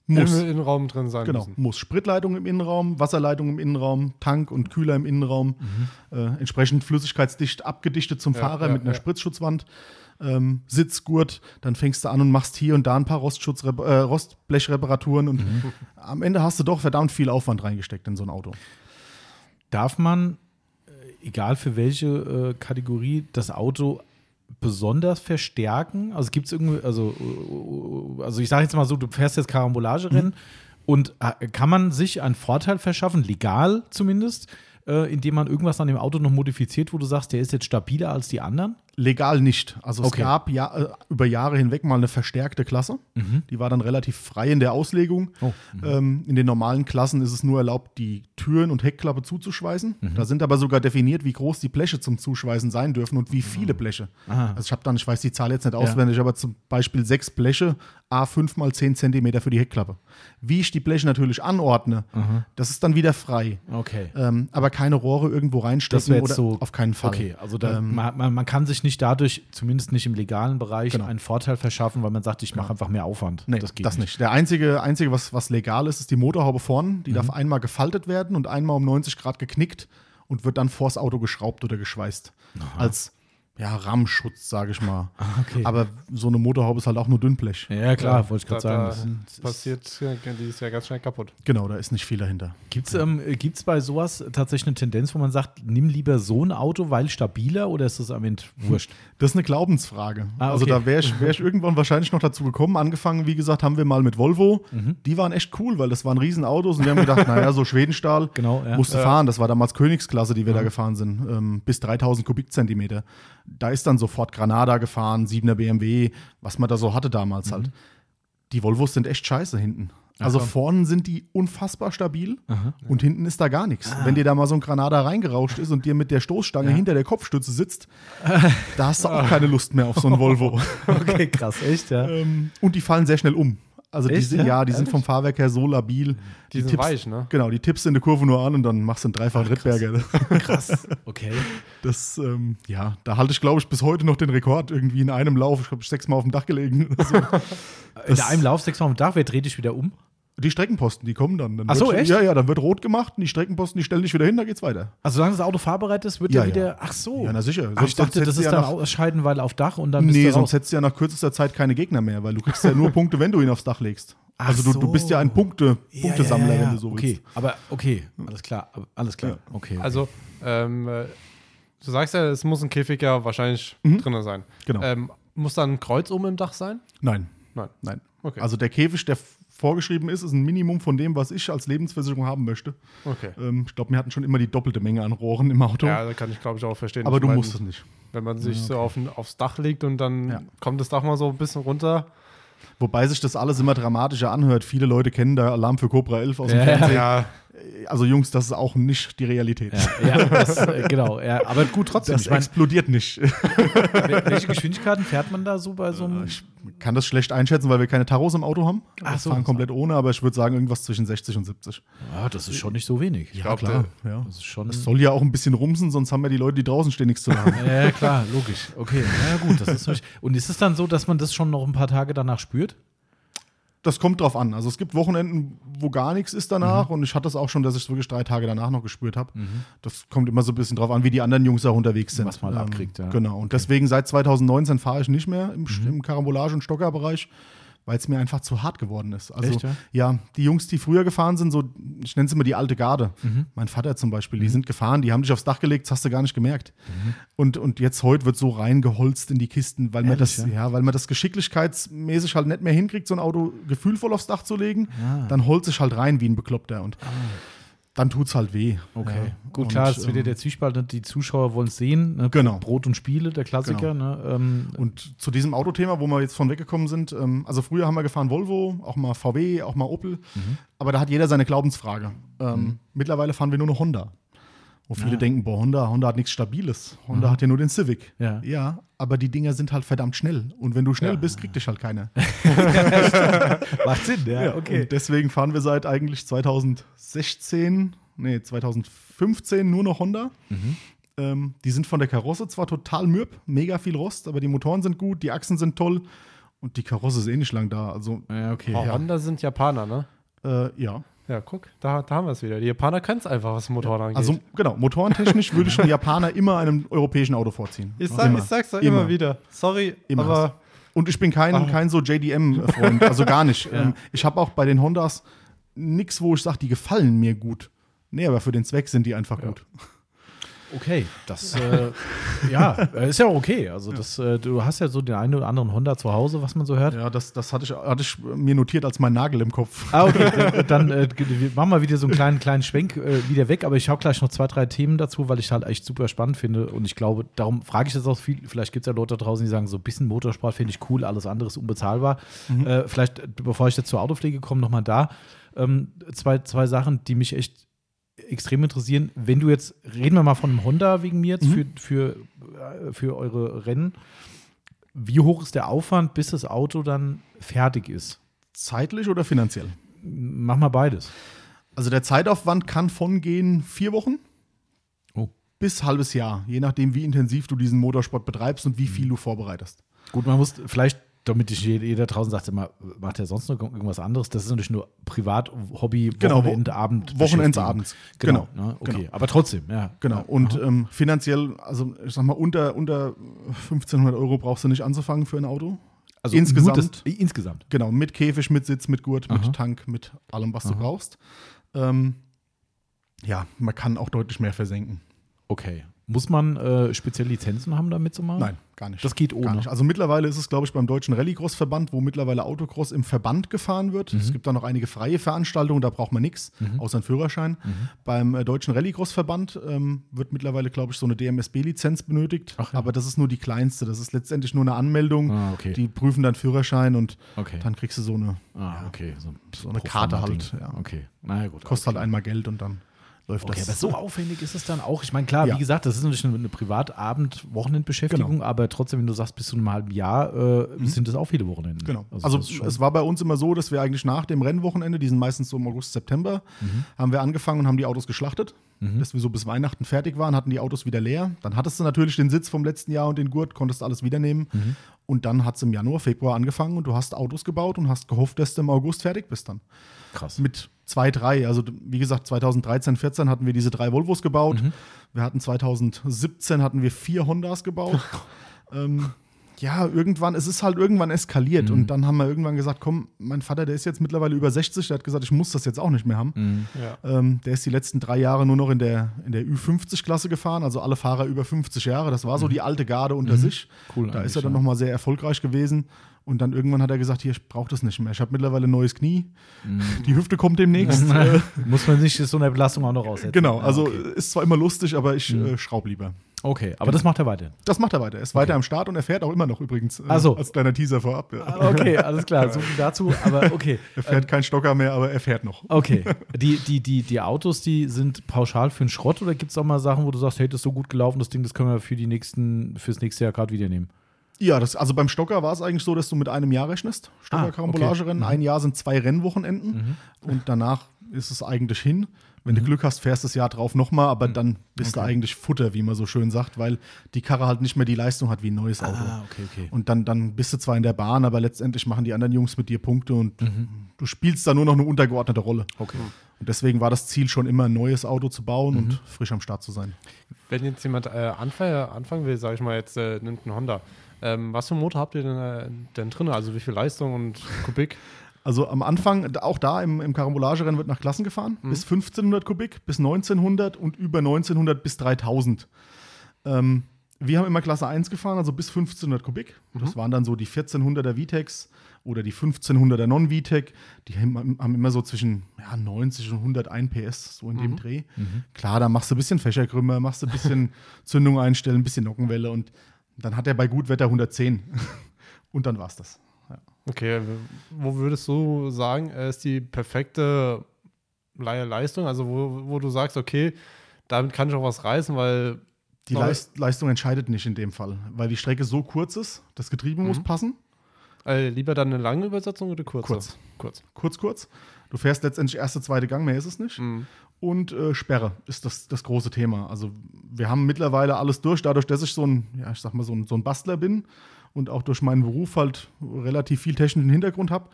C: Muss.
B: im Innenraum drin sein
C: Genau,
B: müssen?
C: muss. Spritleitung im Innenraum, Wasserleitung im Innenraum, Tank und Kühler im Innenraum, äh, entsprechend flüssigkeitsdicht abgedichtet zum
B: Ja,
C: Fahrer
B: ja,
C: mit einer
B: ja.
C: Spritzschutzwand, ähm, Sitzgurt, dann fängst du an und machst hier und da ein paar Rostschutz, äh, Rostblechreparaturen und *laughs* am Ende hast du doch verdammt viel Aufwand reingesteckt in so ein Auto.
A: Darf man, äh, egal für welche äh, Kategorie, das Auto besonders verstärken? Also gibt es irgendwie, also, also ich sage jetzt mal so, du fährst jetzt Karambolagerennen und äh, kann man sich einen Vorteil verschaffen, legal zumindest, äh, indem man irgendwas an dem Auto noch modifiziert, wo du sagst, der ist jetzt stabiler als die anderen?
C: Legal nicht. Also es
A: Okay.
C: gab ja, äh, über Jahre hinweg mal eine verstärkte Klasse. Die war dann relativ frei in der Auslegung.
A: Oh,
C: Ähm, in den normalen Klassen ist es nur erlaubt, die Türen und Heckklappe zuzuschweißen. Da sind aber sogar definiert, wie groß die Bleche zum Zuschweißen sein dürfen und wie viele Bleche.
A: Aha.
C: Also ich habe dann, ich weiß die Zahl jetzt nicht auswendig, aber zum Beispiel sechs Bleche, A5 mal 10 Zentimeter für die Heckklappe. Wie ich die Bleche natürlich anordne, das ist dann wieder frei.
A: Okay.
C: Ähm, aber keine Rohre irgendwo
A: Das
C: reinstecken
A: wäre
C: oder
A: so.
C: auf keinen Fall.
A: Okay, also da,
C: Ähm,
A: man, man, man kann sich nicht dadurch, zumindest nicht im legalen Bereich,
C: Genau.
A: einen Vorteil verschaffen, weil man sagt, ich mache einfach mehr Aufwand.
C: Nee, das, nicht. Der einzige, einzige was, was legal ist, ist die Motorhaube vorne. Die darf einmal gefaltet werden und einmal um 90 Grad geknickt und wird dann vors Auto geschraubt oder geschweißt. Als ja, Rahmenschutz, sage ich mal.
A: okay.
C: Aber so eine Motorhaube ist halt auch nur Dünnblech.
A: Ja, klar, wollte ich gerade sagen.
B: Da passiert, ja, die ist ja ganz schnell kaputt.
C: Genau, da ist nicht viel dahinter.
A: Gibt es ähm, gibt's bei sowas tatsächlich eine Tendenz, wo man sagt, nimm lieber so ein Auto, weil stabiler oder ist das am Ende wurscht?
C: Das ist eine Glaubensfrage.
A: Ah,
C: Also
A: okay.
C: da wäre ich, wär ich irgendwann wahrscheinlich noch dazu gekommen. Angefangen, wie gesagt, haben wir mal mit Volvo.
A: Mhm.
C: Die waren echt cool, weil das waren Riesenautos und wir haben gedacht, *laughs* naja, so Schwedenstahl
A: Genau, ja.
C: musste fahren. Das war damals Königsklasse, die wir da gefahren sind, ähm, bis 3000 Kubikzentimeter. Da ist dann sofort Granada gefahren, 7er BMW, was man da so hatte damals halt. Die Volvos sind echt scheiße hinten. Also
A: Mhm.
C: vorne sind die unfassbar stabil und hinten ist da gar nichts. Wenn dir da mal so ein Granada reingerauscht ist und dir mit der Stoßstange hinter der Kopfstütze sitzt, da hast du auch keine Lust mehr auf so ein Volvo. *laughs*
A: okay, krass, echt, ja.
C: Ähm, und die fallen sehr schnell um. Also die
A: Echt, ja?
C: ja, die sind vom Fahrwerk her so labil.
B: Die sind weich, ne?
C: Genau, die tippst in der Kurve nur an und dann machst du einen dreifachen Rittberger. *laughs*
A: Krass, okay.
C: Das, ähm, ja, da halte ich, glaube ich, bis heute noch den Rekord irgendwie in einem Lauf. Ich habe sechsmal auf dem Dach gelegen. so. *laughs*
A: In einem Lauf sechsmal am Dach, wer dreht dich wieder um?
C: Die Streckenposten, die kommen dann. dann
A: Ach so,
C: wird,
A: echt?
C: Ja, ja, dann wird rot gemacht und die Streckenposten, die stellen dich wieder hin, da geht's weiter.
A: Also solange das Auto fahrbereit ist, wird
C: Ja,
A: er
C: ja.
A: wieder, ach so.
C: Ja, na sicher.
A: Ach, ich dachte, das ist dann
C: ja nach,
A: ausscheiden, weil auf Dach und dann bist
C: Nee,
A: du
C: sonst
A: raus.
C: hättest du ja nach kürzester Zeit keine Gegner mehr, weil du kriegst ja nur Punkte, wenn du ihn aufs Dach legst.
A: Ach
C: also du, du bist ja ein
A: so.
C: Punkte, Punktesammler,
A: ja, ja, ja.
C: wenn du so
A: Okay,
C: willst.
A: aber okay, alles klar, alles klar. Okay, okay.
B: Also, ähm, äh, du sagst ja, es muss ein Käfig ja wahrscheinlich drin sein.
C: Genau.
B: Ähm, muss dann ein Kreuz oben im Dach sein?
C: Nein,
B: Nein.
C: nein.
B: Okay.
C: Also der Käfig, der vorgeschrieben ist, ist ein Minimum von dem, was ich als Lebensversicherung haben möchte.
B: Okay.
C: Ähm, ich glaube, wir hatten schon immer die doppelte Menge an Rohren im Auto.
B: Ja, da kann ich glaube ich auch verstehen.
C: aber
B: Ich
C: du
B: meine,
C: musst es nicht.
B: Wenn man sich so auf, aufs Dach legt und dann
C: Ja.
B: kommt das Dach mal so ein bisschen runter.
C: Wobei sich das alles immer dramatischer anhört. Viele Leute kennen da Alarm für Cobra 11 aus dem
A: Ja,
C: Fernsehen.
B: Ja,
C: Also Jungs, das ist auch nicht die Realität.
A: ja, ja das, äh, genau, ja, aber gut trotzdem.
C: Das
A: ich meine,
C: explodiert nicht. *laughs*
A: welche Geschwindigkeiten fährt man da so bei so einem?
C: Ich kann das schlecht einschätzen, weil wir keine Taros im Auto haben.
A: Ach
C: Wir
A: so.
C: fahren komplett ohne, aber ich würde sagen, irgendwas zwischen 60 und 70.
A: Ja, das ist schon nicht so wenig.
C: Ja,
B: glaub,
C: klar. Ja.
A: Das ist schon.
C: Es soll ja auch ein bisschen rumsen, sonst haben ja die Leute, die draußen stehen, nichts zu sagen. *laughs*
A: Ja, klar, logisch. Okay, na ja, gut, das ist. Und ist es dann so, dass man das schon noch ein paar Tage danach spürt?
C: Das kommt drauf an. Also es gibt Wochenenden, wo gar nichts ist danach. Und ich hatte das auch schon, dass ich es wirklich drei Tage danach noch gespürt habe. Das kommt immer so ein bisschen drauf an, wie die anderen Jungs auch unterwegs sind.
A: Was man
C: Ähm,
A: abkriegt, ja.
C: Genau. Und deswegen seit 2019 fahre ich nicht mehr im, im Karambolage- und Stockerbereich, weil es mir einfach zu hart geworden ist. Also
A: Echt, ja?
C: ja, die Jungs, die früher gefahren sind, so, ich nenne es immer die alte Garde.
A: Mhm.
C: Mein Vater zum Beispiel, die sind gefahren, die haben dich aufs Dach gelegt, das hast du gar nicht gemerkt. Und, und jetzt heute wird so reingeholzt in die Kisten, weil man
A: Ehrlich,
C: das,
A: ja?
C: ja? weil man das geschicklichkeitsmäßig halt nicht mehr hinkriegt, so ein Auto gefühlvoll aufs Dach zu legen.
A: Ah.
C: Dann holt sich halt rein wie ein Bekloppter und dann tut's halt weh.
A: Okay.
C: Ja.
A: Gut,
C: Und,
A: klar, es ist wieder
C: ähm,
A: der Zwiespalt. ne? Die Zuschauer wollen es sehen. Ne?
C: Genau.
A: Brot und Spiele, der Klassiker. Ne? Ähm,
C: Und zu diesem Autothema, wo wir jetzt von weggekommen sind, ähm, also früher haben wir gefahren Volvo, auch mal VW, auch mal Opel,
A: Mhm.
C: aber da hat jeder seine Glaubensfrage. Ähm, Mittlerweile fahren wir nur noch Honda. Wo viele
A: Ja.
C: denken, boah, Honda, Honda hat nichts Stabiles. Honda hat ja nur den Civic.
A: Ja.
C: ja, aber die Dinger sind halt verdammt schnell. Und wenn du schnell
B: Ja.
C: bist, kriegt dich halt keiner. *laughs*
A: macht Sinn, ja,
C: Und deswegen fahren wir seit eigentlich 2016, nee, 2015 nur noch Honda.
A: Mhm.
C: Ähm, die sind von der Karosse zwar total mürb, mega viel Rost, aber die Motoren sind gut, die Achsen sind toll und die Karosse ist eh nicht lang da. Also,
A: Ja, okay.
B: Oh,
C: Ja.
B: Honda sind Japaner, ne?
C: äh, ja.
B: Ja, guck, da, da haben wir es wieder. Die Japaner können es einfach, was Motoren angeht.
C: Also, genau, motorentechnisch würde ich einen Japaner immer einem europäischen Auto vorziehen.
B: ich, sag,
C: Immer.
B: ich sag's doch immer,
C: Immer.
B: wieder. Sorry,
C: Immer.
B: aber
C: Und ich bin kein,
B: Ah.
C: kein so JDM-Freund, also gar nicht. *laughs* ähm, ich habe auch bei den Hondas nichts, wo ich sage, die gefallen mir gut. Nee, aber für den Zweck sind die einfach gut.
A: Okay, das äh, *laughs* ja, äh, ist ja auch okay. Also das, äh, du hast ja so den einen oder anderen Honda zu Hause, was man so hört.
C: Ja, das, das hatte, ich, hatte ich mir notiert als mein Nagel im Kopf.
A: Ah, okay. *laughs* Dann äh, wir machen wir wieder so einen kleinen, kleinen Schwenk äh, wieder weg, aber ich habe gleich noch zwei, drei Themen dazu, weil ich halt echt super spannend finde. Und ich glaube, darum frage ich das auch viel. Vielleicht gibt es ja Leute da draußen, die sagen, so ein bisschen Motorsport finde ich cool, alles andere ist unbezahlbar. Äh, vielleicht, bevor ich jetzt zur Autopflege komme, nochmal da. Ähm, zwei, zwei Sachen, die mich echt extrem interessieren. Wenn du jetzt, reden wir mal von einem Honda wegen mir jetzt für, für, äh, für eure Rennen. Wie hoch ist der Aufwand, bis das Auto dann fertig ist?
C: Zeitlich oder finanziell?
A: Mach mal beides.
C: Also der Zeitaufwand kann von gehen vier Wochen
A: Oh.
C: bis halbes Jahr, je nachdem, wie intensiv du diesen Motorsport betreibst und wie viel du vorbereitest.
A: Gut, man muss vielleicht, damit nicht jeder draußen sagt, immer, macht er sonst noch irgendwas anderes? Das ist natürlich nur Privat, Hobby,
C: Genau, wo-
A: Wochenende, Abend.
C: Wochenendsabends.
A: Genau.
C: Genau,
A: ne? Okay,
C: genau.
A: aber trotzdem, ja.
C: Genau. Und ähm, finanziell, also ich sag mal, unter, unter 1500 Euro brauchst du nicht anzufangen für ein Auto.
A: Also
C: insgesamt-
A: das, insgesamt.
C: Genau, mit Käfig, mit Sitz, mit Gurt,
A: Aha.
C: mit Tank, mit allem, was du
A: Aha.
C: brauchst. Ähm, ja, man kann auch deutlich mehr versenken.
A: Okay. Muss man äh, spezielle Lizenzen haben, damit zu machen?
C: Nein, gar nicht.
A: Das geht ohne.
C: Gar nicht. Also mittlerweile ist es, glaube ich, beim Deutschen Rallycross-Verband, wo mittlerweile Autocross im Verband gefahren wird.
A: Mhm.
C: Es gibt da noch einige freie Veranstaltungen, da braucht man nichts, außer einen Führerschein.
A: Mhm.
C: Beim äh, Deutschen Rallycross-Verband ähm, wird mittlerweile, glaube ich, so eine DMSB-Lizenz benötigt.
A: Ach ja.
C: Aber das ist nur die kleinste. Das ist letztendlich nur eine Anmeldung.
A: Ah, okay.
C: Die prüfen dann Führerschein und
A: Okay.
C: dann kriegst du so eine,
A: ah, okay. So,
C: so eine Karte halt. Ja.
A: Okay. Na ja, gut.
C: Kostet halt einmal Geld und dann läuft
A: Okay, aber
C: das.
A: so aufwendig ist es dann auch. Ich meine, klar,
C: Ja.
A: wie gesagt, das ist natürlich eine, Privatabend-Wochenendbeschäftigung,
C: Genau.
A: aber trotzdem, wenn du sagst, bis zu einem halben Jahr, äh, sind das auch viele Wochenenden.
C: Genau. Also,
A: schon-
C: es war bei uns immer so, dass wir eigentlich nach dem Rennwochenende, die sind meistens so im August, September,
A: Mhm.
C: haben wir angefangen und haben die Autos geschlachtet. Dass wir so bis Weihnachten fertig waren, hatten die Autos wieder leer. Dann hattest du natürlich den Sitz vom letzten Jahr und den Gurt, konntest alles wieder nehmen.
A: Mhm.
C: Und dann hat es im Januar, Februar angefangen und du hast Autos gebaut und hast gehofft, dass du im August fertig bist dann.
A: Krass.
C: Mit zwei, drei. Also wie gesagt, 2013, 14 hatten wir diese drei Volvos gebaut.
A: Mhm.
C: Wir hatten 2017 hatten wir vier Hondas gebaut. *laughs* ähm, ja, irgendwann, es ist halt irgendwann eskaliert.
A: Mhm.
C: Und dann haben wir irgendwann gesagt, komm, mein Vater, der ist jetzt mittlerweile über 60, der hat gesagt, ich muss das jetzt auch nicht mehr haben.
A: Mhm.
B: ja.
C: Ähm, der ist die letzten drei Jahre nur noch in der, in der Ü50-Klasse gefahren, also alle Fahrer über 50 Jahre. Das war so die alte Garde unter sich.
A: Mhm. Cool
C: Da ist er dann
A: ja.
C: nochmal sehr erfolgreich gewesen. Und dann irgendwann hat er gesagt, hier, ich brauche das nicht mehr. Ich habe mittlerweile ein neues Knie.
A: Mhm.
C: Die Hüfte kommt demnächst. *laughs* äh,
A: Muss man sich so eine Belastung auch noch aussetzen.
C: genau,
A: Ja,
C: also
A: okay. Mhm.
C: ist zwar immer lustig, aber ich äh, schraub lieber.
A: Okay, aber das macht er weiter.
C: Das macht er weiter. Er ist weiter am Start und er fährt auch immer noch übrigens. Äh,
A: Ach so.
C: Als kleiner Teaser vorab. Ja.
A: Okay, alles klar, so viel dazu. Aber *laughs* okay.
C: Er fährt kein Stocker mehr, aber er fährt noch.
A: Okay. *laughs* Die, die, die, die Autos, die sind pauschal für den Schrott oder gibt es auch mal Sachen, wo du sagst, hey, das ist so gut gelaufen, das Ding, das können wir für die nächsten, fürs nächste Jahr gerade wieder nehmen?
C: Ja, das, also beim Stocker war es eigentlich so, dass du mit einem Jahr rechnest.
A: Ah,
C: Stocker-Karambolagerennen. Ein Jahr sind zwei Rennwochenenden und danach ist es eigentlich hin. Wenn du Glück hast, fährst du das Jahr drauf nochmal, aber dann bist du eigentlich Futter, wie man so schön sagt, weil die Karre halt nicht mehr die Leistung hat wie ein neues Auto.
A: Ah, okay, okay.
C: Und dann, dann bist du zwar in der Bahn, aber letztendlich machen die anderen Jungs mit dir Punkte und du spielst da nur noch eine untergeordnete Rolle.
A: Okay.
C: Und deswegen war das Ziel schon immer, ein neues Auto zu bauen und frisch am Start zu sein.
B: Wenn jetzt jemand äh, anfangen, anfangen will, sage ich mal, jetzt äh, nimmt ein Honda. Ähm, was für einen Motor habt ihr denn, äh, denn drin? Also wie viel Leistung und Kubik? *laughs*
C: Also am Anfang, auch da im, im Karambolagerennen wird nach Klassen gefahren, bis 1500 Kubik, bis 1900 und über 1900 bis 3000. Ähm, wir haben immer Klasse 1 gefahren, also bis 1500 Kubik. Das waren dann so die 1400er VTECs oder die 1500er Non-VTEC. Die haben, haben immer so zwischen ja, 90 und 101 PS, so in dem Dreh. Klar, da machst du ein bisschen Fächerkrümmer, machst du ein bisschen *laughs* Zündung einstellen, ein bisschen Nockenwelle und dann hat er bei Gutwetter 110. *laughs* und dann war's das. Ja.
B: Okay, wo würdest du sagen, äh, ist die perfekte Le- Leistung? Also wo, wo du sagst, okay, damit kann ich auch was reißen, weil
C: Die. Leist Leistung entscheidet nicht in dem Fall, weil die Strecke so kurz ist, das Getriebe muss passen.
B: äh, lieber dann eine lange Übersetzung oder kurze?
C: Kurz.
B: Kurz.
C: Kurz, kurz. Du fährst letztendlich erste, zweite Gang, mehr ist es nicht. Und äh, Sperre ist das, das große Thema. Also wir haben mittlerweile alles durch, dadurch, dass ich so ein, ja, ich sag mal, so ein, so ein Bastler bin und auch durch meinen Beruf halt relativ viel technischen Hintergrund habe,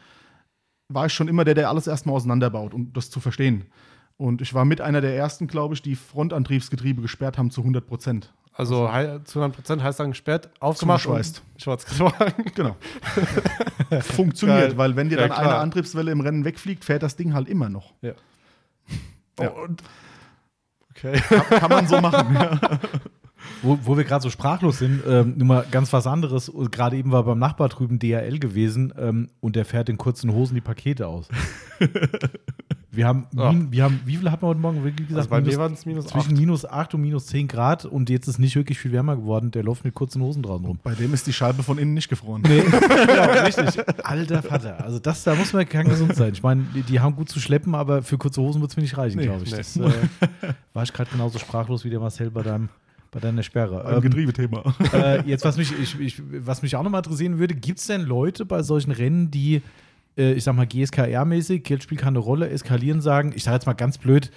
C: war ich schon immer der, der alles erstmal auseinanderbaut, um das zu verstehen. Und ich war mit einer der ersten, glaube ich, die Frontantriebsgetriebe gesperrt haben zu 100 Prozent.
B: Also zu 100 Prozent heißt dann gesperrt, aufgemacht
C: Zugeschweißt.
B: und schwarz getragen.
C: Genau. Funktioniert,
B: Geil.
C: weil wenn dir
B: Ja,
C: dann
B: klar.
C: eine Antriebswelle im Rennen wegfliegt, fährt das Ding halt immer noch.
B: Ja.
C: Ja.
B: Und okay. *laughs*
C: Kann, kann man so machen. ja.
A: Wo, wo wir gerade so sprachlos sind, ähm, nur mal ganz was anderes. Und Gerade eben war beim Nachbar drüben DHL gewesen ähm, und der fährt in kurzen Hosen die Pakete aus. *laughs* wir, haben,
B: Ja.
A: min, wir haben, wie viel hatten wir heute Morgen? Wie gesagt,
B: Also bei mir
A: minus-
B: waren es minus
A: zwischen
B: 8.
A: minus 8 und minus 10 Grad und jetzt ist nicht wirklich viel wärmer geworden. Der läuft mit kurzen Hosen draußen rum.
C: Bei dem ist die Scheibe von innen nicht gefroren.
A: Nee, *laughs* ja, richtig. Alter Vater. Also das, da muss man kein gesund sein. Ich meine, die, die haben gut zu schleppen, aber für kurze Hosen wird es mir nicht reichen,
C: Nee,
A: glaube ich.
B: nee.
A: Das äh, war ich gerade genauso sprachlos wie der Marcel bei, deinem, bei deiner Sperre.
C: Ein
A: Ähm,
C: Getriebethema.
A: äh, jetzt, was mich, ich, ich, was mich auch nochmal interessieren würde, gibt es denn Leute bei solchen Rennen, die, äh, ich sag mal, GSKR-mäßig, Geld spielt keine Rolle, eskalieren, sagen, ich sage jetzt mal ganz blöd,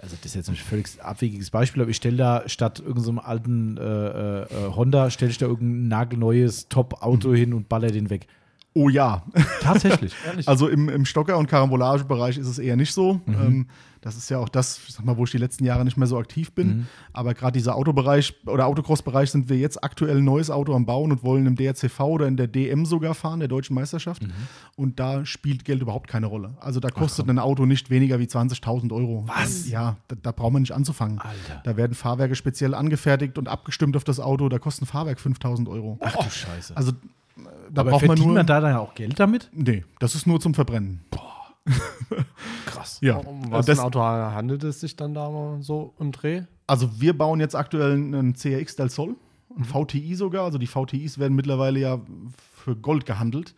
A: also das ist jetzt ein völlig abwegiges Beispiel, aber ich stelle da statt irgendeinem alten äh, äh, äh, Honda, stelle ich da irgendein nagelneues Top-Auto hin und baller den weg.
C: Oh ja.
A: Tatsächlich. *laughs*
C: Also im, im Stocker- und Karambolagebereich ist es eher nicht so. Ähm, das ist ja auch das, sag mal, wo ich die letzten Jahre nicht mehr so aktiv bin. Aber gerade dieser Autobereich oder Autocross-Bereich sind wir jetzt aktuell ein neues Auto am Bauen und wollen im DRCV oder in der DM sogar fahren, der deutschen Meisterschaft. Und da spielt Geld überhaupt keine Rolle. Also da kostet ein Auto nicht weniger wie 20.000 Euro.
A: Was?
C: Ja, da, da braucht man nicht anzufangen.
A: Alter.
C: Da werden Fahrwerke speziell angefertigt und abgestimmt auf das Auto. Da kostet ein Fahrwerk 5.000 Euro.
A: Ach du Scheiße.
C: Also da
A: aber
C: braucht man nur.
A: man da dann auch Geld damit?
C: nee, das ist nur zum Verbrennen. *laughs*
A: Krass.
C: Ja,
B: Um was
C: das,
B: für ein Auto handelt es sich dann da mal so im Dreh?
C: also wir bauen jetzt aktuell einen CRX Del Sol, ein VTI sogar. Also die VTIs werden mittlerweile ja für Gold gehandelt.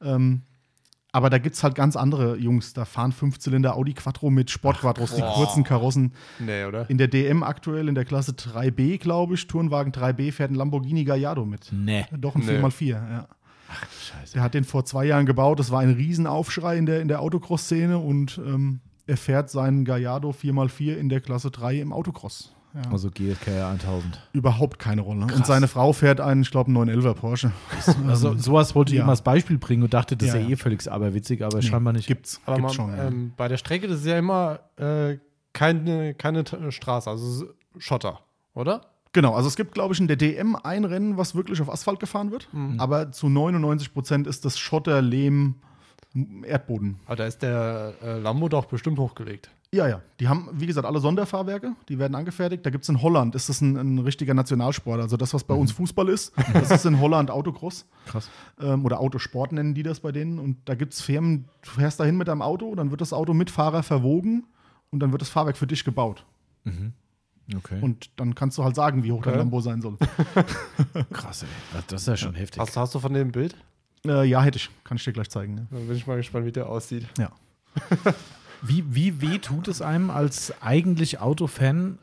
C: Ähm, aber da gibt es halt ganz andere Jungs. Da fahren Fünfzylinder Audi Quattro mit Sportquattros, die kurzen Karossen.
B: Nee, oder?
C: In der DM aktuell, in der Klasse 3B, glaube ich, Turnwagen 3B, fährt ein Lamborghini Gallardo mit.
A: Nee.
C: Doch ein
B: Nee.
C: 4x4, ja.
A: Scheiße.
C: Der hat den vor zwei Jahren gebaut. Das war ein Riesenaufschrei in der, in der Autocross-Szene und ähm, er fährt seinen Gallardo 4x4 in der Klasse 3 im Autocross. Ja.
A: Also GSKR 1000.
C: Überhaupt keine Rolle.
A: Krass.
C: Und seine Frau fährt einen, ich glaube, einen 911er Porsche. *laughs*
A: Also sowas wollte ich
C: Ja.
A: immer als Beispiel bringen und dachte, das ist
C: Ja,
A: ja,
C: ja.
A: eh völlig aberwitzig, aber scheinbar nicht.
C: Gibt's,
B: Aber
C: gibt's
B: man,
C: schon. ja.
B: ähm, bei der Strecke, das ist ja immer äh, keine, keine Straße, also Schotter, oder?
C: Genau, also es gibt, glaube ich, in der DM ein Rennen, was wirklich auf Asphalt gefahren wird.
B: Mhm.
C: Aber zu 99 Prozent ist das Schotter, Lehm, Erdboden.
B: Aber da ist der äh, Lambo doch bestimmt hochgelegt.
C: Ja, ja. Die haben, wie gesagt, alle Sonderfahrwerke, die werden angefertigt. Da gibt es in Holland, ist das ein, ein richtiger Nationalsport. Also das, was bei uns Fußball ist, das ist in Holland Autocross.
A: Krass.
C: ähm, oder Autosport nennen die das bei denen. Und da gibt es Firmen, du fährst dahin mit deinem Auto, dann wird das Auto mit Fahrer verwogen und dann wird das Fahrwerk für dich gebaut.
A: Okay.
C: Und dann kannst du halt sagen, wie hoch dein
B: Okay.
C: Lambo sein soll. *laughs*
A: krass, ey. Das- ist ja schon heftig.
B: Hast, hast du von dem ein Bild?
C: äh, ja, hätte ich. Kann ich dir gleich zeigen. Ne?
B: Dann bin ich mal gespannt, wie der aussieht.
C: Ja. *laughs*
A: Wie, wie weh tut es einem als eigentlich Autofan,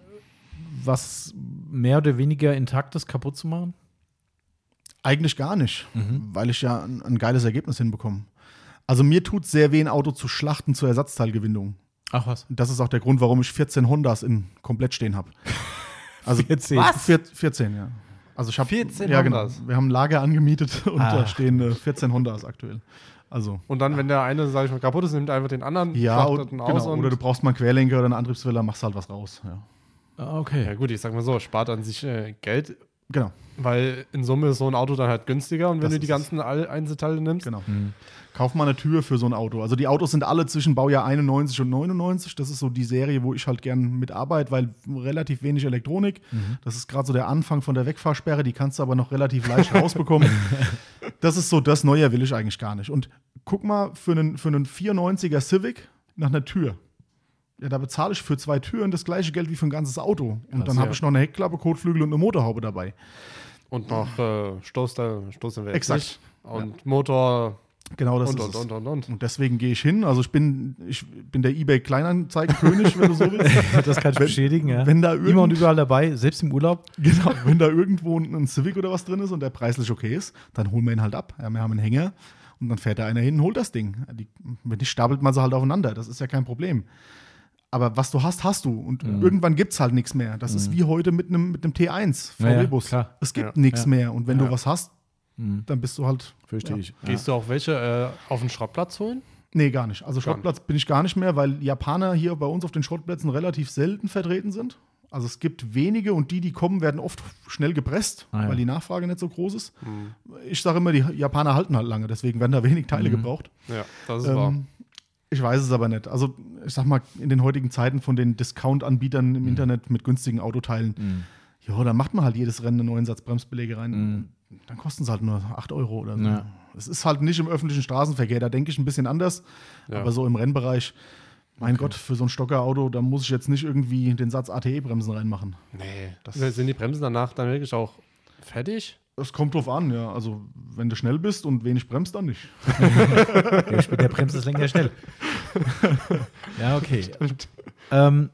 A: was mehr oder weniger intaktes kaputt zu machen?
C: Eigentlich gar nicht,
A: Mhm.
C: weil ich ja ein, ein geiles Ergebnis hinbekomme. Also mir tut sehr weh, ein Auto zu schlachten zur Ersatzteilgewinnung.
A: Ach was.
C: Das ist auch der Grund, warum ich 14 Hondas in komplett stehen habe. Also
A: 14.
C: Was? 14, ja. Also ich habe
B: 14
C: ja, genau.
B: Hondas?
C: Wir haben ein Lager angemietet *laughs* und
A: Ah.
C: da stehen äh, 14 Hondas aktuell. Also
B: Und dann, wenn der eine, sag ich mal, kaputt ist, nimmt einfach den anderen,
C: ja, und, genau.
B: aus und
C: oder du brauchst mal einen Querlenker oder einen Antriebswelle, machst halt was raus. Ja.
A: Ah, okay.
B: Ja gut, ich sag mal so, spart an sich äh, Geld,
C: Genau,
B: weil in Summe ist so ein Auto dann halt günstiger und wenn
C: Das
B: du die ganzen All- Einzelteile nimmst,
C: genau.
A: Mhm.
C: Kauf mal eine Tür für so ein Auto. Also die Autos sind alle zwischen Baujahr 91 und 99. Das ist so die Serie, wo ich halt gern mitarbeite, weil relativ wenig Elektronik. Das ist gerade so der Anfang von der Wegfahrsperre, die kannst du aber noch relativ leicht rausbekommen. *laughs* Das ist so, das Neue will ich eigentlich gar nicht. Und guck mal, für einen, für einen 94er Civic nach einer Tür. Ja, da bezahle ich für zwei Türen das gleiche Geld wie für ein ganzes Auto. Und dann
B: ja.
C: habe ich noch eine Heckklappe, Kotflügel und eine Motorhaube dabei.
B: und noch äh, Stoß, da, Stoß im Werk
C: Exakt.
B: Und Motor
C: Genau das
B: und,
C: ist
B: und, und, und, und.
C: Und deswegen gehe ich hin. Also ich bin, ich bin der eBay Kleinanzeigenkönig, wenn du so willst. *laughs*
A: Das kann ich bestätigen, ja.
C: wenn da
A: Immer und
C: irgend-
A: überall dabei, selbst im Urlaub.
C: Genau, wenn da irgendwo ein Civic oder was drin ist und der preislich okay ist, dann holen wir ihn halt ab. Ja, wir haben einen Hänger und dann fährt da einer hin und holt das Ding. Die, wenn nicht, stapelt man sie halt aufeinander. Das ist ja kein Problem. Aber was du hast, hast du. Und
A: Mhm.
C: irgendwann gibt es halt nichts mehr. Das ist wie heute mit einem mit einem T1
A: Ja, ja,
C: VW-Bus.
A: klar.
C: es gibt
B: Ja.
C: nichts
A: Ja.
C: mehr. Und wenn
B: Ja.
C: du was hast,
A: Mhm.
C: dann bist du halt.
A: Verstehe
C: Ja.
A: ich.
B: Gehst du auch welche äh, auf den Schrottplatz holen?
C: Nee, gar nicht. Also
B: Gar
C: Schrottplatz bin ich gar nicht mehr, weil Japaner hier bei uns auf den Schrottplätzen relativ selten vertreten sind. Also es gibt wenige und die, die kommen, werden oft schnell gepresst,
A: Ah, ja.
C: weil die Nachfrage nicht so groß ist. Ich sage immer, die Japaner halten halt lange, deswegen werden da wenig Teile
A: Mhm.
C: gebraucht.
B: Ja, das ist wahr.
C: Ähm, ich weiß es aber nicht. Also ich sag mal, in den heutigen Zeiten von den Discount-Anbietern im Internet mit günstigen Autoteilen,
A: Mhm.
C: ja, da macht man halt jedes Rennen einen neuen Satz Bremsbeläge rein. Dann kosten es halt nur 8 Euro oder so.
A: Ja.
C: Es ist halt nicht im öffentlichen Straßenverkehr, da denke ich ein bisschen anders.
B: Ja.
C: Aber so im Rennbereich, mein Gott, für so ein Stockerauto, da muss ich jetzt nicht irgendwie den Satz ATE-Bremsen reinmachen.
B: Nee,
C: Das-
B: sind die Bremsen danach dann wirklich auch fertig?
C: Das kommt drauf an, ja. Also, wenn du schnell bist und wenig bremst, dann nicht. *laughs*
A: Der, der bremst es länger schnell. *laughs* ja, okay. Ähm,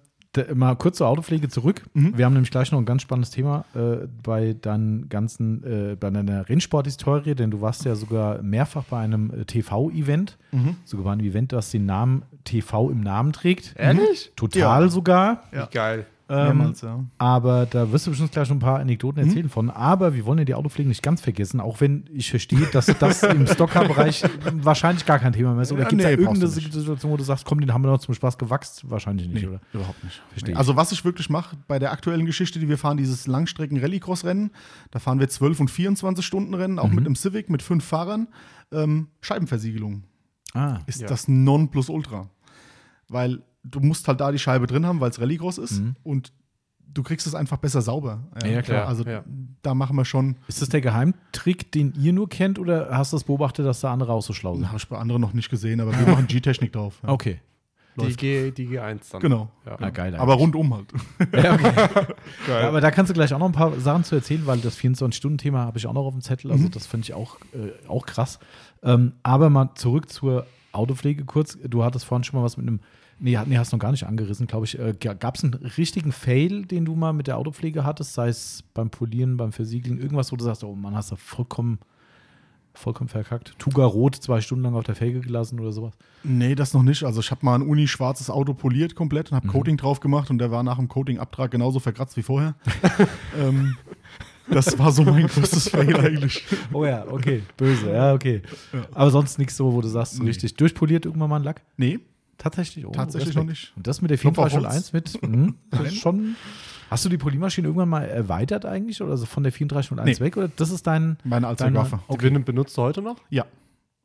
A: mal kurz zur Autopflege zurück.
C: Mhm.
A: Wir haben nämlich gleich noch ein ganz spannendes Thema äh, bei deinen ganzen, äh, bei deiner Rennsporthistorie, denn du warst ja sogar mehrfach bei einem äh, TV-Event,
C: Mhm.
A: sogar bei einem Event, das den Namen TV im Namen trägt.
B: Ehrlich?
A: Total
C: Ja.
A: sogar.
C: Ja.
B: Wie geil.
A: Ähm,
C: Mehrmals, ja.
A: aber da wirst du bestimmt gleich schon ein paar Anekdoten
C: Mhm.
A: erzählen von. Aber wir wollen ja die Autopflege nicht ganz vergessen, auch wenn ich verstehe, dass das im *laughs* Stocker-Bereich wahrscheinlich gar kein Thema mehr ist. Oder
C: Ja,
A: gibt es
C: nee,
A: da irgendeine. Situation, wo du sagst, komm, den haben wir noch zum Spaß gewachst? Wahrscheinlich nicht,
C: Nee,
A: oder?
C: überhaupt nicht.
A: Verstehe.
C: Also was ich wirklich mache bei der aktuellen Geschichte, die wir fahren, dieses Langstrecken-Rallycross-Rennen, da fahren wir 12 und 24 Stunden Rennen, auch
A: Mhm.
C: mit einem Civic mit fünf Fahrern. Ähm, Scheibenversiegelung
A: Ah,
C: ist
B: Ja.
C: das Nonplusultra. Weil du musst halt da die Scheibe drin haben, weil es Rallycross ist
A: Mhm.
C: und du kriegst es einfach besser sauber.
A: Ja, klar.
C: Also
B: Ja.
C: da machen wir schon,
A: ist das der Geheimtrick, den ihr nur kennt, oder hast du das beobachtet, dass da andere auch so schlau sind?
C: habe ich bei anderen noch nicht gesehen, aber wir machen G-Technik drauf. Ja.
A: Okay.
B: Die,
C: Läuft.
B: G, die G1 dann.
C: Genau.
B: Ja.
A: Ah, geil.
C: Aber rundum halt.
A: Ja, okay. *laughs*
B: Geil.
A: Ja, aber da kannst du gleich auch noch ein paar Sachen zu erzählen, weil das 24-Stunden-Thema habe ich auch noch auf dem Zettel.
C: Mhm.
A: Also, das finde ich auch, äh, auch krass. Ähm, aber mal zurück zur Autopflege kurz. Du hattest vorhin schon mal was mit einem. Nee, nee hast noch gar nicht angerissen, glaube ich. Äh, Gab es einen richtigen Fail, den du mal mit der Autopflege hattest, sei es beim Polieren, beim Versiegeln, irgendwas, wo du sagst, oh Mann, hast du vollkommen, vollkommen verkackt. Tuga Rot zwei Stunden lang auf der Felge gelassen oder sowas.
C: Nee, das noch nicht. Also ich habe mal ein Uni-schwarzes Auto poliert komplett und habe Coating drauf gemacht und der war nach dem Coating-Abtrag genauso verkratzt wie vorher. *laughs* ähm, das war so mein größtes Fail eigentlich.
A: Oh ja, okay. Böse, ja, okay. Aber sonst nichts so, wo du sagst, so
C: Nee.
A: richtig durchpoliert irgendwann mal ein Lack?
C: Nee,
A: Tatsächlich? Oh,
C: Tatsächlich
A: Respekt.
C: noch nicht.
A: Und das mit der
C: Klopf auf
A: 3401 mit? *laughs* Ist schon. Hast du die Polymaschine irgendwann mal erweitert eigentlich? Oder so von der 3401
C: Nee.
A: weg? Oder das ist dein.
C: meine Allzweckwaffe.
A: deine-
B: Die Binnen benutzt du heute noch?
C: Ja.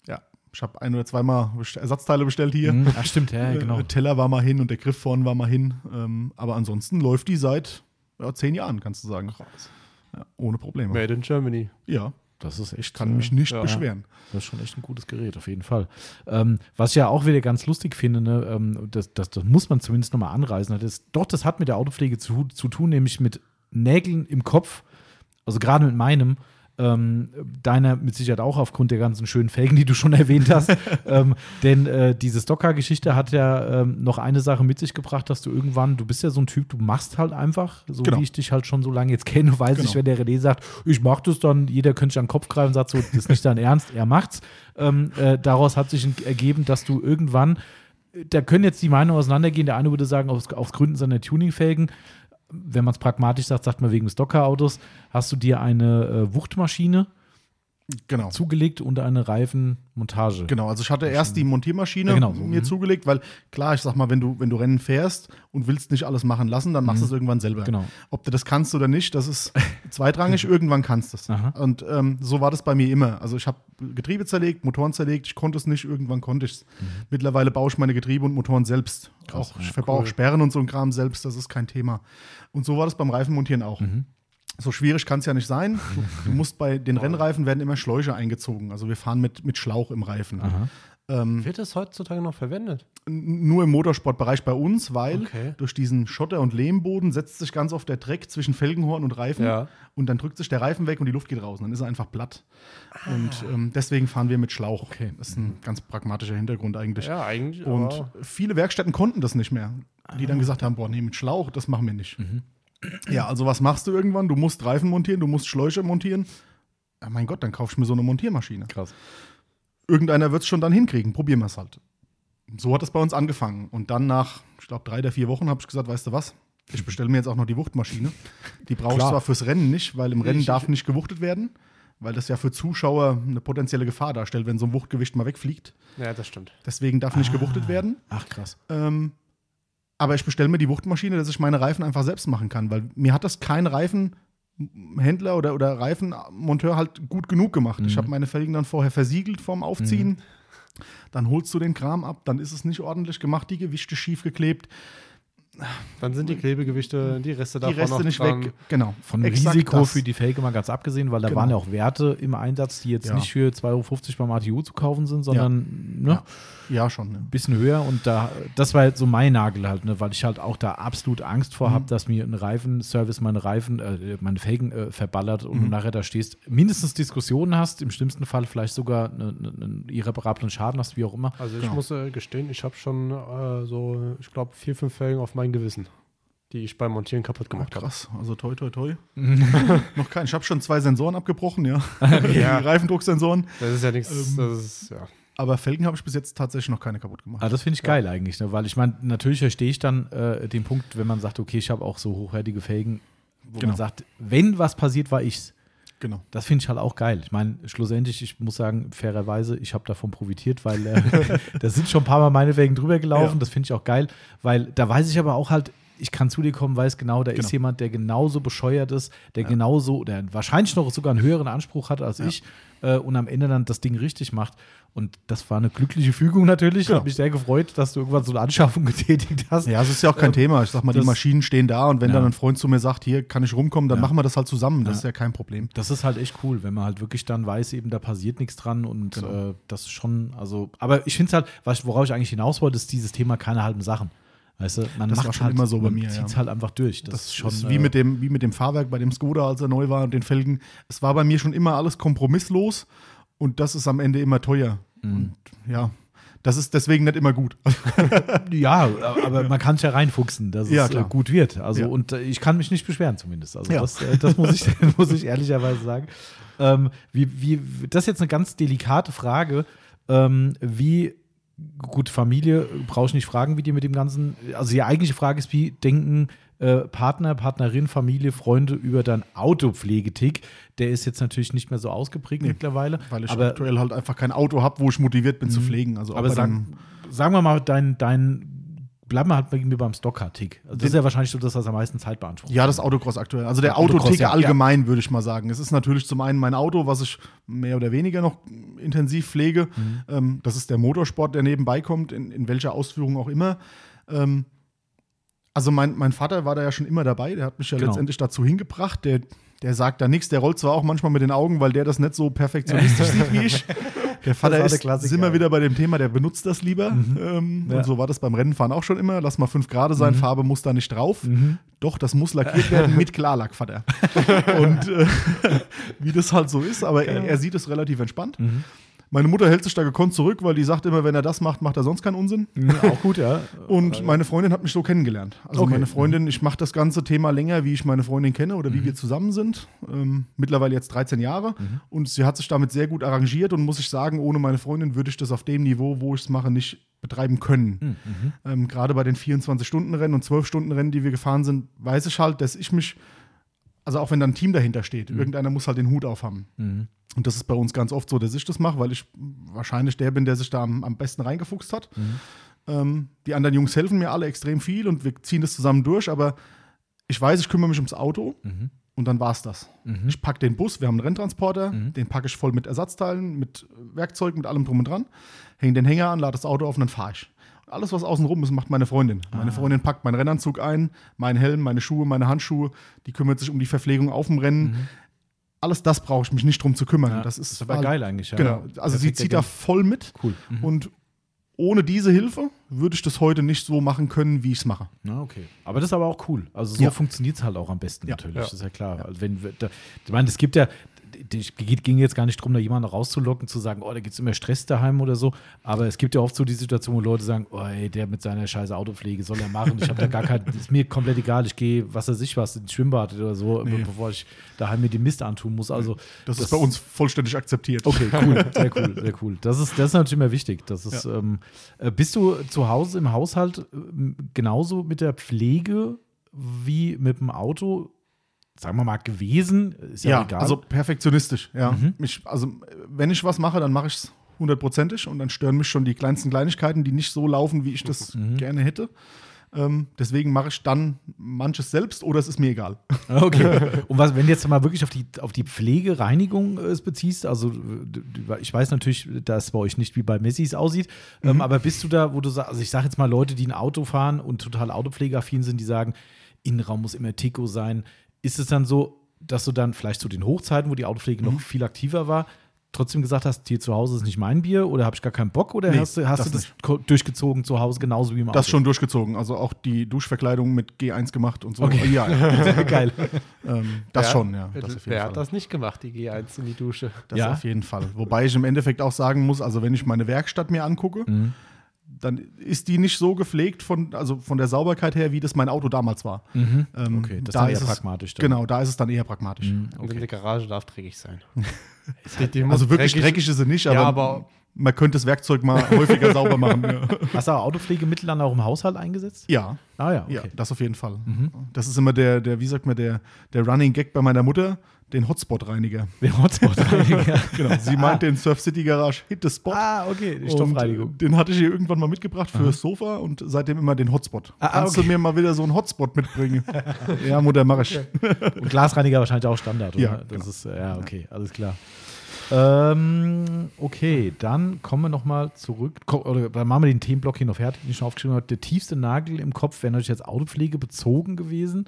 C: Ja. Ich habe ein oder zweimal Ersatzteile bestellt hier.
A: Mhm. Ach, stimmt, ja, genau.
C: Der Teller war mal hin und der Griff vorne war mal hin. Ähm, aber ansonsten läuft die seit ja, zehn Jahren, kannst du sagen. Ja, ohne Probleme.
B: Made in Germany.
C: Ja,
A: Das ist echt.
C: kann
A: äh,
C: mich nicht
B: ja.
C: beschweren.
A: Das ist schon echt ein gutes Gerät, auf jeden Fall. Ähm, was ich ja auch wieder ganz lustig finde, ne, ähm, das, das, das muss man zumindest nochmal anreißen. Das, doch, das hat mit der Autopflege zu, zu tun, nämlich mit Nägeln im Kopf, also gerade mit meinem. Ähm, deiner mit Sicherheit auch aufgrund der ganzen schönen Felgen, die du schon *laughs* erwähnt hast. ähm, denn äh, diese Stocker-Geschichte hat ja ähm, noch eine Sache mit sich gebracht, dass du irgendwann, du bist ja so ein Typ, du machst halt einfach, so
C: Genau.
A: wie ich dich halt schon so lange jetzt kenne, weiß ich,
C: Genau.
A: wenn der René sagt, ich mach das dann, jeder könnte sich an den Kopf greifen und sagt so, das ist nicht dein *laughs* Ernst, er macht's. Ähm, äh, daraus hat sich ergeben, dass du irgendwann da können jetzt die Meinungen auseinandergehen. Der eine würde sagen, aus, aus Gründen seiner Tuningfelgen, wenn man es pragmatisch sagt, sagt man wegen des Dockerautos, hast du dir eine äh, Wuchtmaschine
C: Genau.
A: zugelegt und eine Reifenmontage.
C: Genau, also ich hatte erst die Montiermaschine
A: Ja, genau
C: mir
A: Mhm.
C: zugelegt, weil klar, ich sag mal, wenn du, wenn du Rennen fährst und willst nicht alles machen lassen, dann machst du es irgendwann selber.
A: Genau.
C: Ob du das kannst oder nicht, das ist *laughs* zweitrangig, irgendwann kannst du es. Und ähm, so war das bei mir immer. Also ich habe Getriebe zerlegt, Motoren zerlegt, ich konnte es nicht, irgendwann konnte ich es. Mittlerweile baue ich meine Getriebe und Motoren selbst.
A: Mhm. Krass,
C: auch, ich
A: ja,
C: verbaue
B: cool.
C: auch Sperren und so ein Kram selbst, das ist kein Thema. Und so war das beim Reifenmontieren auch.
A: Mhm.
C: So schwierig kann es ja nicht sein. Du, *laughs* du musst bei den Rennreifen werden immer Schläuche eingezogen. Also wir fahren mit, mit Schlauch im Reifen.
A: Aha.
C: Ähm,
B: Wird das heutzutage noch verwendet?
C: nur im Motorsportbereich bei uns, weil
B: Okay.
C: durch diesen Schotter- und Lehmboden setzt sich ganz oft der Dreck zwischen Felgenhorn und Reifen
B: Ja.
C: und dann drückt sich der Reifen weg und die Luft geht raus. Und dann ist er einfach platt. Und ähm, deswegen fahren wir mit Schlauch.
A: Okay.
C: Das ist ein ganz pragmatischer Hintergrund eigentlich.
B: Ja, eigentlich.
C: Und viele Werkstätten konnten das nicht mehr. Die dann gesagt haben, boah, nee, mit Schlauch, das machen wir nicht. Ja, also was machst du irgendwann? Du musst Reifen montieren, du musst Schläuche montieren. Ja, mein Gott, dann kauf ich mir so eine Montiermaschine.
A: Krass.
C: Irgendeiner wird es schon dann hinkriegen. Probieren wir es halt. So hat es bei uns angefangen. Und dann nach, ich glaube, drei oder vier Wochen habe ich gesagt, weißt du was? Ich bestelle mir jetzt auch noch die Wuchtmaschine. Die brauche ich zwar fürs Rennen nicht, weil im Rennen
B: Ich-
C: darf nicht gewuchtet werden, weil das ja für Zuschauer eine potenzielle Gefahr darstellt, wenn so ein Wuchtgewicht mal wegfliegt.
B: ja, das stimmt.
C: Deswegen darf nicht gewuchtet werden.
A: Ach, krass.
C: Ähm, aber ich bestelle mir die Wuchtmaschine, dass ich meine Reifen einfach selbst machen kann, weil mir hat das kein Reifenhändler oder, oder Reifenmonteur halt gut genug gemacht. Ich
A: Mhm.
C: habe meine Felgen dann vorher versiegelt vorm Aufziehen. Dann holst du den Kram ab, dann ist es nicht ordentlich gemacht, die Gewichte schief geklebt,
B: Dann sind die Klebegewichte, die Reste
C: die
B: davon
C: Reste
B: noch
C: nicht
B: dran.
C: weg. Genau.
A: Von
C: Exakt
A: Risiko
C: das.
A: für die Felge mal ganz abgesehen, weil da
C: Genau.
A: waren ja auch Werte im Einsatz, die jetzt
C: Ja.
A: nicht für 2,50 Euro beim ATU zu kaufen sind, sondern ne,
C: Ja. Ja, schon.
A: Ein bisschen höher. Und da, das war jetzt so mein Nagel halt, ne, weil ich halt auch da absolut Angst vor
C: Mhm.
A: habe, dass mir ein Reifenservice meine Reifen, äh, meine Felgen äh, verballert und
C: Mhm.
A: du nachher da stehst, mindestens Diskussionen hast, im schlimmsten Fall vielleicht sogar ne- ne- einen irreparablen Schaden hast, wie auch immer.
B: Also ich
C: Genau.
B: muss äh, gestehen, ich habe schon äh, so, ich glaube, vier, fünf Felgen auf mein Gewissen, die ich beim Montieren kaputt
C: Oh,
B: gemacht habe.
C: krass. Also toi, toi, toi. *laughs* *laughs* Noch kein. Ich habe schon zwei Sensoren abgebrochen, ja. *laughs*
B: Ja.
C: Die Reifendrucksensoren.
B: Das ist ja nichts,
C: Ähm,
B: das ist, ja.
C: Aber Felgen habe ich bis jetzt tatsächlich noch keine kaputt gemacht.
A: Ah, das finde ich geil eigentlich, ne? weil ich meine, natürlich verstehe ich dann äh, den Punkt, wenn man sagt, okay, ich habe auch so hochwertige Felgen, wo
C: Genau.
A: man sagt, wenn was passiert, war ich's.
C: Genau.
A: Das finde ich halt auch geil. Ich meine, schlussendlich, ich muss sagen, fairerweise, ich habe davon profitiert, weil äh, *laughs* da sind schon ein paar Mal meine Felgen drüber gelaufen.
C: Ja.
A: Das finde ich auch geil, weil da weiß ich aber auch halt, ich kann zu dir kommen, weiß genau, da
C: Genau.
A: ist jemand, der genauso bescheuert ist, der genauso, der wahrscheinlich noch sogar einen höheren Anspruch hat als
C: Ja.
A: ich äh, und am Ende dann das Ding richtig macht. Und das war eine glückliche Fügung natürlich.
C: Genau.
A: Hat mich sehr gefreut, dass du irgendwann so eine Anschaffung *laughs* getätigt hast.
C: Ja, es ist ja auch kein
A: Ähm,
C: Thema. Ich sag mal, die Maschinen stehen da und wenn
A: Ja.
C: dann ein Freund zu mir sagt, hier kann ich rumkommen, dann
A: Ja.
C: machen wir das halt zusammen. Das
A: Ja.
C: ist ja kein Problem.
A: Das ist halt echt cool, wenn man halt wirklich dann weiß, eben da passiert nichts dran und
C: Genau.
A: äh, das ist schon, also, aber ich finde es halt, worauf ich eigentlich hinaus wollte, ist dieses Thema keine halben Sachen. Weißt du, man
C: Das
A: macht
C: war schon
A: halt,
C: immer so bei mir,
A: zieht es
C: ja.
A: halt einfach durch. Das,
C: Das
A: ist schon
C: ist wie
A: äh,
C: mit, dem, wie mit dem Fahrwerk bei dem Skoda, als er neu war und den Felgen. Es war bei mir schon immer alles kompromisslos und das ist am Ende immer teuer.
A: Mhm.
C: Und ja, das ist deswegen nicht immer gut. *laughs*
A: Ja, aber man kann es ja reinfuchsen, dass
C: Ja,
A: es äh,
C: klar.
A: gut wird. Also
C: Ja.
A: und äh, ich kann mich nicht beschweren zumindest. Also
C: Ja.
A: das, äh, das muss ich, *laughs* muss ich ehrlicherweise sagen. Ähm, wie, wie, das ist jetzt eine ganz delikate Frage. Ähm, wie gut Familie brauche ich nicht fragen, wie die mit dem ganzen. Also die eigentliche Frage ist, wie denken äh, Partner, Partnerin, Familie, Freunde über deinen Autopflegetick? Der ist jetzt natürlich nicht mehr so ausgeprägt mittlerweile.
C: Weil ich
A: aber
C: aktuell halt einfach kein Auto habe, wo ich motiviert bin zu pflegen. Also
A: aber
C: bei
A: sag,
C: dem-
A: sagen wir mal, dein, dein bleiben wir halt bei mir beim Stocker-Tick. Also das ist ja wahrscheinlich so das, was am meisten Zeit beansprucht.
C: Ja, das Autocross aktuell. Also der
A: Autocross,
C: Autotick
A: ja,
C: allgemein, würde ich mal sagen. Es ist natürlich zum einen mein Auto, was ich mehr oder weniger noch intensiv pflege.
A: Mhm.
C: Ähm, das ist der Motorsport, der nebenbei kommt, in, in welcher Ausführung auch immer. Ähm, also mein, mein Vater war da ja schon immer dabei, der hat mich ja
A: Genau.
C: letztendlich dazu hingebracht. Der, der sagt da nichts, der rollt zwar auch manchmal mit den Augen, weil der das nicht so perfektionistisch *laughs* sieht wie ich. Der Vater
A: der
C: ist, sind wir wieder bei dem Thema, der benutzt das lieber. Ähm,
A: Ja.
C: Und so war das beim Rennenfahren auch schon immer. Lass mal fünf Grad sein, Farbe muss da nicht drauf.
A: Mhm.
C: Doch, das muss lackiert werden mit Klarlack, Vater. *laughs* Und äh, *laughs* wie das halt so ist, aber er, er sieht es relativ entspannt.
A: Mhm.
C: Meine Mutter hält sich da gekonnt zurück, weil die sagt immer, wenn er das macht, macht er sonst keinen Unsinn.
A: Mhm, auch gut, ja.
C: Und meine Freundin hat mich so kennengelernt. Also
A: Okay.
C: meine Freundin, ich mache das ganze Thema länger, wie ich meine Freundin kenne oder
A: Mhm.
C: wie wir zusammen sind. Ähm, mittlerweile jetzt 13 Jahre. Und sie hat sich damit sehr gut arrangiert und muss ich sagen, ohne meine Freundin würde ich das auf dem Niveau, wo ich es mache, nicht betreiben können.
A: Mhm.
C: Ähm, Gerade bei den 24-Stunden-Rennen und 12-Stunden-Rennen, die wir gefahren sind, weiß ich halt, dass ich mich, also auch wenn da ein Team dahinter steht, irgendeiner muss halt den Hut aufhaben.
A: Mhm.
C: Und das ist bei uns ganz oft so, dass ich das mache, weil ich wahrscheinlich der bin, der sich da am, am besten reingefuchst hat. Ähm, die anderen Jungs helfen mir alle extrem viel und wir ziehen das zusammen durch, aber ich weiß, ich kümmere mich ums Auto und dann war es das. Ich packe den Bus, wir haben einen Renntransporter, den packe ich voll mit Ersatzteilen, mit Werkzeug, mit allem drum und dran, hänge den Hänger an, lade das Auto auf und dann fahre ich. Alles, was außen rum ist, macht meine Freundin. Meine Freundin packt meinen Rennanzug ein, meinen Helm, meine Schuhe, meine Handschuhe, die kümmert sich um die Verpflegung auf dem Rennen. Alles das brauche ich mich nicht drum zu kümmern.
A: Ja,
C: das ist,
A: ist aber geil eigentlich, ja.
C: Genau. Also sie
A: Perfekt
C: zieht da voll mit.
A: Cool. Mhm.
C: Und ohne diese Hilfe würde ich das heute nicht so machen können, wie ich es mache.
A: Na, okay. Aber das ist aber auch cool. Also so
C: Ja.
A: funktioniert es halt auch am besten
C: Ja.
A: natürlich.
B: Ja.
A: Das ist ja klar. Also wenn, da, ich meine, es gibt ja, es ging jetzt gar nicht darum, da jemanden rauszulocken, zu sagen, oh, da gibt es immer Stress daheim oder so. Aber es gibt ja oft so die Situation, wo Leute sagen, oh, ey, der mit seiner scheiße Autopflege soll er machen. Ich habe da gar kein, ist mir komplett egal. Ich gehe, was weiß ich was, ins Schwimmbad oder so,
C: Nee.
A: bevor ich daheim mir den Mist antun muss. Also
C: Das, ist bei uns vollständig akzeptiert.
A: Okay, cool, sehr *laughs* cool, sehr cool. Das ist, das ist natürlich immer wichtig. Das ist, ähm, äh, bist du zu Hause im Haushalt ähm, genauso mit der Pflege wie mit dem Auto, sagen wir mal, gewesen? Ist ja,
C: Ja,
A: egal.
C: also perfektionistisch. Ja.
A: Mhm.
C: Mich, also wenn ich was mache, dann mache ich es hundertprozentig und dann stören mich schon die kleinsten Kleinigkeiten, die nicht so laufen, wie ich das
A: Mhm.
C: gerne hätte. Ähm, deswegen mache ich dann manches selbst oder es ist mir egal. *laughs*
A: Okay. *laughs* Und was, wenn du jetzt mal wirklich auf die, auf die Pflegereinigung äh, es beziehst, also d- ich weiß natürlich, dass es bei euch nicht wie bei Messis aussieht, ähm, aber bist du da, wo du sagst, also ich sage jetzt mal Leute, die ein Auto fahren und total autopflegeaffin sind, die sagen, Innenraum muss immer Tico sein. Ist es dann so, dass du dann vielleicht zu den Hochzeiten, wo die Autopflege noch viel aktiver war, trotzdem gesagt hast, hier zu Hause ist nicht mein Bier oder habe ich gar keinen Bock oder
C: Nee,
A: hast du, hast
C: das
A: du das durchgezogen zu Hause genauso wie im Auto?
C: Das schon durchgezogen. Also auch die Duschverkleidung mit G1 gemacht und so.
A: Okay.
C: Ja, ja. *laughs*
A: geil.
C: ähm, das
B: Wer-
C: schon, ja. Das
B: Wer
C: Fall.
B: hat das nicht gemacht, die G1 in die Dusche?
C: Das
A: Ja.
C: auf jeden Fall. Wobei ich im Endeffekt auch sagen muss, also wenn ich meine Werkstatt mir angucke,
A: Mhm.
C: Dann ist die nicht so gepflegt von, also von der Sauberkeit her, wie das mein Auto damals war. Ähm,
A: Mhm. Okay, das ist dann eher
C: ist es,
A: pragmatisch dann. Mhm.
C: Genau, da ist es dann eher pragmatisch.
B: Und in der Garage darf dreckig sein. *laughs*
C: Also wirklich dreckig, ist sie nicht, aber,
B: Ja, aber-
C: man könnte das Werkzeug mal häufiger *laughs* sauber machen. Ja.
A: Hast du auch Autopflegemittel dann auch im Haushalt eingesetzt?
C: ja.
A: Ah ja, okay.
C: Ja, das auf jeden Fall.
A: Mhm.
C: Das ist immer der, der, wie sagt man, der, der Running Gag bei meiner Mutter, den Hotspot-Reiniger.
A: Der Hotspot-Reiniger. *laughs*
C: Genau, sie *laughs* meint den Surf City Garage Hit the Spot.
A: ah, okay, die Stoffreinigung.
C: Den hatte ich ihr irgendwann mal mitgebracht fürs Sofa und seitdem immer den Hotspot.
A: Ah, ah,
C: Kannst
A: okay.
C: du mir mal wieder so einen Hotspot mitbringen? ja, Mutter, mach ich.
A: Und Glasreiniger wahrscheinlich auch Standard, oder?
C: Ja,
A: das
C: genau.
A: ist, äh, ja, okay, alles klar. Ähm, okay, dann kommen wir nochmal zurück. Oder dann machen wir den Themenblock hier noch fertig, den ich schon aufgeschrieben habe. Der tiefste Nagel im Kopf wäre natürlich jetzt Autopflege bezogen gewesen.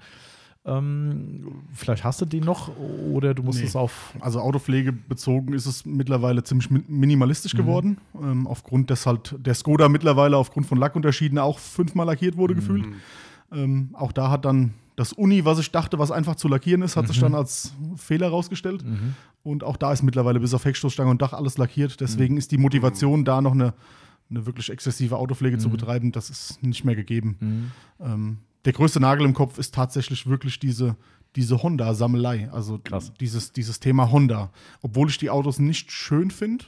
A: Ähm, vielleicht hast du den noch oder du musst
C: Nee.
A: es auf.
C: Also Autopflege bezogen ist es mittlerweile ziemlich min- minimalistisch geworden. Ähm, aufgrund des halt, der Skoda mittlerweile aufgrund von Lackunterschieden auch fünfmal lackiert wurde gefühlt. Ähm, auch da hat dann das Uni, was ich dachte, was einfach zu lackieren ist, hat sich dann als Fehler rausgestellt. Und auch da ist mittlerweile bis auf Heckstoßstange und Dach alles lackiert. Deswegen ist die Motivation, da noch eine, eine wirklich exzessive Autopflege zu betreiben, das ist nicht mehr gegeben. Ähm, der größte Nagel im Kopf ist tatsächlich wirklich diese, diese Honda-Sammelei. Also
A: Krass.
C: Dieses, dieses Thema Honda. Obwohl ich die Autos nicht schön finde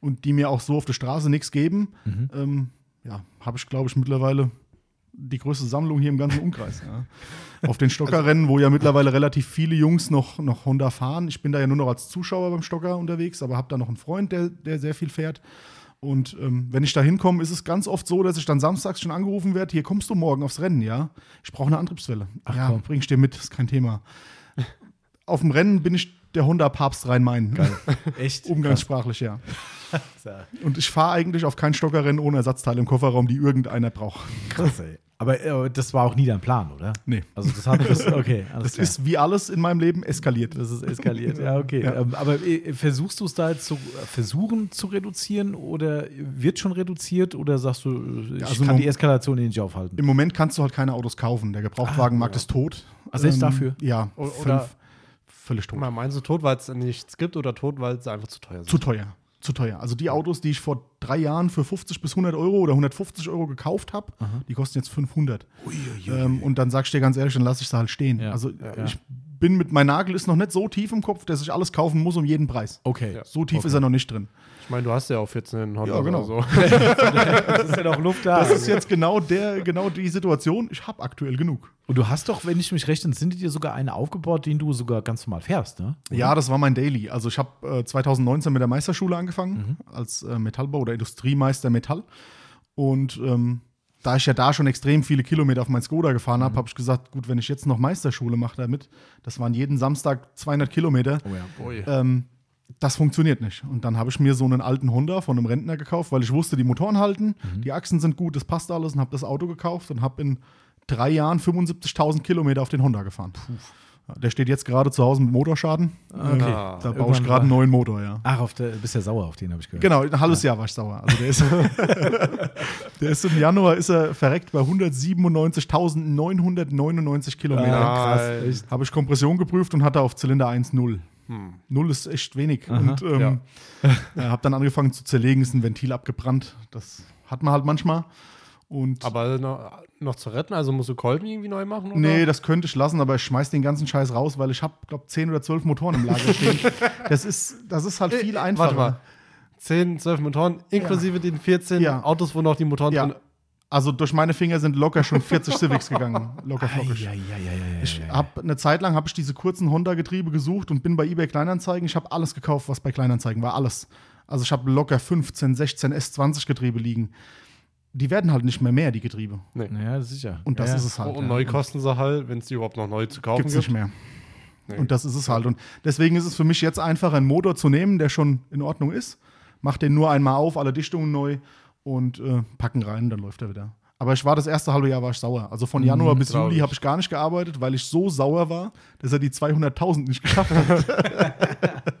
C: und die mir auch so auf der Straße nichts geben, ähm, ja, habe ich, glaube ich, mittlerweile die größte Sammlung hier im ganzen Umkreis. Ja. *laughs* Auf den Stockerrennen, wo ja mittlerweile relativ viele Jungs noch, noch Honda fahren. Ich bin da ja nur noch als Zuschauer beim Stocker unterwegs, aber habe da noch einen Freund, der, der sehr viel fährt. Und ähm, wenn ich da hinkomme, ist es ganz oft so, dass ich dann samstags schon angerufen werde, hier kommst du morgen aufs Rennen, ja? Ich brauche eine Antriebswelle.
A: Ach,
C: ja,
A: komm.
C: bring ich dir mit, ist kein Thema. Auf dem Rennen bin ich der Honda-Papst Rhein-Main. *laughs*
A: Echt?
C: Umgangssprachlich, ja. *laughs* Und ich fahre eigentlich auf kein Stockerrennen ohne Ersatzteile im Kofferraum, die irgendeiner braucht.
A: krass ey. Aber äh, das war auch nie dein Plan, oder?
C: Nee.
A: Also das hat das, okay. *laughs* alles
C: Das
A: klar.
C: ist wie alles in meinem Leben eskaliert.
A: Das ist eskaliert, ja, okay.
C: Ja.
A: Ähm, aber äh, versuchst du es da jetzt zu versuchen zu reduzieren oder wird schon reduziert oder sagst du, äh, ich
C: also
A: kann die Eskalation eh nicht aufhalten?
C: Im Moment kannst du halt keine Autos kaufen. Der Gebrauchtwagenmarkt ist tot.
A: Ah, selbst dafür?
C: Ja, fünf,
B: oder-
C: völlig tot.
B: Meinst du tot, weil es nichts gibt oder tot, weil es einfach zu teuer sind?
C: Zu teuer. Zu teuer. Also die Autos, die ich vor drei Jahren für 50 bis 100 Euro oder 150 Euro gekauft habe, die kosten jetzt 500. Ähm, und dann sag ich dir ganz ehrlich, dann lasse ich sie halt stehen.
A: Ja.
C: Also
A: Ja.
C: ich bin mit, mein Nagel ist noch nicht so tief im Kopf, dass ich alles kaufen muss um jeden Preis.
A: Okay.
C: So tief
A: Okay.
C: ist er noch nicht drin.
B: Ich meine, du hast ja auch 14 Honda.
C: Ja, genau.
B: oder So. *laughs*
A: Das ist ja noch Luft da.
C: Das ist jetzt genau der, genau die Situation. Ich habe aktuell genug.
A: Und du hast doch, wenn ich mich recht entsinne, dir sogar eine aufgebaut, den du sogar ganz normal fährst, ne?
C: Ja, das war mein Daily. Also ich habe äh, 2019 mit der Meisterschule angefangen als äh, Metallbau oder Industriemeister Metall. Und ähm, da ich ja da schon extrem viele Kilometer auf mein Skoda gefahren habe, habe ich gesagt, gut, wenn ich jetzt noch Meisterschule mache damit, das waren jeden Samstag 200 Kilometer,
A: Oh ja.
B: Ui.
C: ähm, das funktioniert nicht. Und dann habe ich mir so einen alten Honda von einem Rentner gekauft, weil ich wusste, die Motoren halten, die Achsen sind gut, das passt alles und habe das Auto gekauft und habe in drei Jahren 75.000 Kilometer auf den Honda gefahren. Ja, Der steht jetzt gerade zu Hause mit Motorschaden.
B: Ah.
C: da baue ich
A: Irgendwann
C: gerade einen neuen Motor, ja.
A: Ach, auf der, bist ja sauer auf den, habe ich gehört.
C: Genau, ein halbes Jahr war ich sauer. Also der ist, *laughs* der ist im Januar ist er verreckt bei 197.999 Kilometer.
A: Ah, krass.
C: Habe ich Kompression geprüft und hatte auf Zylinder 1 0.
B: Hm.
C: Null ist echt wenig. Und ähm, ja. *laughs* habe dann angefangen zu zerlegen, ist ein Ventil abgebrannt. Das hat man halt manchmal. Und
B: Aber noch, noch zu retten, also musst du Kolben irgendwie neu machen? Oder?
C: nee, das könnte ich lassen, aber ich schmeiß den ganzen Scheiß raus, weil ich habe, glaube 10 oder 12 Motoren im Lager stehen. *laughs* das, ist, das ist halt viel einfacher.
B: Warte mal. 10, 12 Motoren, inklusive den 14
C: Ja.
B: Autos, wo noch die Motoren
C: Ja.
B: drin
C: Also durch meine Finger sind locker schon 40 *laughs* Civics gegangen. Locker
A: ja, ja, ja, ja,
C: Ich
A: ja, ja.
C: hab eine Zeit lang habe ich diese kurzen Honda-Getriebe gesucht und bin bei eBay Kleinanzeigen. Ich habe alles gekauft, was bei Kleinanzeigen war, alles. Also ich habe locker 15, 16 S20 Getriebe liegen. Die werden halt nicht mehr mehr, die Getriebe.
A: Ja, sicher.
C: Und das
A: ja.
C: ist es halt.
B: Und neu kosten sie halt, wenn es die überhaupt noch neu zu kaufen
C: Gibt's
B: gibt.
C: nicht mehr.
B: Nee.
C: Und das ist es halt. Und deswegen ist es für mich jetzt einfach, einen Motor zu nehmen, der schon in Ordnung ist. Mach den nur einmal auf, alle Dichtungen neu und äh, packen rein, dann läuft er wieder. Aber ich war das erste halbe Jahr war ich sauer. Also von Januar bis
B: glaub
C: Juli habe ich gar nicht gearbeitet, weil ich so sauer war, dass er die 200.000 nicht geschafft hat.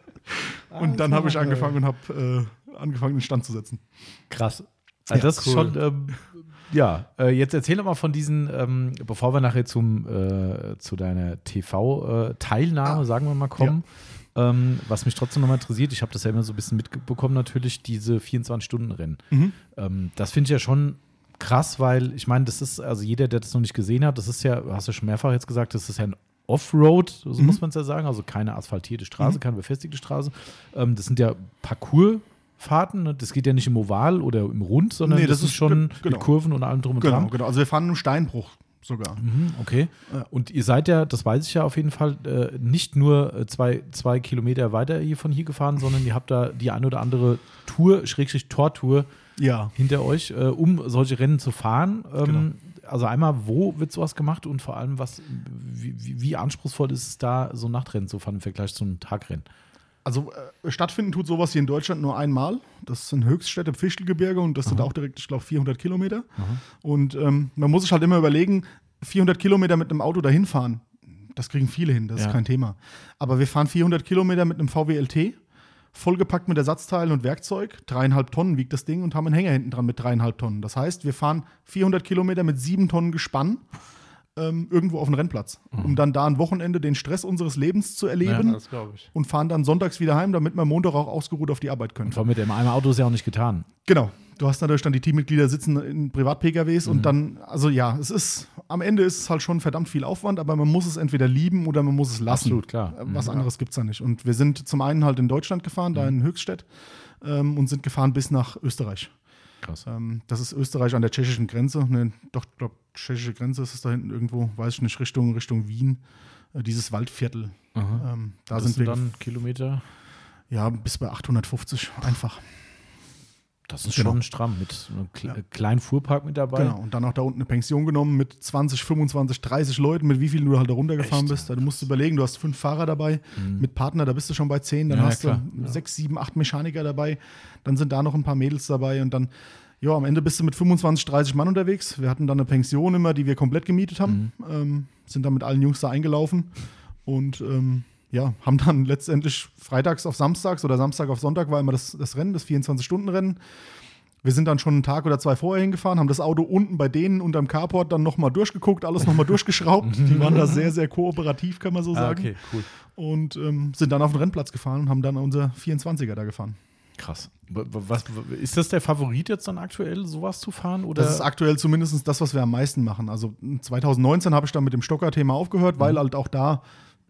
C: *laughs* und dann habe ich angefangen und habe äh, angefangen, den Stand zu setzen.
A: Krass. Also
C: Ja,
A: das ist
B: cool.
A: schon, ähm, ja, äh, jetzt erzähl doch mal von diesen, ähm, bevor wir nachher zum, äh, zu deiner TV-Teilnahme, sagen wir mal, kommen. Ähm, was mich trotzdem nochmal interessiert, ich habe das ja immer so ein bisschen mitbekommen, natürlich, diese 24-Stunden-Rennen. Ähm, das finde ich ja schon krass, weil ich meine, das ist, also jeder, der das noch nicht gesehen hat, das ist ja, hast du schon mehrfach jetzt gesagt, das ist ja ein Offroad, so muss man es ja sagen, also keine asphaltierte Straße, keine befestigte Straße. Ähm, das sind ja Parcoursfahrten, ne? das geht ja nicht im Oval oder im Rund, sondern
C: Nee,
A: das,
C: das
A: ist schon
C: ge- genau.
A: mit Kurven und allem drum und
C: Genau,
A: dran.
C: genau. Also wir fahren im Steinbruch sogar.
A: Mhm, okay.
C: Ja.
A: Und ihr seid ja, das weiß ich ja auf jeden Fall, äh, nicht nur äh, zwei, zwei Kilometer weiter hier von hier gefahren, sondern ihr habt da die ein oder andere Tour, Schrägstrich Tortour
C: Ja.
A: hinter euch, äh, um solche Rennen zu fahren. Ähm,
C: Genau.
A: Also einmal, wo wird sowas gemacht und vor allem, was, wie, wie, wie anspruchsvoll ist es da, so ein Nachtrennen zu fahren im Vergleich zu einem Tagrennen?
C: Also äh, stattfinden tut sowas hier in Deutschland nur einmal. Das sind Höchststädte im Fichtelgebirge und das sind auch direkt, ich glaube, 400 Kilometer. Und ähm, man muss sich halt immer überlegen, 400 Kilometer mit einem Auto dahin fahren, das kriegen viele hin, das
A: Ja.
C: ist kein Thema. Aber wir fahren 400 Kilometer mit einem VW LT, vollgepackt mit Ersatzteilen und Werkzeug. Dreieinhalb Tonnen wiegt das Ding und haben einen Hänger hinten dran mit dreieinhalb Tonnen. Das heißt, wir fahren 400 Kilometer mit sieben Tonnen Gespann ähm, irgendwo auf den Rennplatz, um dann da ein Wochenende den Stress unseres Lebens zu erleben
B: Das glaube ich.
C: und fahren dann sonntags wieder heim, damit wir Montag auch ausgeruht auf die Arbeit können.
A: Und vor mit dem einmal Auto ist ja auch nicht getan.
C: Genau. Du hast natürlich dann die Teammitglieder sitzen in Privat-PKWs
A: Mhm.
C: und dann, also ja, es ist, am Ende ist es halt schon verdammt viel Aufwand, aber man muss es entweder lieben oder man muss es lassen.
A: Absolut, klar.
C: Äh, Was anderes gibt es da nicht. Und wir sind zum einen halt in Deutschland gefahren,
A: Mhm.
C: da in Höchststedt, ähm, und sind gefahren bis nach Österreich.
A: Krass.
C: Ähm, das ist Österreich an der tschechischen Grenze. Ne, doch, ich glaube, tschechische Grenze ist es da hinten irgendwo, weiß ich nicht, Richtung, Richtung Wien. Äh, dieses Waldviertel. Ähm, da
A: das
C: sind wir
A: dann Kilometer.
C: ja bis bei 850 einfach.
A: Das ist
C: Genau.
A: schon stramm mit einem kle
C: Ja.
A: kleinen Fuhrpark mit dabei.
C: Genau, und dann auch da unten eine Pension genommen mit 20, 25, 30 Leuten, mit wie vielen du halt da runtergefahren
A: Echt?
C: bist. Du musst überlegen, du hast fünf Fahrer dabei, mit Partner, da bist du schon bei zehn, dann
A: Ja,
C: hast du sechs, sieben, acht Mechaniker dabei, dann sind da noch ein paar Mädels dabei und dann, ja, am Ende bist du mit 25, 30 Mann unterwegs. Wir hatten dann eine Pension immer, die wir komplett gemietet haben, ähm, sind dann mit allen Jungs da eingelaufen und ähm, ja, haben dann letztendlich freitags auf samstags oder Samstag auf Sonntag war immer das, das Rennen, das 24-Stunden-Rennen. Wir sind dann schon einen Tag oder zwei vorher hingefahren, haben das Auto unten bei denen unterm Carport dann nochmal durchgeguckt, alles nochmal durchgeschraubt. *laughs* Die waren da sehr, sehr kooperativ, kann man so
A: Ah,
C: sagen.
A: okay, cool.
C: Und ähm, sind dann auf den Rennplatz gefahren und haben dann unser 24er da gefahren.
A: Krass. Was, ist das der Favorit jetzt dann aktuell, sowas zu fahren? Oder?
C: Das ist aktuell zumindest das, was wir am meisten machen. Also 2019 habe ich dann mit dem Stocker-Thema aufgehört, weil halt auch da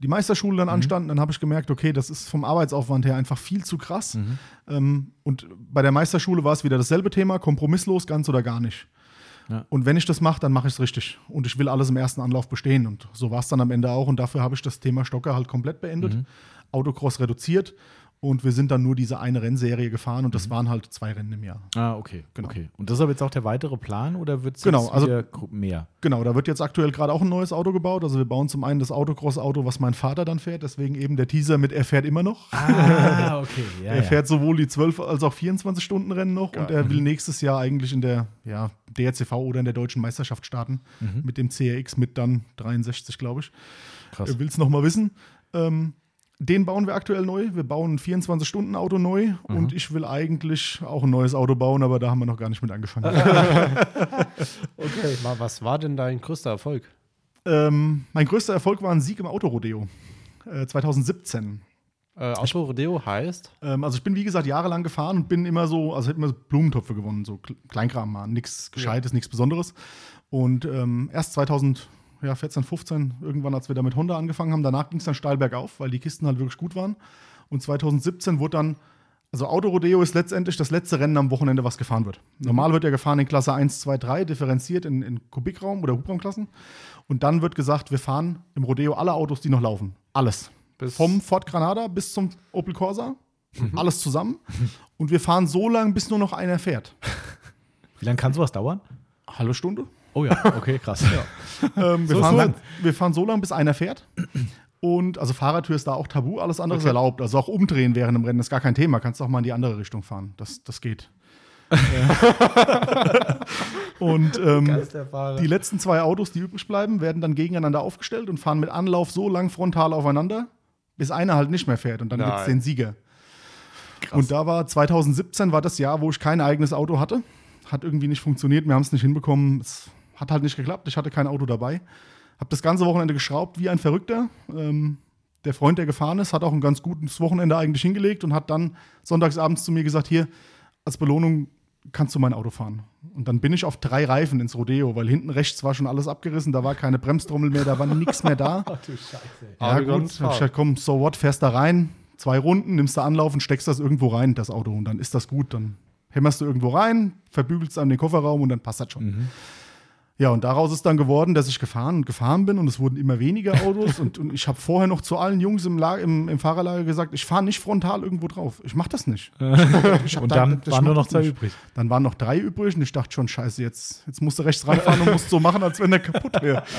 C: die Meisterschule dann anstanden, dann habe ich gemerkt, okay, das ist vom Arbeitsaufwand her einfach viel zu krass. Ähm, und bei der Meisterschule war es wieder dasselbe Thema, kompromisslos, ganz oder gar nicht.
A: Ja.
C: Und wenn ich das mache, dann mache ich es richtig. Und ich will alles im ersten Anlauf bestehen. Und so war es dann am Ende auch. Und dafür habe ich das Thema Stocker halt komplett beendet, Autocross reduziert. Und wir sind dann nur diese eine Rennserie gefahren und das waren halt zwei Rennen im Jahr.
A: Ah, okay.
C: Genau.
A: okay. Und das ist aber jetzt auch der weitere Plan oder wird es
C: Genau,
A: jetzt
C: also-
A: mehr?
C: Genau, da wird jetzt aktuell gerade auch ein neues Auto gebaut. Also wir bauen zum einen das Autocross-Auto, was mein Vater dann fährt. Deswegen eben der Teaser mit er fährt immer noch.
A: Ah, *laughs* okay. Ja,
C: er fährt sowohl die 12 als auch 24 Stunden Rennen noch und er will nächstes Jahr eigentlich in der ja, DRCV oder in der deutschen Meisterschaft starten mit dem CRX mit dann 63, glaube ich.
A: Krass.
C: Er will es nochmal wissen. Ähm, den bauen wir aktuell neu. Wir bauen ein 24-Stunden-Auto neu und ich will eigentlich auch ein neues Auto bauen, aber da haben wir noch gar nicht mit angefangen. *laughs*
B: Okay. Was war denn dein größter Erfolg?
C: ähm, mein größter Erfolg war ein Sieg im Autorodeo äh, 2017.
B: Äh, Autorodeo heißt?
C: Ähm, also ich bin wie gesagt jahrelang gefahren und bin immer so, also hätte immer so Blumentöpfe gewonnen, so Kle- Kleinkram mal, nichts Gescheites, nichts Besonderes. Und ähm, erst 2014, 15, irgendwann, als wir da mit Honda angefangen haben, danach ging es dann steil bergauf, weil die Kisten halt wirklich gut waren. Und 2017 wurde dann, also Autorodeo ist letztendlich das letzte Rennen am Wochenende, was gefahren wird. Normal wird ja gefahren in Klasse 1, 2, 3, differenziert in, in Kubikraum oder Hubraumklassen. Und dann wird gesagt, wir fahren im Rodeo alle Autos, die noch laufen. Alles.
B: Bis-
C: Vom Ford Granada bis zum Opel Corsa. Alles zusammen. Und wir fahren so lange, bis nur noch einer fährt.
A: Wie lange kann sowas dauern?
C: Halbe Stunde.
A: Oh ja, okay, krass. *laughs*
C: Ähm, wir,
A: So
C: fahren lang, wir fahren so lange, bis einer fährt. Und also Fahrertür ist da auch tabu, alles andere ist erlaubt. Also auch umdrehen während dem Rennen ist gar kein Thema. Kannst auch mal in die andere Richtung fahren. Das, das geht. Ja. *laughs* und ähm, die letzten zwei Autos, die übrig bleiben, werden dann gegeneinander aufgestellt und fahren mit Anlauf so lang frontal aufeinander, bis einer halt nicht mehr fährt. Und dann gibt es den Sieger. Und da war 2017 war das Jahr, wo ich kein eigenes Auto hatte. Hat irgendwie nicht funktioniert, wir haben es nicht hinbekommen. Es hat halt nicht geklappt, ich hatte kein Auto dabei. Habe das ganze Wochenende geschraubt wie ein Verrückter. Ähm, der Freund, der gefahren ist, hat auch ein ganz gutes Wochenende eigentlich hingelegt und hat dann sonntagsabends zu mir gesagt, hier, als Belohnung kannst du mein Auto fahren. Und dann bin ich auf drei Reifen ins Rodeo, weil hinten rechts war schon alles abgerissen, da war keine Bremstrommel mehr, da war nichts mehr da. *laughs* Ja,
B: du
C: gut.
B: kannst
C: Hab ich gesagt, komm, so what, fährst da rein, zwei Runden, nimmst da Anlauf und steckst das irgendwo rein, das Auto. Und dann ist das gut. Dann hämmerst du irgendwo rein, verbügelst an den Kofferraum und dann passt das schon. Ja, und daraus ist dann geworden, dass ich gefahren und gefahren bin und es wurden immer weniger Autos. und, und ich habe vorher noch zu allen Jungs im, Lager, im, im Fahrerlager gesagt, ich fahre nicht frontal irgendwo drauf. Ich mache das nicht. Ich hab
A: Und
C: da-
A: dann
C: ich
A: waren nur noch zwei
C: nicht.
A: übrig.
C: Dann waren noch drei übrig und ich dachte schon, scheiße, jetzt, jetzt musst du rechts ranfahren und musst so machen, als wenn der kaputt wäre. *laughs*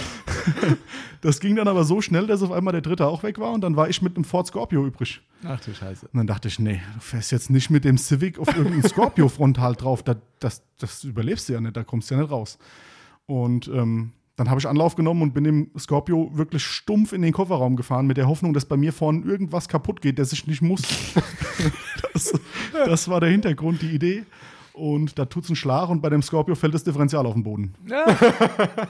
C: Das ging dann aber so schnell, dass auf einmal der dritte auch weg war und dann war ich mit einem Ford Scorpio übrig.
A: Ach du Scheiße.
C: Und dann dachte ich, nee, du fährst jetzt nicht mit dem Civic auf irgendeinen Scorpio frontal drauf. Das, das, das überlebst du ja nicht, da kommst du ja nicht raus. Und ähm, dann habe ich Anlauf genommen und bin dem Scorpio wirklich stumpf in den Kofferraum gefahren, mit der Hoffnung, dass bei mir vorne irgendwas kaputt geht, das ich nicht muss. *laughs* das, das war der Hintergrund, die Idee. Und da tut's einen Schlag und bei dem Scorpio fällt das Differential auf den Boden.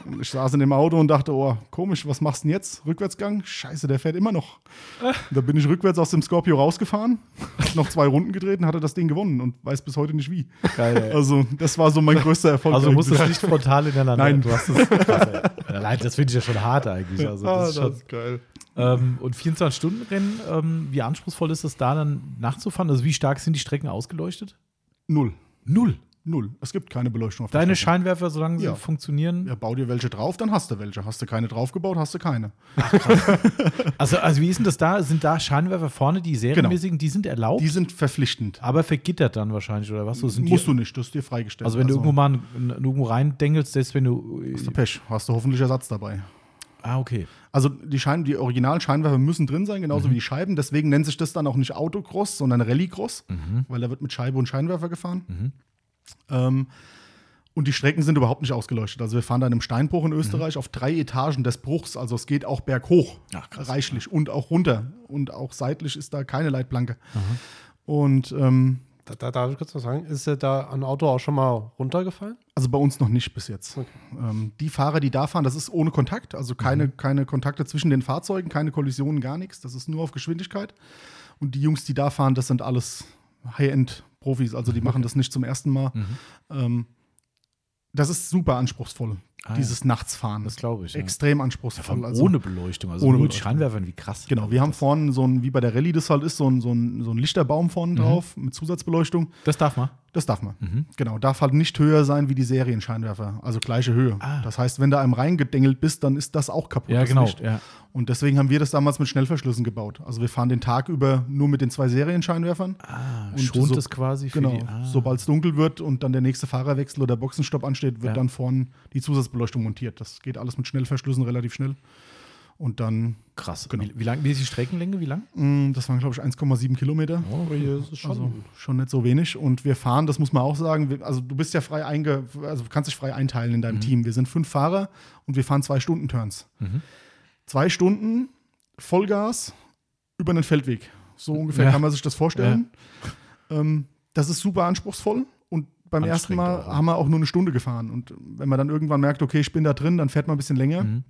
C: Und *laughs* Ich saß in dem Auto und dachte, oh, komisch, was machst du denn jetzt? Rückwärtsgang? Scheiße, der fährt immer noch. Und *laughs* da bin ich rückwärts aus dem Scorpio rausgefahren, *laughs* noch zwei Runden gedreht und hatte das Ding gewonnen und weiß bis heute nicht wie.
A: Geil, ey.
C: Also, das war so mein größter Erfolg.
A: Also du musst es nicht frontal ineinander.
C: Nein.
A: Du hast es. Allein das finde ich ja schon hart eigentlich. Also
C: Ah,
A: das ist schon,
C: geil.
A: ähm, und 24-Stunden-Rennen, ähm, wie anspruchsvoll ist es da dann nachzufahren? Also wie stark sind die Strecken ausgeleuchtet?
C: Null.
A: Null.
C: Null. Es gibt keine Beleuchtung auf der
A: Deine
C: Strecke.
A: Scheinwerfer, solange sie
C: Ja.
A: funktionieren.
C: Ja, bau dir welche drauf, dann hast du welche. Hast du keine draufgebaut, hast du keine. *laughs*
A: Also, also wie ist denn das da? Sind da Scheinwerfer vorne, die serienmäßigen, die sind erlaubt,
C: Die sind verpflichtend.
A: aber vergittert dann wahrscheinlich, oder was? So sind
C: Musst
A: die,
C: du nicht, das ist dir freigestellt.
A: Also wenn du irgendwo mal n- n- irgendwo reindengelst, selbst wenn du.
C: hast du Pech, hast du hoffentlich Ersatz dabei.
A: Ah, okay.
C: Also die, Schein, die originalen Scheinwerfer müssen drin sein, genauso
A: Mhm.
C: wie die Scheiben. Deswegen nennt sich das dann auch nicht Autocross, sondern Rallycross,
A: Mhm.
C: weil da wird mit Scheibe und Scheinwerfer gefahren. Ähm, und die Strecken sind überhaupt nicht ausgeleuchtet. Also wir fahren da in einem Steinbruch in Österreich auf drei Etagen des Bruchs. Also es geht auch berghoch,
A: Mhm. Ach, krass.
C: reichlich und auch runter. Und auch seitlich ist da keine Leitplanke. Und ähm,
B: Da, da darf ich kurz was sagen. Ist da ein Auto auch schon mal runtergefallen?
C: Also bei uns noch nicht bis jetzt. Ähm, die Fahrer, die da fahren, das ist ohne Kontakt, also keine, keine Kontakte zwischen den Fahrzeugen, keine Kollisionen, gar nichts. Das ist nur auf Geschwindigkeit. Und die Jungs, die da fahren, das sind alles High-End-Profis, also die machen das nicht zum ersten Mal. Ähm, das ist super anspruchsvoll.
A: Ah,
C: dieses Nachtsfahren.
A: Das glaube ich. Ja.
C: Extrem
A: Ja,
C: anspruchsvoll.
A: allem
C: also,
A: ohne Beleuchtung, also
C: ohne
A: nur
C: Beleuchtung.
A: Scheinwerfern, wie krass.
C: Genau, wir haben
A: das,
C: vorne so ein, wie bei der Rallye das halt ist, so ein, so ein, so ein Lichterbaum vorne drauf mit Zusatzbeleuchtung.
A: das darf man.
C: Das darf man.
A: Mhm.
C: Genau, darf halt nicht höher sein wie die Serienscheinwerfer, also gleiche Höhe.
A: Ah.
C: Das heißt, wenn du einem reingedengelt bist, dann ist das auch kaputt.
A: Ja, genau. Ja.
C: Und deswegen haben wir das damals mit Schnellverschlüssen gebaut. Also wir fahren den Tag über nur mit den zwei Serienscheinwerfern.
A: Ah,
C: Und
A: schont
C: so-
A: es quasi für
C: Genau.
A: die. Ah.
C: Sobald es dunkel wird und dann der nächste Fahrerwechsel oder Boxenstopp ansteht, wird
A: Ja.
C: dann vorne die Zusatzbeleuchtung montiert. Das geht alles mit Schnellverschlüssen relativ schnell. Und dann,
A: krass.
C: Genau.
A: Wie, wie lang, wie ist die Streckenlänge? Wie lang?
C: mh, das waren glaube ich 1,7 Kilometer.
B: Aber hier ist es schon.
C: Also schon nicht so wenig. Und wir fahren, das muss man auch sagen, wir, also du bist ja frei einge, also du kannst dich frei einteilen in deinem Team. Wir sind fünf Fahrer und wir fahren zwei Stunden Turns.
A: Mhm.
C: Zwei Stunden Vollgas über einen Feldweg. So ungefähr
A: Ja.
C: kann man sich das vorstellen. Ähm, das ist super anspruchsvoll und beim ersten Mal
A: auch.
C: haben wir auch nur eine Stunde gefahren. Und wenn man dann irgendwann merkt, okay, ich bin da drin, dann fährt man ein bisschen länger.
A: Mhm.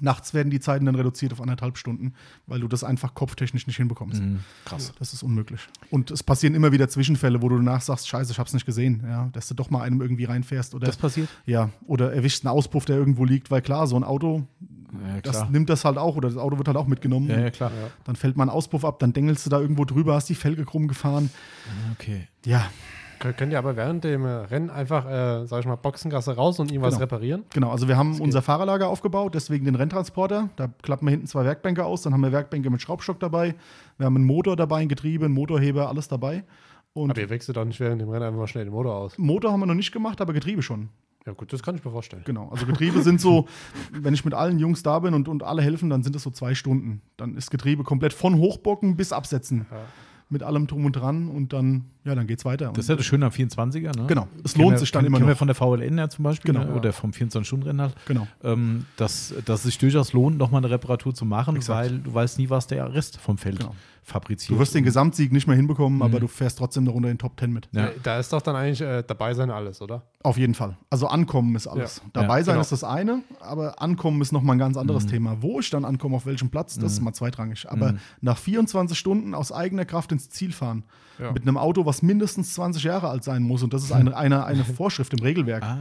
C: Nachts werden die Zeiten dann reduziert auf anderthalb Stunden, weil du das einfach kopftechnisch nicht hinbekommst.
A: Mhm. Krass.
C: Das ist unmöglich. Und es passieren immer wieder Zwischenfälle, wo du danach sagst, scheiße, ich hab's nicht gesehen, ja, dass du doch mal einem irgendwie reinfährst oder
A: Das passiert?
C: ja, oder erwischt einen Auspuff, der irgendwo liegt, weil klar, so ein Auto,
A: Ja,
C: das nimmt das halt auch oder das Auto wird halt auch mitgenommen.
A: Ja, ja, klar.
C: Dann fällt mal ein Auspuff ab, dann dengelst du da irgendwo drüber, hast die Felge krumm gefahren.
A: Okay.
C: Ja,
B: Könnt ihr aber während dem äh, Rennen einfach, äh, sag ich mal, Boxengasse raus und ihm was
C: Genau.
B: reparieren?
C: genau. Also wir haben unser Fahrerlager aufgebaut, deswegen den Renntransporter. Da klappen wir hinten zwei Werkbänke aus, dann haben wir Werkbänke mit Schraubstock dabei. Wir haben einen Motor dabei, ein Getriebe, einen Motorheber, alles dabei. Und
B: Aber ihr wechselt doch nicht während dem Rennen einfach mal schnell den Motor aus.
C: Motor haben wir noch nicht gemacht, aber Getriebe schon.
B: Ja gut, das kann ich mir vorstellen.
C: Genau, also Getriebe sind so, *laughs* wenn ich mit allen Jungs da bin und, und alle helfen, dann sind es so zwei Stunden. Dann ist Getriebe komplett von Hochbocken bis Absetzen.
B: Ja.
C: Mit allem drum und dran und dann, ja, dann geht's weiter.
A: Das ist ja das Schöne am 24er, ne?
C: Genau, es lohnt
A: wir-
C: sich dann immer
A: kennen wir
C: noch.
A: von der VLN ja zum Beispiel
C: Genau,
A: ne? oder vom 24-Stunden-Rennen halt.
C: Genau.
A: Ähm, dass, dass es sich durchaus lohnt, nochmal eine Reparatur zu machen,
C: Exakt.
A: weil du weißt nie, was der Rest vom Feld
C: Genau.
A: Fabriziert.
C: Du wirst den Gesamtsieg nicht mehr hinbekommen,
A: Mhm.
C: aber du fährst trotzdem noch unter den Top Ten mit.
A: Ja.
B: Da ist doch dann eigentlich äh, dabei sein alles, oder?
C: Auf jeden Fall. Also ankommen ist alles.
B: Ja.
C: Dabei
A: Ja,
C: sein
B: genau.
C: ist das eine, aber ankommen ist nochmal ein ganz anderes
A: Mhm.
C: Thema. Wo ich dann ankomme, auf welchem Platz, das ist mal zweitrangig. Aber nach 24 Stunden aus eigener Kraft ins Ziel fahren,
B: Ja.
C: mit einem Auto, was mindestens 20 Jahre alt sein muss, und das ist *laughs* eine, eine, eine Vorschrift im Regelwerk.
A: Ah,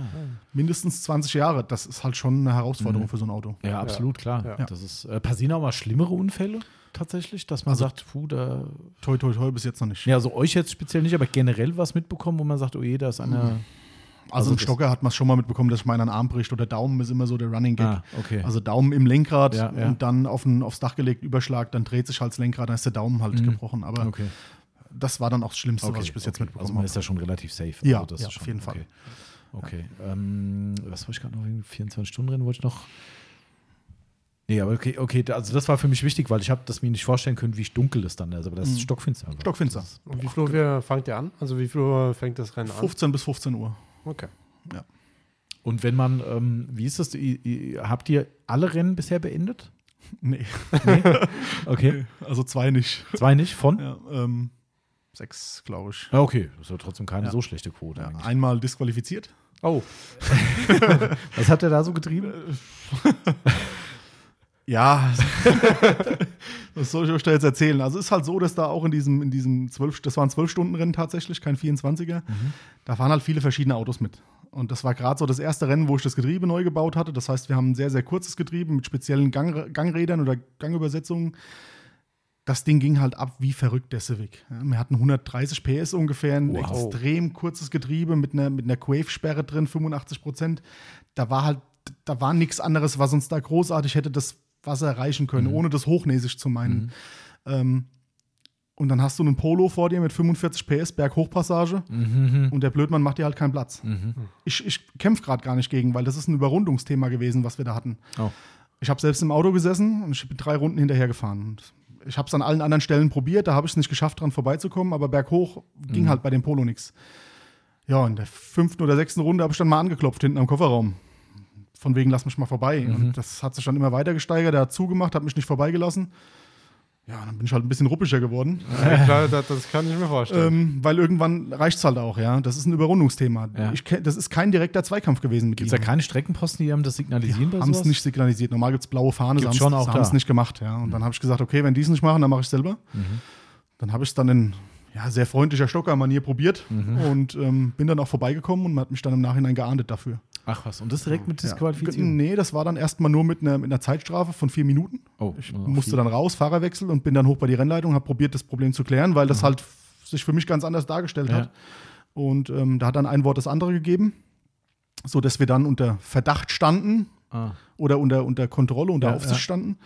C: Mindestens 20 Jahre, das ist halt schon eine Herausforderung für so ein Auto.
A: ja, absolut, klar.
B: Ja.
A: Das ist, äh, passieren auch mal schlimmere Unfälle tatsächlich, dass man
C: Also-
A: sagt, puh, da.
C: Toi, toi, toi, bis jetzt noch nicht.
A: Ja, also euch jetzt speziell nicht, aber generell was mitbekommen, wo man sagt, oh je, da ist eine.
C: also,
A: also
C: im Stocker hat man es schon mal mitbekommen, dass ich meinen Arm bricht oder Daumen ist immer so der Running Gag.
A: Ah, okay.
C: Also Daumen im Lenkrad
A: Ja, ja.
C: und dann auf ein, aufs Dach gelegt, Überschlag, dann dreht sich halt das Lenkrad, dann ist der Daumen halt gebrochen. Aber
A: okay.
C: das war dann auch das Schlimmste,
A: okay.
C: was ich bis jetzt mitbekommen
A: Also man
C: habe.
A: ist ja schon relativ safe.
C: Ja,
A: also das
C: ja,
A: ist schon,
C: auf jeden Fall.
A: Okay. Ähm, was wollte ich gerade noch? 24-Stunden-Rennen wollte ich noch. Nee, aber okay, okay, also das war für mich wichtig, weil ich habe das mir nicht vorstellen können, wie dunkel das dann ist. Aber das ist stockfinster.
C: Mhm. Stockfinster.
A: Das ist-
B: Und wie viel Uhr fangt ihr an? Also wie viel Uhr fängt das Rennen an?
C: 15 bis 15 Uhr.
B: Okay.
A: Und wenn man, ähm, wie ist das? Habt ihr alle Rennen bisher beendet? *laughs*
C: Nee,
A: Okay.
C: also zwei nicht.
A: Zwei nicht von?
C: Ja, ähm, sechs, glaube ich.
A: Ah, okay, das ist ja trotzdem keine
C: Ja.
A: so schlechte Quote
C: Ja,
A: eigentlich.
C: einmal disqualifiziert.
B: Oh, *laughs*
A: Was hat er da so getrieben? *laughs*
C: Ja, *laughs* was soll ich euch da jetzt erzählen? Also ist halt so, dass da auch in diesem, in diesem 12, das waren 12-Stunden-Rennen tatsächlich, kein 24er. Da fahren halt viele verschiedene Autos mit. Und das war gerade so das erste Rennen, wo ich das Getriebe neu gebaut hatte. Das heißt, wir haben ein sehr, sehr kurzes Getriebe mit speziellen Gang, Gangrädern oder Gangübersetzungen. Das Ding ging halt ab wie verrückt, der Civic. Ja, wir hatten 130 PS ungefähr, ein
A: Wow.
C: extrem kurzes Getriebe mit einer, mit einer Quave-Sperre drin, 85 Prozent. Da war halt, da war nichts anderes, was uns da großartig hätte das Wasser erreichen können, ohne das hochnäsig zu meinen. Ähm, und dann hast du einen Polo vor dir mit 45 PS, Berghochpassage, und der Blödmann macht dir halt keinen Platz. Ich, ich kämpfe gerade gar nicht gegen, weil das ist ein Überrundungsthema gewesen, was wir da hatten.
A: Oh.
C: Ich habe selbst im Auto gesessen und ich bin drei Runden hinterher gefahren. Und ich habe es an allen anderen Stellen probiert, da habe ich es nicht geschafft, dran vorbeizukommen, aber berghoch ging halt bei dem Polo nichts. Ja, in der fünften oder sechsten Runde habe ich dann mal angeklopft hinten am Kofferraum. Von wegen, lass mich mal vorbei. Und das hat sich dann immer weiter gesteigert. Er hat zugemacht, hat mich nicht vorbeigelassen. Ja, dann bin ich halt ein bisschen ruppiger geworden.
B: ja, klar, das, das kann ich mir vorstellen.
C: Ähm, weil irgendwann reicht es halt auch, ja. Das ist ein Überrundungsthema.
A: Ja.
C: Ich, das ist kein direkter Zweikampf gewesen mit
A: Gibt es da
C: ihm.
A: keine Streckenposten, die haben das signalisieren bei
C: haben es nicht signalisiert. Normal gibt es blaue Fahne, sie haben es.
A: Mhm.
C: nicht gemacht. Ja. Und dann habe ich gesagt, okay, wenn die es nicht machen, dann mache ich es selber. Dann habe ich es dann in ja, sehr freundlicher Stocker-Manier probiert
A: Mhm.
C: und ähm, bin dann auch vorbeigekommen und man hat mich dann im Nachhinein geahndet dafür.
A: Ach was, und das direkt mit
C: Ja.
A: Disqualifizierung?
C: Nee, das war dann erstmal nur mit einer, mit einer Zeitstrafe von vier Minuten.
A: Oh,
C: Ich musste
A: viel.
C: dann raus, Fahrerwechsel und bin dann hoch bei die Rennleitung, habe probiert, das Problem zu klären, weil das halt f- sich für mich ganz anders dargestellt
A: Ja.
C: hat. Und ähm, da hat dann ein Wort das andere gegeben, sodass wir dann unter Verdacht standen
A: Ah.
C: oder unter, unter Kontrolle, unter
A: Ja,
C: Aufsicht
A: ja.
C: standen.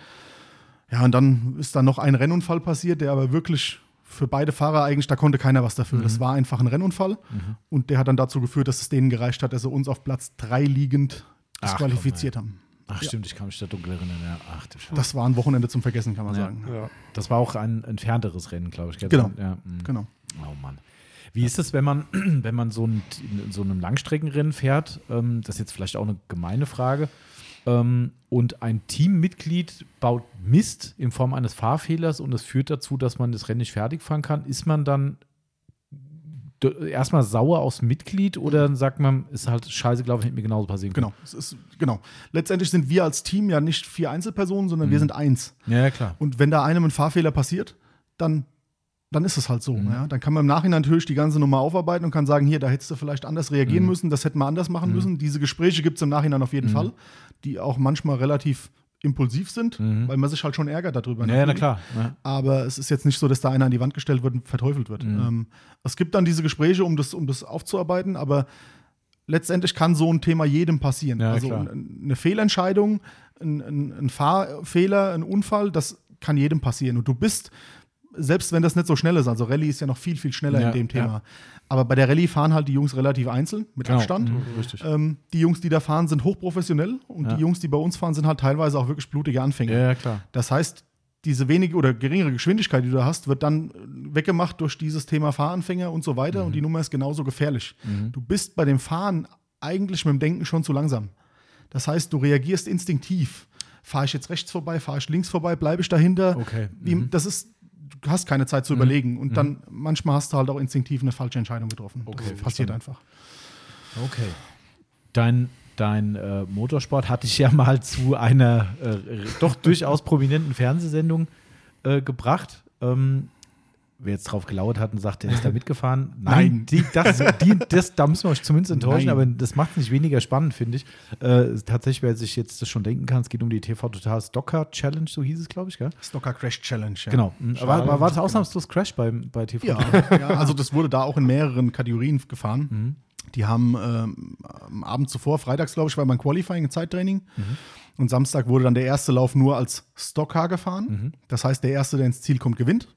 C: Ja, und dann ist dann noch ein Rennunfall passiert, der aber wirklich für beide Fahrer eigentlich, da konnte keiner was dafür.
A: Mhm.
C: Das war einfach ein Rennunfall. Und der hat dann dazu geführt, dass es denen gereicht hat, dass sie uns auf Platz drei liegend
A: Ach,
C: disqualifiziert haben.
A: Ach stimmt, ich kann mich da dunkel erinnern. Ja. Ach.
C: Das war ein Wochenende zum Vergessen, kann man
A: Ja.
C: sagen.
B: Ja.
A: Das war auch ein entfernteres Rennen, glaube ich. gell?
C: Genau.
A: Ja, mhm.
C: Genau.
A: Oh Mann. Wie ist es, wenn man, *clears throat* wenn man so, ein, in so einem Langstreckenrennen fährt? Ähm, das ist jetzt vielleicht auch eine gemeine Frage. Ähm, und ein Teammitglied baut Mist in Form eines Fahrfehlers und es führt dazu, dass man das Rennen nicht fertig fahren kann. Ist man dann erstmal sauer aufs Mitglied oder sagt man, ist halt scheiße gelaufen, hätte mir genauso passieren können?
C: Genau. Es ist, genau. Letztendlich sind wir als Team ja nicht vier Einzelpersonen, sondern
A: Mhm.
C: wir sind eins.
A: Ja, ja, klar.
C: Und wenn da einem ein Fahrfehler passiert, dann, dann ist es halt so.
A: Mhm.
C: Ja? Dann kann man im Nachhinein natürlich die ganze Nummer aufarbeiten und kann sagen, hier, da hättest du vielleicht anders reagieren
A: Mhm.
C: müssen, das hätten wir anders machen müssen. Diese Gespräche gibt es im Nachhinein auf jeden Fall, die auch manchmal relativ impulsiv sind,
A: Mhm.
C: weil man sich halt schon ärgert darüber.
A: Ja, ja, na klar. Ja.
C: Aber es ist jetzt nicht so, dass da einer an die Wand gestellt wird und verteufelt wird.
A: Mhm.
C: Ähm, es gibt dann diese Gespräche, um das, um das aufzuarbeiten, aber letztendlich kann so ein Thema jedem passieren.
A: Ja,
C: also
A: klar.
C: ein- eine Fehlentscheidung, ein, ein, ein Fahrfehler, ein Unfall, das kann jedem passieren. Und du bist, selbst wenn das nicht so schnell ist, also Rallye ist ja noch viel, viel schneller
A: Ja,
C: in dem Thema.
A: ja.
C: Aber bei der Rallye fahren halt die Jungs relativ einzeln, mit
A: Genau.
C: Abstand.
A: Mhm, richtig.
C: Ähm, die Jungs, die da fahren, sind hochprofessionell und
A: Ja.
C: die Jungs, die bei uns fahren, sind halt teilweise auch wirklich blutige Anfänger.
A: Ja, klar.
C: Das heißt, diese wenige oder geringere Geschwindigkeit, die du hast, wird dann weggemacht durch dieses Thema Fahranfänger und so weiter.
A: Mhm.
C: Und die Nummer ist genauso gefährlich. Du bist bei dem Fahren eigentlich mit dem Denken schon zu langsam. Das heißt, du reagierst instinktiv. Fahre ich jetzt rechts vorbei, fahre ich links vorbei, bleibe ich dahinter?
A: Okay. Mhm.
C: Das ist, hast keine Zeit zu überlegen. Und dann manchmal hast du halt auch instinktiv eine falsche Entscheidung getroffen.
A: Okay,
C: das passiert einfach.
A: Okay. Dein, dein äh, Motorsport hatte ich ja *laughs* mal zu einer äh, doch durchaus prominenten Fernsehsendung äh, gebracht. Ähm, wer jetzt drauf gelauert hat und sagt, der ist da *laughs* mitgefahren.
C: Nein.
A: Die, das, die, das, da müssen wir euch zumindest enttäuschen,
C: Nein.
A: aber das macht es nicht weniger spannend, finde ich. Äh, tatsächlich, wer sich jetzt das schon denken kann, es geht um die TV Total Stocker Challenge, so hieß es, glaube ich, gell?
C: Stocker Crash Challenge. Ja.
A: Genau. War, war, war das ausnahmslos Crash bei, bei TV
C: Ja,
A: Total?
C: ja, also das wurde da auch in mehreren Kategorien gefahren.
A: Mhm.
C: Die haben ähm, am Abend zuvor, freitags glaube ich, war beim Qualifying ein Zeittraining.
A: Mhm.
C: Und Samstag wurde dann der erste Lauf nur als Stockcar gefahren.
A: Mhm.
C: Das heißt, der erste, der ins Ziel kommt, gewinnt.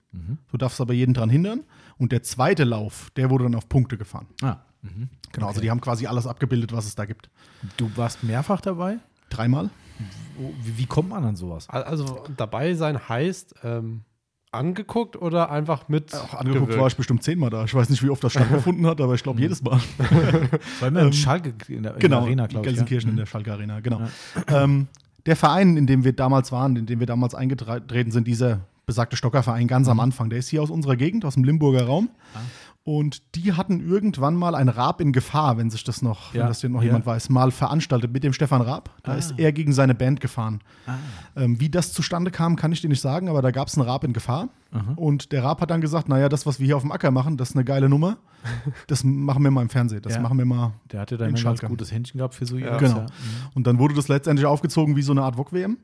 C: Du darfst aber jeden dran hindern. Und der zweite Lauf, der wurde dann auf Punkte gefahren.
A: Ah, mhm.
C: Genau, also die haben quasi alles abgebildet, was es da gibt.
A: Du warst mehrfach dabei?
C: Dreimal.
A: Wie, wie kommt man an sowas?
B: Al- Also dabei sein heißt ähm, angeguckt oder einfach mit
C: Auch angeguckt
B: gewirkt?
C: war ich bestimmt zehnmal da. Ich weiß nicht, wie oft das stattgefunden hat, aber ich glaube *laughs* jedes Mal.
A: Weil man in Schalke in der, in
C: genau,
A: der Arena, glaube ich.
C: Gelsenkirchen
A: ja?
C: in der Schalke Arena, genau. Ähm, der Verein, in dem wir damals waren, in dem wir damals eingetreten sind, dieser besagte Stockerverein ganz
A: Mhm.
C: am Anfang, der ist hier aus unserer Gegend, aus dem Limburger Raum.
A: Ah.
C: Und die hatten irgendwann mal ein Raab in Gefahr, wenn sich das noch,
A: Ja,
C: wenn das hier noch
A: ja.
C: jemand weiß, mal veranstaltet mit dem Stefan Raab. Da
A: Ah.
C: ist er gegen seine Band gefahren.
A: Ah.
C: Ähm, wie das zustande kam, kann ich dir nicht sagen, aber da gab es einen Raab in Gefahr. Und der Raab hat dann gesagt, naja, das, was wir hier auf dem Acker machen, das ist eine geile Nummer. Das machen wir mal im Fernsehen. Das
A: Ja.
C: machen wir mal
A: Der hatte da ein ganz gutes Händchen gehabt für so
C: Genau.
A: Ja.
C: Und dann wurde das letztendlich aufgezogen wie so eine Art VOG-WM.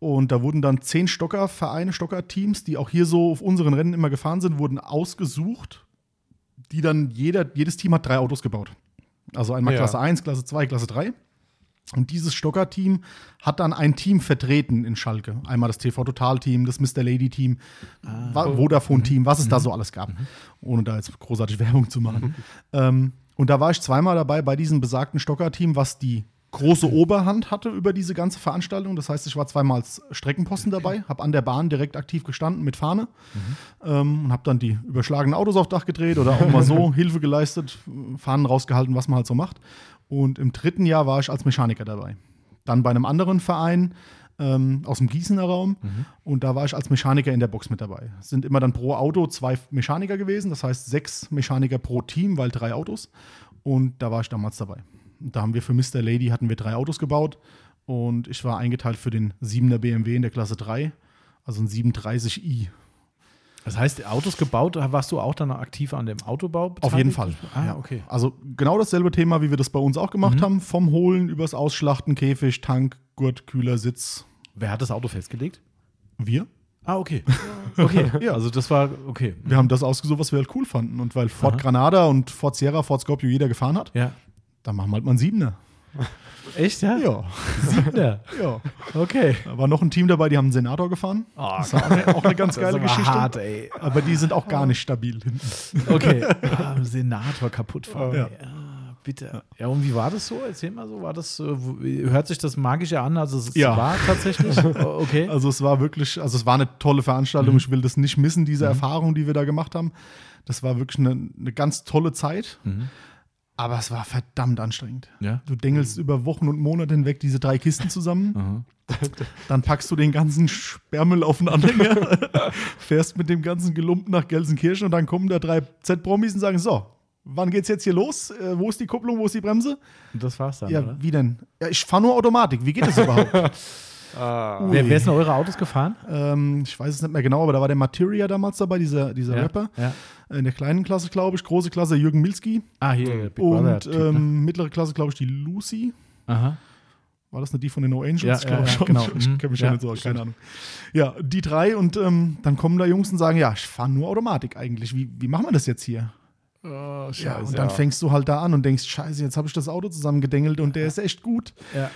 C: Und da wurden dann zehn Stocker-Vereine, Stocker-Teams, die auch hier so auf unseren Rennen immer gefahren sind, wurden ausgesucht. Die dann jeder, jedes Team hat drei Autos gebaut. Also einmal
B: Ja.
C: Klasse 1, Klasse 2, Klasse 3. Und dieses Stocker-Team hat dann ein Team vertreten in Schalke. Einmal das TV-Total-Team, das Mr. Lady-Team, Wa- Vodafone-Team, was es da so alles gab. Ohne da jetzt großartig *laughs* Werbung zu machen. Ähm, und da war ich zweimal dabei bei diesem besagten Stocker-Team, was die große Oberhand hatte über diese ganze Veranstaltung. Das heißt, ich war zweimal als Streckenposten dabei, habe an der Bahn direkt aktiv gestanden mit Fahne ähm, und habe dann die überschlagenen Autos aufs Dach gedreht oder auch mal so *laughs* Hilfe geleistet, Fahnen rausgehalten, was man halt so macht. Und im dritten Jahr war ich als Mechaniker dabei. Dann bei einem anderen Verein ähm, aus dem Gießener Raum und da war ich als Mechaniker in der Box mit dabei. Es sind immer dann pro Auto zwei Mechaniker gewesen, das heißt sechs Mechaniker pro Team, weil drei Autos. Und da war ich damals dabei. Da haben wir für Mr. Lady hatten wir drei Autos gebaut und ich war eingeteilt für den 7er BMW in der Klasse 3, also ein 730i.
A: Das heißt, Autos gebaut, warst du auch dann aktiv an dem Autobau beteiligt?
C: Auf jeden Fall.
A: Ah,
C: ja.
A: okay.
C: Also genau dasselbe Thema, wie wir das bei uns auch gemacht
A: Mhm.
C: haben. Vom Holen übers Ausschlachten, Käfig, Tank, Gurt, Kühler, Sitz.
A: Wer hat das Auto festgelegt?
C: Wir.
A: Ah, okay. *laughs* Okay, *laughs*
C: Ja.
A: also das war, okay.
C: Wir haben das ausgesucht, was wir halt cool fanden. Und weil Ford
A: Aha.
C: Granada und Ford Sierra, Ford Scorpio jeder gefahren hat,
A: Ja.
C: Dann machen wir halt mal einen Siebener.
A: Echt, ja?
C: Ja,
A: Siebter.
C: ja.
A: Okay.
C: Da war noch ein Team dabei, die haben einen Senator gefahren.
A: Oh,
C: Das war auch eine, auch eine ganz
A: das
C: geile
A: aber
C: Geschichte.
A: hart, ey.
C: Aber die sind auch gar nicht stabil hinten.
A: Okay. *laughs* Ah, Senator kaputt fahren.
C: Ja.
A: Ja. bitte. Ja, und wie war das so? Erzähl mal so. War das, äh, hört sich das magische an? Also es
C: Ja.
A: war tatsächlich? *laughs* Okay.
C: Also es war wirklich, also es war eine tolle Veranstaltung.
A: Mhm.
C: Ich will das nicht missen, diese Erfahrung, die wir da gemacht haben. Das war wirklich eine, eine ganz tolle Zeit.
A: Mhm.
C: Aber es war verdammt anstrengend.
A: Ja.
C: Du dengelst über Wochen und Monate hinweg diese drei Kisten zusammen. *laughs* Dann packst du den ganzen Sperrmüll auf den Anhänger, *laughs* fährst mit dem ganzen Gelump nach Gelsenkirchen und dann kommen da drei Z-Promis und sagen: So, wann geht's jetzt hier los? Äh, wo ist die Kupplung? Wo ist die Bremse?
A: Und das war's dann,
C: ja,
A: oder?
C: wie denn? Ja, ich fahre nur Automatik. Wie geht das überhaupt? *laughs*
B: Ah,
A: Wer, wer ist denn eure Autos gefahren?
C: ähm, ich weiß es nicht mehr genau, aber da war der Materia damals dabei, dieser, dieser Rapper.
A: Ja.
C: In der kleinen Klasse, glaube ich. Große Klasse Jürgen Milski.
A: Ah, hier, der Big Brother
C: Und
A: Typ, ne?
C: ähm, mittlere Klasse, glaube ich, die Lucy.
A: Aha.
C: War das nicht die von den No Angels?
A: Ja,
C: ich glaube
A: ja, ja,
C: schon.
A: genau. *laughs*
C: Ich
A: Mhm.
C: kenne mich
A: Ja,
C: ja, nicht so aus, keine Ahnung. Ja, die drei und ähm, dann kommen da Jungs und sagen, ja, ich fahre nur Automatik eigentlich. Wie, wie machen wir das jetzt hier?
A: Oh,
C: Ja, und dann fängst du halt da an und denkst, scheiße, jetzt habe ich das Auto zusammengedengelt und der ist echt gut.
A: Ja.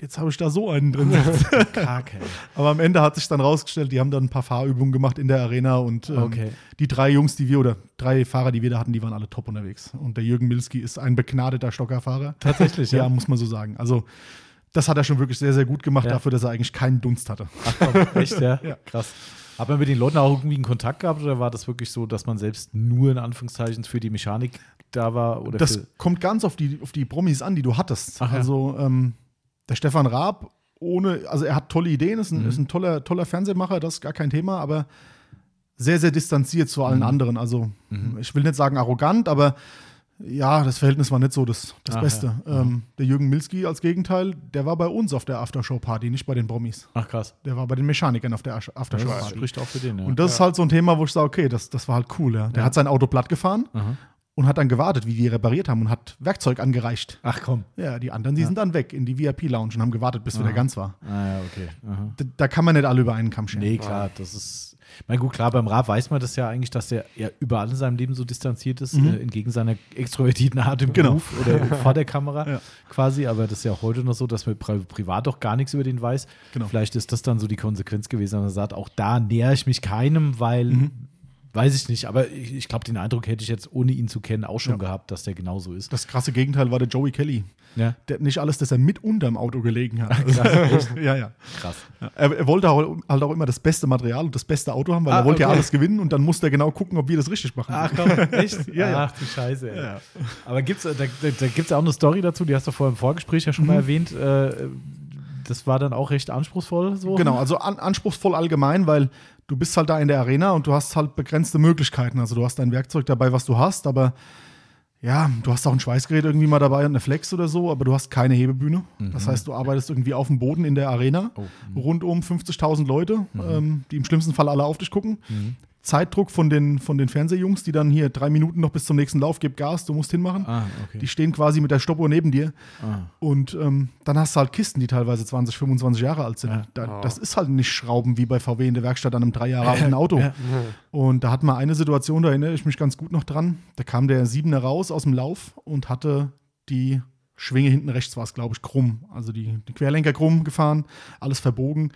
C: Jetzt habe ich da so einen drin. *laughs*
A: Kacke.
C: Aber am Ende hat sich dann rausgestellt, die haben dann ein paar Fahrübungen gemacht in der Arena und ähm,
A: Okay.
C: die drei Jungs, die wir oder drei Fahrer, die wir da hatten, die waren alle top unterwegs. Und der Jürgen Milski ist ein begnadeter Stockerfahrer.
A: Tatsächlich,
C: Ja,
A: ja.
C: muss man so sagen. Also, das hat er schon wirklich sehr, sehr gut gemacht,
A: Ja.
C: dafür, dass er eigentlich keinen Dunst hatte.
A: Ach komm, echt, ja? *laughs*
C: Ja.
A: Krass. Hat man mit den Leuten auch irgendwie einen Kontakt gehabt oder war das wirklich so, dass man selbst nur in Anführungszeichen für die Mechanik da war? Oder
C: Das kommt ganz auf die, auf die Promis an, die du hattest.
A: Ach ja.
C: also, ähm, der Stefan Raab, ohne, also er hat tolle Ideen, ist ein,
A: Mhm.
C: ist ein toller, toller Fernsehmacher, das ist gar kein Thema, aber sehr, sehr distanziert zu allen
A: Mhm.
C: anderen. Also,
A: Mhm.
C: ich will nicht sagen arrogant, aber ja, das Verhältnis war nicht so das, das
A: Ach
C: Beste.
A: ja.
C: Ähm, der Jürgen Milski als Gegenteil, der war bei uns auf der Aftershow-Party, nicht bei den Promis.
A: Ach krass.
C: Der war bei den Mechanikern auf der Asch-
A: Das
C: Aftershow-Party.
A: spricht auch für den, ja.
C: Und das ist halt so ein Thema, wo ich sage, okay, das, das war halt cool. Ja. Der
A: Ja.
C: hat sein Auto platt gefahren
A: Aha.
C: Und hat dann gewartet, wie die repariert haben und hat Werkzeug angereicht.
A: Ach komm.
C: Ja, die anderen, die sind dann weg in die VIP-Lounge und haben gewartet, bis wieder
A: Aha.
C: ganz war.
A: Ah ja, okay.
C: Da, da kann man nicht alle über einen Kamm scheren.
A: Nee, klar, das ist. Na gut, klar, beim Raab weiß man das ja eigentlich, dass er ja überall in seinem Leben so distanziert ist,
C: Mhm.
A: äh, entgegen seiner extrovertierten Art im
C: Genau.
A: Beruf oder *laughs* vor der Kamera
C: Ja.
A: quasi. Aber das ist ja auch heute noch so, dass man pri privat doch gar nichts über den weiß.
C: Genau.
A: Vielleicht ist das dann so die Konsequenz gewesen, dass er sagt, auch da nähere ich mich keinem, weil,
C: Mhm.
A: Weiß ich nicht. Aber ich, ich glaube, den Eindruck hätte ich jetzt, ohne ihn zu kennen, auch schon
C: Ja.
A: gehabt, dass der genauso ist.
C: Das krasse Gegenteil war der Joey Kelly.
A: Ja,
C: Der nicht alles, dass er mit unterm Auto gelegen hat. *laughs* *laughs* ja, ja.
A: krass.
C: Ja, Er, er wollte auch, halt auch immer das beste Material und das beste Auto haben, weil
A: Ah,
C: er wollte ja
A: okay.
C: alles gewinnen und dann musste er genau gucken, ob wir das richtig machen.
A: Ach komm, echt? *laughs*
C: Ja, ja.
A: Ach du Scheiße. Ey.
C: Ja.
A: Aber gibt's, da, da, da gibt es auch eine Story dazu, die hast du vorher im Vorgespräch ja schon
C: Mhm.
A: mal erwähnt. Äh, das war dann auch recht anspruchsvoll so.
C: Genau, also an, anspruchsvoll allgemein, weil du bist halt da in der Arena und du hast halt begrenzte Möglichkeiten. Also du hast dein Werkzeug dabei, was du hast, aber ja, du hast auch ein Schweißgerät irgendwie mal dabei und eine Flex oder so, aber du hast keine Hebebühne. Das heißt, du arbeitest irgendwie auf dem Boden in der Arena,
A: Oh,
C: rund um 50.000 Leute, ähm, die im schlimmsten Fall alle auf dich gucken.
A: Mhm.
C: Zeitdruck von den, von den Fernsehjungs, die dann hier drei Minuten noch bis zum nächsten Lauf, gib Gas, du musst hinmachen.
A: Ah, okay.
C: Die stehen quasi mit der Stoppuhr neben dir.
A: ah.
C: Und ähm, dann hast du halt Kisten, die teilweise 20, 25 Jahre alt sind.
A: Ja.
C: Da, Das ist halt nicht Schrauben wie bei VW in der Werkstatt an einem drei Jahre alten Auto.
A: Ja.
C: Und da hatten wir eine Situation, da erinnere ich mich ganz gut noch dran. Da kam der Siebener raus aus dem Lauf und hatte die Schwinge hinten rechts war es, glaube ich, krumm. Also die, die Querlenker krumm gefahren, alles verbogen.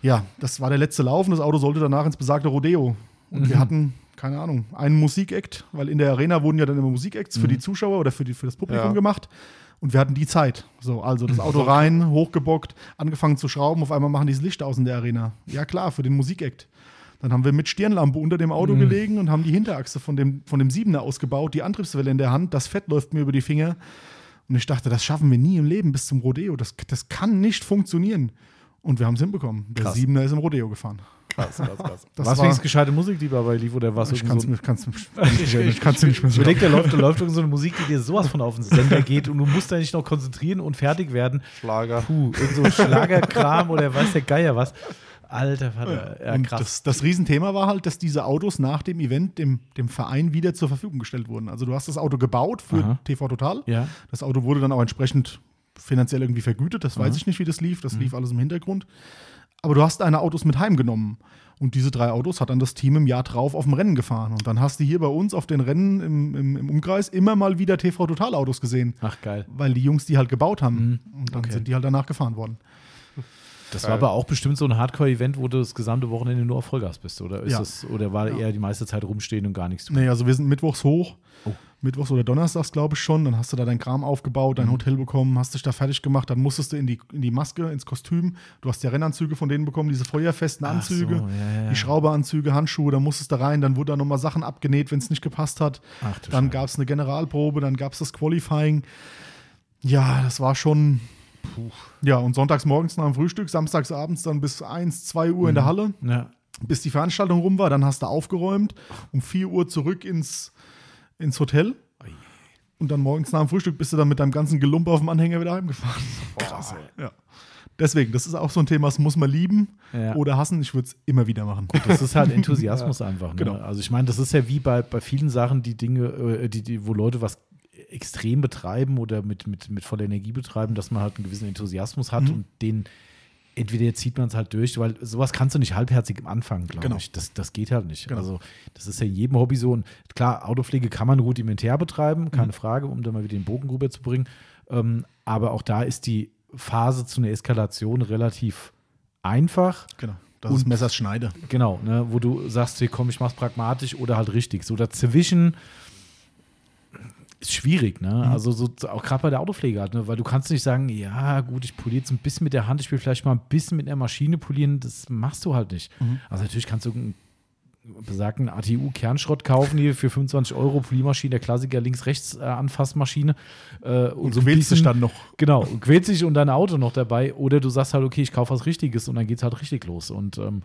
C: Ja, das war der letzte Lauf und das Auto sollte danach ins besagte Rodeo. Und wir hatten, keine Ahnung, einen Musikakt, weil in der Arena wurden ja dann immer Musikacts für die Zuschauer oder für, die, für das Publikum
B: Ja.
C: gemacht. Und wir hatten die Zeit. So, also das Auto rein, hochgebockt, angefangen zu schrauben, auf einmal machen die das Licht aus in der Arena. Ja, klar, für den Musikakt. Dann haben wir mit Stirnlampe unter dem Auto gelegen und haben die Hinterachse von dem, von dem Siebener ausgebaut, die Antriebswelle in der Hand, das Fett läuft mir über die Finger. Und ich dachte, das schaffen wir nie im Leben bis zum Rodeo. Das, das kann nicht funktionieren. Und wir haben es hinbekommen. Der
A: Krass.
C: Siebener ist im Rodeo gefahren.
A: Krass, krass, krass. *laughs*
C: Das
A: Was
C: war-
A: wenigstens gescheite Musik, die dabei lief, oder was?
C: Ich kann es
A: so
C: kann's, *laughs* ich kann's nicht mehr so
A: überleg, da läuft, da läuft so eine Musik, die dir sowas von auf den Sender geht und du musst da nicht noch konzentrieren und fertig werden.
B: Schlager.
A: Puh, irgend so Schlagerkram oder weiß der Geier was. Alter Vater. Ja, krass.
C: das, das Riesenthema war halt, dass diese Autos nach dem Event dem, dem Verein wieder zur Verfügung gestellt wurden. Also du hast das Auto gebaut für
A: Aha.
C: TV Total.
A: ja.
C: Das Auto wurde dann auch entsprechend finanziell irgendwie vergütet. Das weiß
A: Aha.
C: ich nicht, wie das lief.
A: Mhm.
C: Das lief alles im Hintergrund. Aber du hast deine Autos mit heimgenommen. Und diese drei Autos hat dann das Team im Jahr drauf auf dem Rennen gefahren. Und dann hast du hier bei uns auf den Rennen im, im, im Umkreis immer mal wieder TV Total Autos gesehen.
A: Ach, geil.
C: Weil die Jungs die halt gebaut haben. Und dann
A: Mhm. Okay.
C: sind die halt danach gefahren worden.
A: Das war aber auch bestimmt so ein Hardcore-Event, wo du das gesamte Wochenende nur auf Vollgas bist, oder? Ist
C: Ja.
A: das, oder war eher die meiste Zeit rumstehen und gar nichts tun?
C: Nee, also wir sind mittwochs hoch.
A: Oh.
C: Mittwochs oder Donnerstags, glaube ich schon. Dann hast du da dein Kram aufgebaut,
A: Mhm.
C: dein Hotel bekommen, hast dich da fertig gemacht. Dann musstest du in die, in die Maske, ins Kostüm. Du hast ja Rennanzüge von denen bekommen, diese feuerfesten Anzüge.
A: so, ja, ja.
C: Die Schrauberanzüge, Handschuhe, dann musstest du rein. Dann wurde da nochmal Sachen abgenäht, wenn es nicht gepasst hat.
A: Ach,
C: dann gab es eine Generalprobe, dann gab es das Qualifying. Ja, das war schon. Ja, und sonntags morgens nach dem Frühstück, samstags abends dann bis 1, 2 Uhr in
A: Mhm.
C: der Halle
A: Ja.
C: bis die Veranstaltung rum war. Dann hast du aufgeräumt, um 4 Uhr zurück ins, ins Hotel. Und dann morgens nach dem Frühstück bist du dann mit deinem ganzen Gelump auf dem Anhänger wieder heimgefahren.
A: Krass, ey.
C: Ja. Deswegen, das ist auch so ein Thema, das muss man lieben
A: Ja.
C: oder hassen. Ich würde es immer wieder machen.
A: Das ist halt *laughs* Enthusiasmus einfach. Ne?
C: Genau.
A: Also ich meine, das ist ja wie bei, bei vielen Sachen, die Dinge, äh, die, die, wo Leute was extrem betreiben oder mit, mit, mit voller Energie betreiben, dass man halt einen gewissen Enthusiasmus hat
C: Mhm.
A: und den entweder jetzt zieht man es halt durch, weil sowas kannst du nicht halbherzig am Anfang, glaube
C: Genau.
A: ich. Das, das geht halt nicht.
C: Genau.
A: Also das ist ja in jedem Hobby so. Und klar, Autopflege kann man rudimentär betreiben, keine
C: Mhm.
A: Frage, um da mal wieder den Bogen rüber zu bringen. Ähm, aber auch da ist die Phase zu einer Eskalation relativ einfach.
C: Genau. Das ist Messers Schneide.
A: Genau, ne, wo du sagst, hier komm, ich mach's pragmatisch oder halt richtig. So dazwischen ist schwierig, ne?
C: Mhm.
A: Also so auch gerade bei der Autopflege halt, ne? Weil du kannst nicht sagen, ja gut, ich poliere jetzt ein bisschen mit der Hand, ich will vielleicht mal ein bisschen mit einer Maschine polieren, das machst du halt nicht.
C: Mhm.
A: Also natürlich kannst du einen besagten ATU-Kernschrott kaufen hier für 25 Euro, Poliermaschine, der Klassiker links-rechts-Anfassmaschine. Äh, und, so ein
C: quälst dich
A: bisschen-
C: dann noch.
A: Genau, und quält sich und dein Auto noch dabei. Oder du sagst halt, okay, ich kaufe was Richtiges und dann geht's halt richtig los. Und ähm,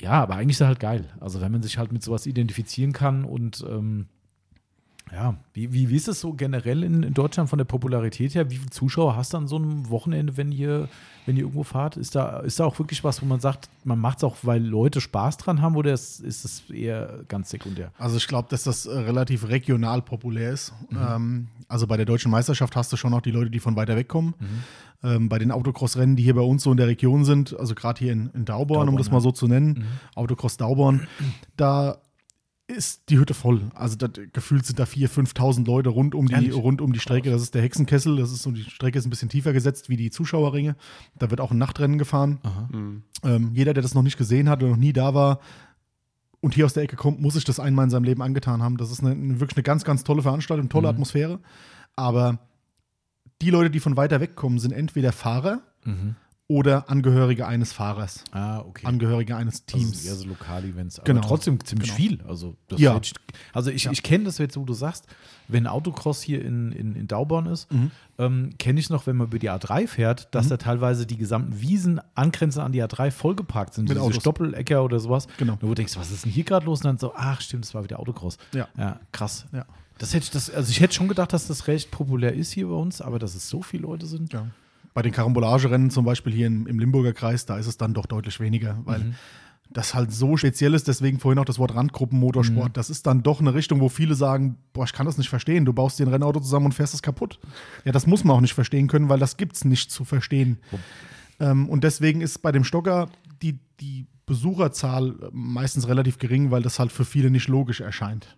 A: ja, aber eigentlich ist das halt geil. Also wenn man sich halt mit sowas identifizieren kann und ähm, ja, wie, wie, wie ist es so generell in, in Deutschland von der Popularität her? Wie viele Zuschauer hast du an so einem Wochenende, wenn ihr, wenn ihr irgendwo fahrt? Ist da, ist da auch wirklich was, wo man sagt, man macht es auch, weil Leute Spaß dran haben oder ist, ist es eher ganz sekundär?
C: Also ich glaube, dass das äh, relativ regional populär ist.
A: Mhm.
C: Ähm, also bei der deutschen Meisterschaft hast du schon noch die Leute, die von weiter weg kommen.
A: Mhm.
C: Ähm, bei den Autocross-Rennen, die hier bei uns so in der Region sind, also gerade hier in, in Dauborn, um
A: Dauborn,
C: das
A: ja.
C: mal so zu nennen,
A: Mhm.
C: Autocross Dauborn, da ist die Hütte voll. Also da, gefühlt sind da 4.000, 5.000 Leute rund um, die,
A: Ehrlich?
C: rund um die Strecke. Das ist der Hexenkessel. Das ist so, die Strecke ist ein bisschen tiefer gesetzt wie die Zuschauerringe. Da wird auch ein Nachtrennen gefahren. Ähm, jeder, der das noch nicht gesehen hat oder noch nie da war und hier aus der Ecke kommt, muss sich das einmal in seinem Leben angetan haben. Das ist eine, eine, wirklich eine ganz, ganz tolle Veranstaltung, tolle
A: Mhm.
C: Atmosphäre. Aber die Leute, die von weiter weg kommen, sind entweder Fahrer
A: Mhm.
C: Oder Angehörige eines Fahrers,
A: Ah, okay.
C: Angehörige eines
A: Teams.
C: Teams.
A: Also eher so Lokal-Events. Aber
C: Genau.
A: trotzdem ziemlich
C: Genau.
A: viel. Also, das
C: Ja.
A: ich, also ich,
C: Ja.
A: ich kenne das jetzt, wo du sagst, wenn Autocross hier in, in, in Dauborn ist,
C: Mhm.
A: ähm, kenne ich noch, wenn man über die A3 fährt, dass
C: Mhm.
A: da teilweise die gesamten Wiesen angrenzend an die A3 vollgeparkt sind.
C: Mit
A: diese
C: Autos.
A: Stoppelecker oder sowas.
C: Genau.
A: Und wo du denkst, was ist denn hier gerade los? Und dann so, ach stimmt, das war wieder Autocross.
C: Ja.
A: Ja, krass.
C: Ja.
A: Das hätte ich, das, also ich hätte schon gedacht, dass das recht populär ist hier bei uns, aber dass es so viele Leute sind.
C: Ja. Bei den Karambolagerennen zum Beispiel hier im, im Limburger Kreis, da ist es dann doch deutlich weniger, weil
A: Mhm.
C: das halt so speziell ist. Deswegen vorhin auch das Wort Randgruppenmotorsport.
A: Mhm.
C: Das ist dann doch eine Richtung, wo viele sagen: Boah, ich kann das nicht verstehen. Du baust dir ein Rennauto zusammen und fährst es kaputt. Ja, das muss man auch nicht verstehen können, weil das gibt es nicht zu verstehen. Ähm, und deswegen ist bei dem Stocker die, die Besucherzahl meistens relativ gering, weil das halt für viele nicht logisch erscheint.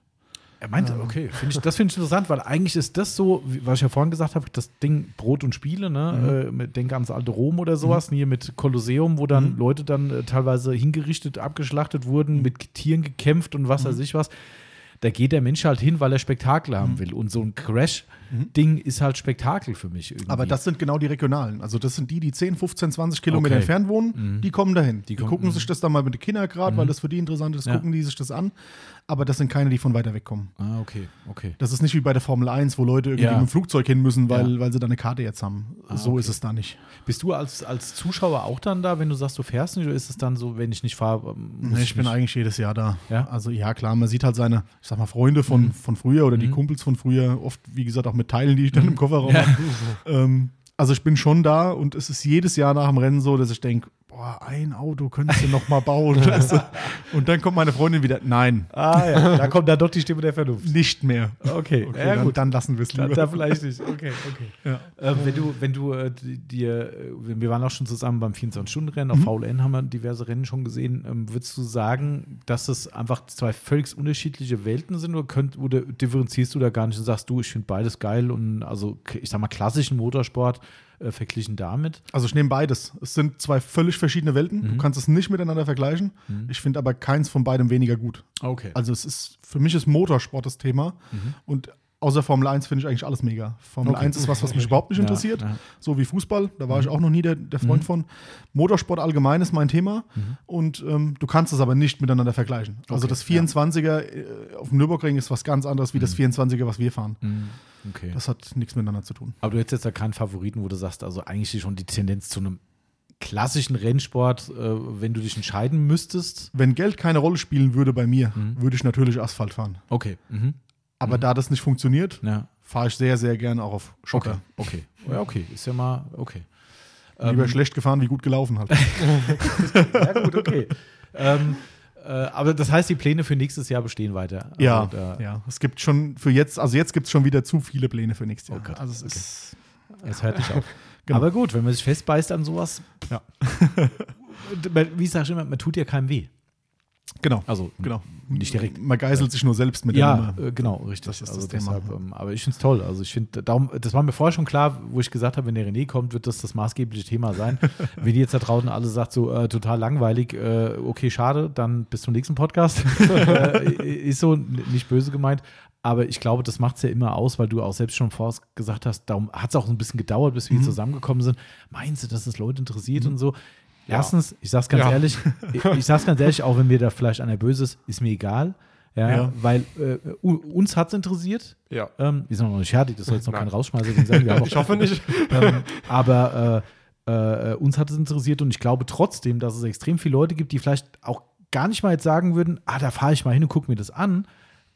A: Er meinte, okay, find ich, das finde ich interessant, weil eigentlich ist das so, was ich ja vorhin gesagt habe, das Ding Brot und Spiele, ne? Äh, mit- denke ans alte Rom oder sowas, hier mit Kolosseum, wo dann Leute dann äh, teilweise hingerichtet, abgeschlachtet wurden, mit Tieren gekämpft und was weiß ich was. Da geht der Mensch halt hin, weil er Spektakel haben will. Und so ein Crash-Ding ist halt Spektakel für mich irgendwie.
C: Aber das sind genau die regionalen. Also das sind die, die 10, 15, 20 Kilometer
A: Okay.
C: entfernt wohnen, die kommen dahin. Die,
A: kommen-
C: gucken
A: mhm.
C: sich das dann mal mit den Kindern gerade, weil das für die interessant ist,
A: Ja.
C: gucken die sich das an. Aber das sind keine, die von weiter weg kommen.
A: ah, okay, okay.
C: Das ist nicht wie bei der Formel 1, wo Leute irgendwie
A: Ja.
C: mit dem Flugzeug hin müssen, weil,
A: Ja.
C: weil sie da eine Karte jetzt haben. so
A: okay.
C: ist es da nicht.
A: Bist du als, als Zuschauer auch dann da, wenn du sagst, du fährst nicht, oder ist es dann so, wenn ich nicht fahre, ähm,
C: Nee, ich bin
A: mich-
C: eigentlich jedes Jahr da.
A: Ja?
C: Also ja, klar, man sieht halt seine, ich sag mal, Freunde von, von früher oder die Kumpels von früher, oft, wie gesagt, auch mit Teilen, die ich dann im Kofferraum habe. Ähm, also ich bin schon da und es ist jedes Jahr nach dem Rennen so, dass ich denke, boah, ein Auto könntest du noch mal bauen. weißt *laughs* du? Und dann kommt meine Freundin wieder, nein,
A: Ah ja, da kommt dann doch die Stimme der Vernunft.
C: nicht mehr.
A: Okay,
C: Okay,
A: ja
C: dann,
A: gut.
C: dann lassen wir es
A: Da,
C: lieber.
A: da vielleicht nicht. Okay, okay. *laughs*
C: Ja.
A: Ähm, wenn du, wenn du äh, dir, äh, wir waren auch schon zusammen beim 24-Stunden-Rennen, auf VLN haben wir diverse Rennen schon gesehen. Ähm, würdest du sagen, dass es einfach zwei völlig unterschiedliche Welten sind oder, könnt, oder differenzierst du da gar nicht und sagst du, ich finde beides geil und also ich sag mal klassischen Motorsport äh, verglichen damit?
C: Also ich nehme beides. Es sind zwei völlig verschiedene Welten.
A: Mhm.
C: Du kannst es nicht miteinander vergleichen. Ich finde aber keins von beidem weniger gut.
A: Okay.
C: Also es ist, für mich ist Motorsport das Thema. Und außer Formel 1 finde ich eigentlich alles mega. Formel
A: Okay.
C: 1 ist was, was mich überhaupt nicht
A: Ja,
C: interessiert.
A: ja. Mhm.
C: So wie Fußball, da war ich auch noch nie der, der Freund von. Motorsport allgemein ist mein Thema.
A: Mhm.
C: Und ähm, du kannst es aber nicht miteinander vergleichen. Also
A: Okay,
C: das 24er äh, auf dem Nürburgring ist was ganz anderes wie das 24er, was wir fahren.
A: Mhm. Okay.
C: Das hat nichts miteinander zu tun.
A: Aber du hättest jetzt da keinen Favoriten, wo du sagst, also eigentlich schon die Tendenz zu einem klassischen Rennsport, äh, wenn du dich entscheiden müsstest.
C: Wenn Geld keine Rolle spielen würde bei mir,
A: Mhm.
C: würde ich natürlich Asphalt fahren.
A: Okay. Mhm.
C: Aber da das nicht funktioniert,
A: Ja.
C: fahre ich sehr, sehr gerne auch auf Schocker.
A: Okay. Okay. Ja, okay. Ist ja mal okay.
C: Lieber
A: Ähm,
C: schlecht gefahren wie gut gelaufen halt. *laughs*
A: Ja, gut, okay. ähm, äh, aber das heißt, die Pläne für nächstes Jahr bestehen weiter. Also
C: ja,
A: da,
C: ja. Es gibt schon für jetzt, also jetzt gibt es schon wieder zu viele Pläne für nächstes Jahr.
A: Oh Gott,
C: also es
A: okay.
C: ist,
A: Es hört nicht auf. *laughs*
C: Genau.
A: Aber gut, wenn man sich festbeißt an sowas,
C: Ja. *laughs*
A: Und wie sag ich immer, man tut ja keinem weh.
C: Genau,
A: Also
C: genau.
A: nicht direkt.
C: Man geißelt sich nur selbst mit
A: Ja,
C: der Nummer.
A: äh, genau, richtig.
C: Das ist
A: also
C: das Thema,
A: deshalb,
C: ja.
A: ähm, aber ich finde es toll. Also ich finde, das war mir vorher schon klar, wo ich gesagt habe, wenn der René kommt, wird das das maßgebliche Thema sein. *laughs* wenn die jetzt da draußen alle sagt, so äh, total langweilig, äh, okay, schade, dann bis zum nächsten Podcast. *laughs* äh, ist so nicht böse gemeint. Aber ich glaube, das macht es ja immer aus, weil du auch selbst schon vorher gesagt hast, darum hat es auch so ein bisschen gedauert, bis wir
C: Mhm.
A: zusammengekommen sind. Meinst du, dass es Leute interessiert und so? Erstens, ich sag's ganz
B: Ja.
A: ehrlich, ich, *laughs* ich sag's ganz ehrlich, auch wenn mir da vielleicht einer böse ist, ist mir egal. Ja,
C: Ja.
A: weil äh, uns hat's interessiert.
B: Ja.
A: Ähm, wir sind noch nicht fertig, das soll jetzt noch
B: Nein.
A: kein Rausschmeißer sein. Wir *laughs* auch,
B: Ich hoffe nicht. *laughs*
A: ähm, aber äh, äh, uns hat es interessiert und ich glaube trotzdem, dass es extrem viele Leute gibt, die vielleicht auch gar nicht mal jetzt sagen würden, ah, da fahre ich mal hin und gucke mir das an.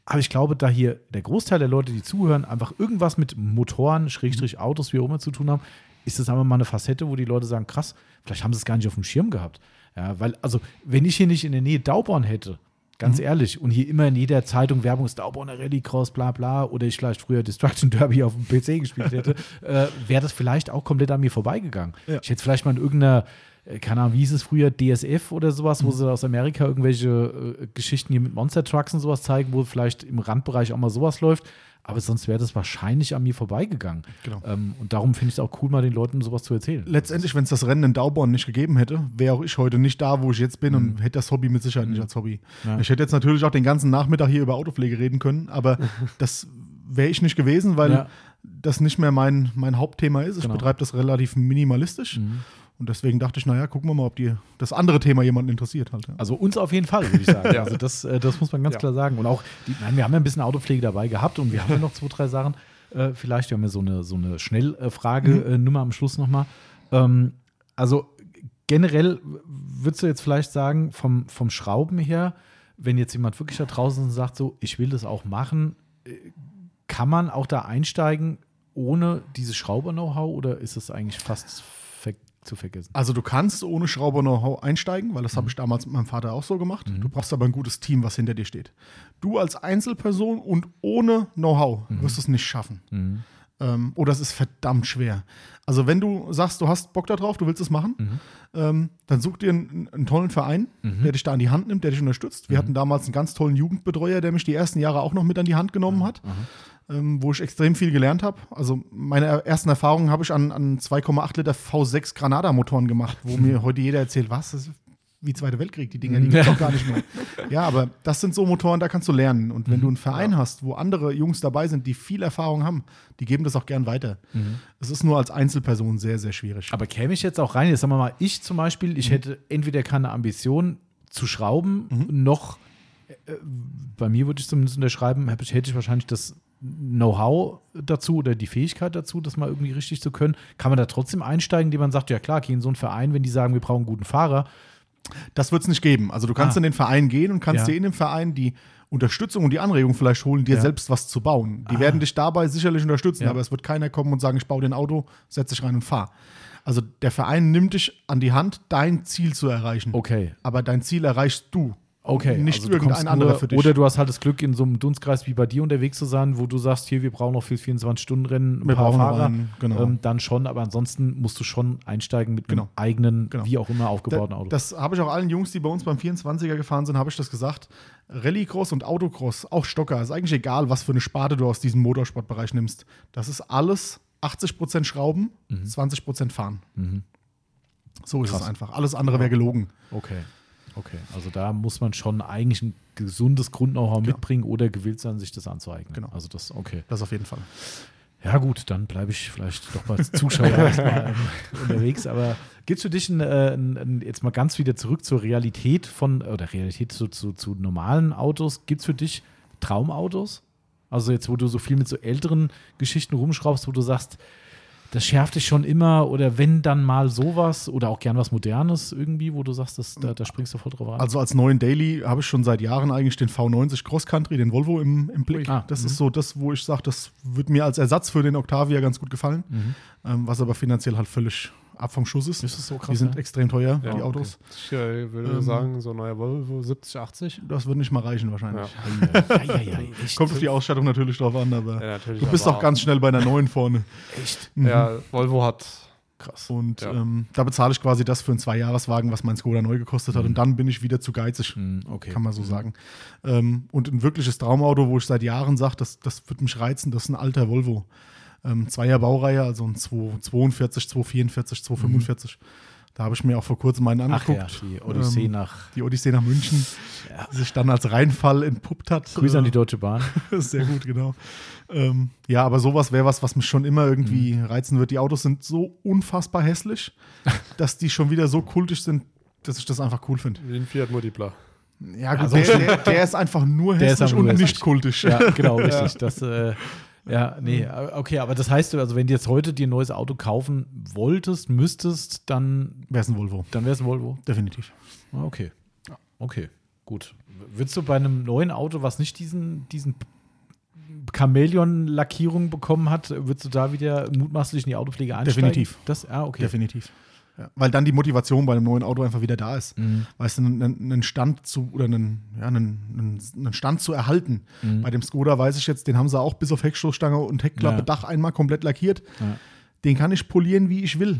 A: Aber ich glaube, da hier der Großteil der Leute, die zuhören, einfach irgendwas mit Motoren, Schrägstrich Autos, wie auch immer zu tun haben, ist das einfach mal eine Facette, wo die Leute sagen, krass, vielleicht haben sie es gar nicht auf dem Schirm gehabt. Ja, weil, also, wenn ich hier nicht in der Nähe Dauborn hätte, ganz ehrlich, und hier immer in jeder Zeitung Werbung ist Dauborner Rallycross, bla bla, oder ich vielleicht früher Destruction Derby auf dem PC gespielt hätte, *laughs* äh, wäre das vielleicht auch komplett an mir vorbeigegangen.
C: Ja.
A: Ich hätte vielleicht mal in irgendeiner, äh, keine Ahnung, wie hieß es früher, DSF oder sowas, wo sie aus Amerika irgendwelche äh, Geschichten hier mit Monster Trucks und sowas zeigen, wo vielleicht im Randbereich auch mal sowas läuft. Aber sonst wäre das wahrscheinlich an mir vorbeigegangen.
C: Genau.
A: Ähm, und darum finde ich es auch cool, mal den Leuten sowas zu erzählen.
C: Letztendlich, wenn es das Rennen in Dauborn nicht gegeben hätte, wäre auch ich heute nicht da, wo ich jetzt bin und hätte das Hobby mit Sicherheit nicht als Hobby.
A: Mhm. Ja.
C: Ich hätte jetzt natürlich auch den ganzen Nachmittag hier über Autopflege reden können, aber *laughs* das wäre ich nicht gewesen, weil
A: Ja.
C: das nicht mehr mein, mein Hauptthema ist. Ich
A: Genau.
C: betreibe das relativ minimalistisch. Und deswegen dachte ich, naja, gucken wir mal, ob die, das andere Thema jemanden interessiert halt. Ja.
A: Also uns auf jeden Fall, würde ich sagen. *laughs*
B: Ja.
A: Also das, äh, das muss man ganz
B: Ja.
A: klar sagen. Und auch, die, nein, wir haben ja ein bisschen Autopflege dabei gehabt und wir haben ja noch zwei, drei Sachen. Äh, vielleicht, wir haben ja so eine, so eine Schnellfrage-Nummer am Schluss nochmal. Ähm, also generell würdest du jetzt vielleicht sagen, vom, vom Schrauben her, wenn jetzt jemand wirklich da draußen sagt, so, ich will das auch machen, äh, kann man auch da einsteigen ohne dieses Schrauber-Know-how oder ist es eigentlich fast zu vergessen?
C: Also du kannst ohne Schrauber-Know-how einsteigen, weil das
A: Mhm.
C: habe ich damals mit meinem Vater auch so gemacht. Du brauchst aber ein gutes Team, was hinter dir steht. Du als Einzelperson und ohne Know-how
A: Mhm.
C: wirst es nicht schaffen. Ähm, oder es ist verdammt schwer. Also wenn du sagst, du hast Bock darauf, du willst es machen,
A: Mhm.
C: ähm, dann such dir einen, einen tollen Verein, der dich da an die Hand nimmt, der dich unterstützt.
A: Mhm.
C: Wir hatten damals einen ganz tollen Jugendbetreuer, der mich die ersten Jahre auch noch mit an die Hand genommen hat. Ähm, wo ich extrem viel gelernt habe. Also meine ersten Erfahrungen habe ich an, an 2,8 Liter V6 Granada-Motoren gemacht, wo mir *laughs* heute jeder erzählt, was, das ist wie Zweite Weltkrieg, die Dinger, die gibt es doch *laughs* gar nicht mehr. Ja, aber das sind so Motoren, da kannst du lernen. Und wenn du einen Verein hast, wo andere Jungs dabei sind, die viel Erfahrung haben, die geben das auch gern weiter. Es ist nur als Einzelperson sehr, sehr schwierig.
A: Aber käme ich jetzt auch rein, jetzt sagen wir mal, ich zum Beispiel,
C: Mhm.
A: ich hätte entweder keine Ambition zu schrauben,
C: Mhm.
A: noch, äh, bei mir würde ich zumindest unterschreiben, hätte ich wahrscheinlich das Know-how dazu oder die Fähigkeit dazu, das mal irgendwie richtig zu können. Kann man da trotzdem einsteigen, die man sagt, ja klar, geh in so einen Verein, wenn die sagen, wir brauchen einen guten Fahrer.
C: Das wird es nicht geben. Also du kannst
A: Ah.
C: in den Verein gehen und kannst
A: Ja.
C: dir in dem Verein die Unterstützung und die Anregung vielleicht holen, dir
A: Ja.
C: selbst was zu bauen. Die werden dich dabei sicherlich unterstützen,
A: Ja.
C: aber es wird keiner kommen und sagen, ich baue dir ein Auto, setz dich rein und fahr. Also der Verein nimmt dich an die Hand, dein Ziel zu erreichen.
A: Okay.
C: Aber dein Ziel erreichst du.
A: Okay,
C: Nicht
A: also
C: irgendein anderer für dich.
A: Oder du hast halt das Glück, in so einem Dunstkreis wie bei dir unterwegs zu sein, wo du sagst, hier, wir brauchen noch für 24-Stunden-Rennen ein
C: Wir
A: paar Fahrer.
C: einen, genau.
A: ähm, dann schon, aber ansonsten musst du schon einsteigen mit
C: Genau.
A: einem eigenen,
C: Genau.
A: wie auch immer, aufgebauten
C: Da,
A: Auto.
C: das habe ich auch allen Jungs, die bei uns beim 24er gefahren sind, habe ich das gesagt. Rallycross und Autocross, auch Stocker, ist eigentlich egal, was für eine Sparte du aus diesem Motorsportbereich nimmst. Das ist alles 80% Schrauben, 20% Fahren. So ist
A: Krass.
C: es einfach. Alles andere wäre gelogen.
A: okay. Okay, also da muss man schon eigentlich ein gesundes Grund-Know-how mitbringen oder gewillt sein, sich das anzueignen.
C: Genau.
A: Also das, okay.
C: Das auf jeden Fall.
A: Ja, gut, dann bleibe ich vielleicht doch mal als Zuschauer *laughs* erstmal ähm, unterwegs. Aber gibt es für dich ein, äh, ein, ein, jetzt mal ganz wieder zurück zur Realität von, oder Realität zu, zu, zu normalen Autos? Gibt es für dich Traumautos? Also jetzt, wo du so viel mit so älteren Geschichten rumschraubst, wo du sagst, das schärft dich schon immer oder wenn dann mal sowas oder auch gern was Modernes irgendwie, wo du sagst, das, da, da springst du voll drauf an.
C: Also als neuen Daily habe ich schon seit Jahren eigentlich den V90 Cross Country, den Volvo im, im Blick.
A: Ah,
C: das
A: mhm.
C: ist so das, wo ich sage, das wird mir als Ersatz für den Octavia ganz gut gefallen,
A: Mhm.
C: ähm, was aber finanziell halt völlig ab vom Schuss ist.
A: Ist das so krass,
C: Die sind
A: ja?
C: extrem teuer,
B: Ja,
C: die
B: okay.
C: Autos.
B: Ich äh, würde
C: Ähm,
B: sagen, so ein neuer Volvo 70, 80.
C: Das wird nicht mal reichen wahrscheinlich.
B: Ja.
C: Kommt auf die Ausstattung natürlich drauf an, aber
B: Ja, natürlich,
C: du bist
B: aber
C: auch ganz schnell bei einer neuen vorne.
A: Echt?
B: Ja, Volvo hat
A: Krass.
C: Und
B: Ja.
C: ähm, da bezahle ich quasi das für einen Zweijahreswagen, was mein Skoda neu gekostet hat. Und dann bin ich wieder zu geizig.
A: Mhm, okay.
C: kann man so sagen. Ähm, und ein wirkliches Traumauto, wo ich seit Jahren sage, das, das wird mich reizen, das ist ein alter Volvo. Ähm, Zweier Baureihe, also ein 242, 244, 245. Da habe ich mir auch vor kurzem einen
A: Ach ja,
C: angeguckt.
A: die Odyssee
C: Ähm,
A: nach.
C: Die Odyssee nach München,
A: Ja.
C: die sich dann als Reinfall entpuppt hat.
A: Grüße an die
C: Äh,
A: Deutsche Bahn. *laughs*
C: Sehr gut, genau. Ähm, ja, aber sowas wäre was, was mich schon immer irgendwie
A: Mhm.
C: reizen wird. Die Autos sind so unfassbar hässlich, *laughs* dass die schon wieder so kultisch sind, dass ich das einfach cool finde.
B: wie ein Fiat Multipla.
C: Ja, gut,
A: so
C: der, der, der ist einfach nur
A: Der ist
C: hässlich
A: einfach
C: und
A: nur
C: nicht kultisch.
A: Ja, genau, *laughs* richtig. Das, äh, ja, nee, okay, aber das heißt, also wenn du jetzt heute dir ein neues Auto kaufen wolltest, müsstest, dann,
C: Wäre es ein Volvo,
A: dann wäre es ein Volvo.
C: definitiv.
A: Ah, Okay. Okay, gut. Würdest du bei einem neuen Auto, was nicht diesen, diesen Chamäleon-Lackierung bekommen hat, würdest du da wieder mutmaßlich in die Autopflege einsteigen?
C: Definitiv.
A: Das, ah, okay.
C: Definitiv. Ja. Weil dann die Motivation bei einem neuen Auto einfach wieder da ist.
A: Mhm.
C: Weißt du, einen, einen Stand zu oder einen, ja, einen, einen, Stand zu erhalten.
A: Mhm.
C: Bei dem Skoda weiß ich jetzt, den haben sie auch bis auf Heckstoßstange und Heckklappe,
A: Ja.
C: Dach einmal komplett lackiert.
A: Ja.
C: Den kann ich polieren, wie ich will.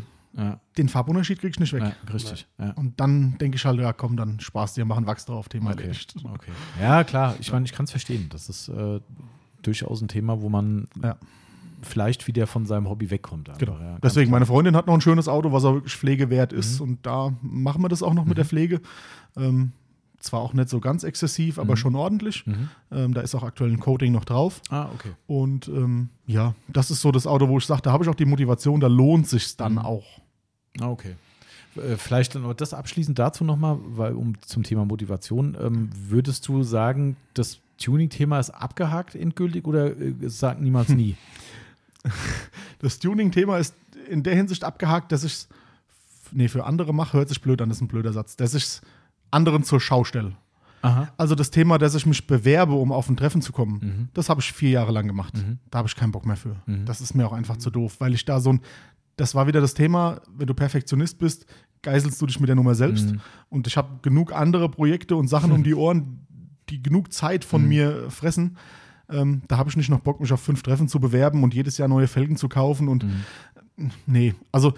C: Den Farbunterschied krieg ich nicht weg.
A: richtig.
C: Und dann denke ich halt, ja komm, dann Spaß dir, machen Wachs drauf, Thema
A: Okay.
C: erledigt.
A: okay. Ja, klar. Ich meine, ich kann es verstehen. Das ist äh, durchaus ein Thema, wo man
C: Ja.
A: Vielleicht wieder von seinem Hobby wegkommt. einfach,
C: Genau.
A: ja,
C: Deswegen,
A: klar.
C: meine Freundin hat noch ein schönes Auto, was auch wirklich pflegewert
A: Mhm.
C: ist. Und da machen wir das auch noch mit der Pflege. Ähm, zwar auch nicht so ganz exzessiv, aber schon ordentlich.
A: Mhm.
C: Ähm, da ist auch aktuell ein Coating noch drauf.
A: Ah, okay.
C: Und ähm, ja, das ist so das Auto, wo ich sage, da habe ich auch die Motivation, da lohnt sich dann
A: Mhm.
C: auch.
A: Ah, okay. Äh, Vielleicht dann das abschließend dazu nochmal, weil um zum Thema Motivation, ähm, würdest du sagen, das Tuning-Thema ist abgehakt endgültig oder äh, sagt niemals *laughs* nie? *laughs*
C: Das Tuning-Thema ist in der Hinsicht abgehakt, dass ich es, nee, für andere mache, hört sich blöd an, das ist ein blöder Satz, dass ich es anderen zur Schau stelle.
A: Aha.
C: Also das Thema, dass ich mich bewerbe, um auf ein Treffen zu kommen,
A: Mhm.
C: das habe ich vier Jahre lang gemacht. Da habe ich keinen Bock mehr für.
A: Mhm.
C: Das ist mir auch einfach zu doof, weil ich da so ein, das war wieder das Thema, wenn du Perfektionist bist, geißelst du dich mit der Nummer selbst.
A: Mhm.
C: Und ich habe genug andere Projekte und Sachen *laughs* um die Ohren, die genug Zeit von
A: Mhm.
C: mir fressen. Ähm, da habe ich nicht noch Bock, mich auf fünf Treffen zu bewerben und jedes Jahr neue Felgen zu kaufen. Und
A: Mhm.
C: nee, also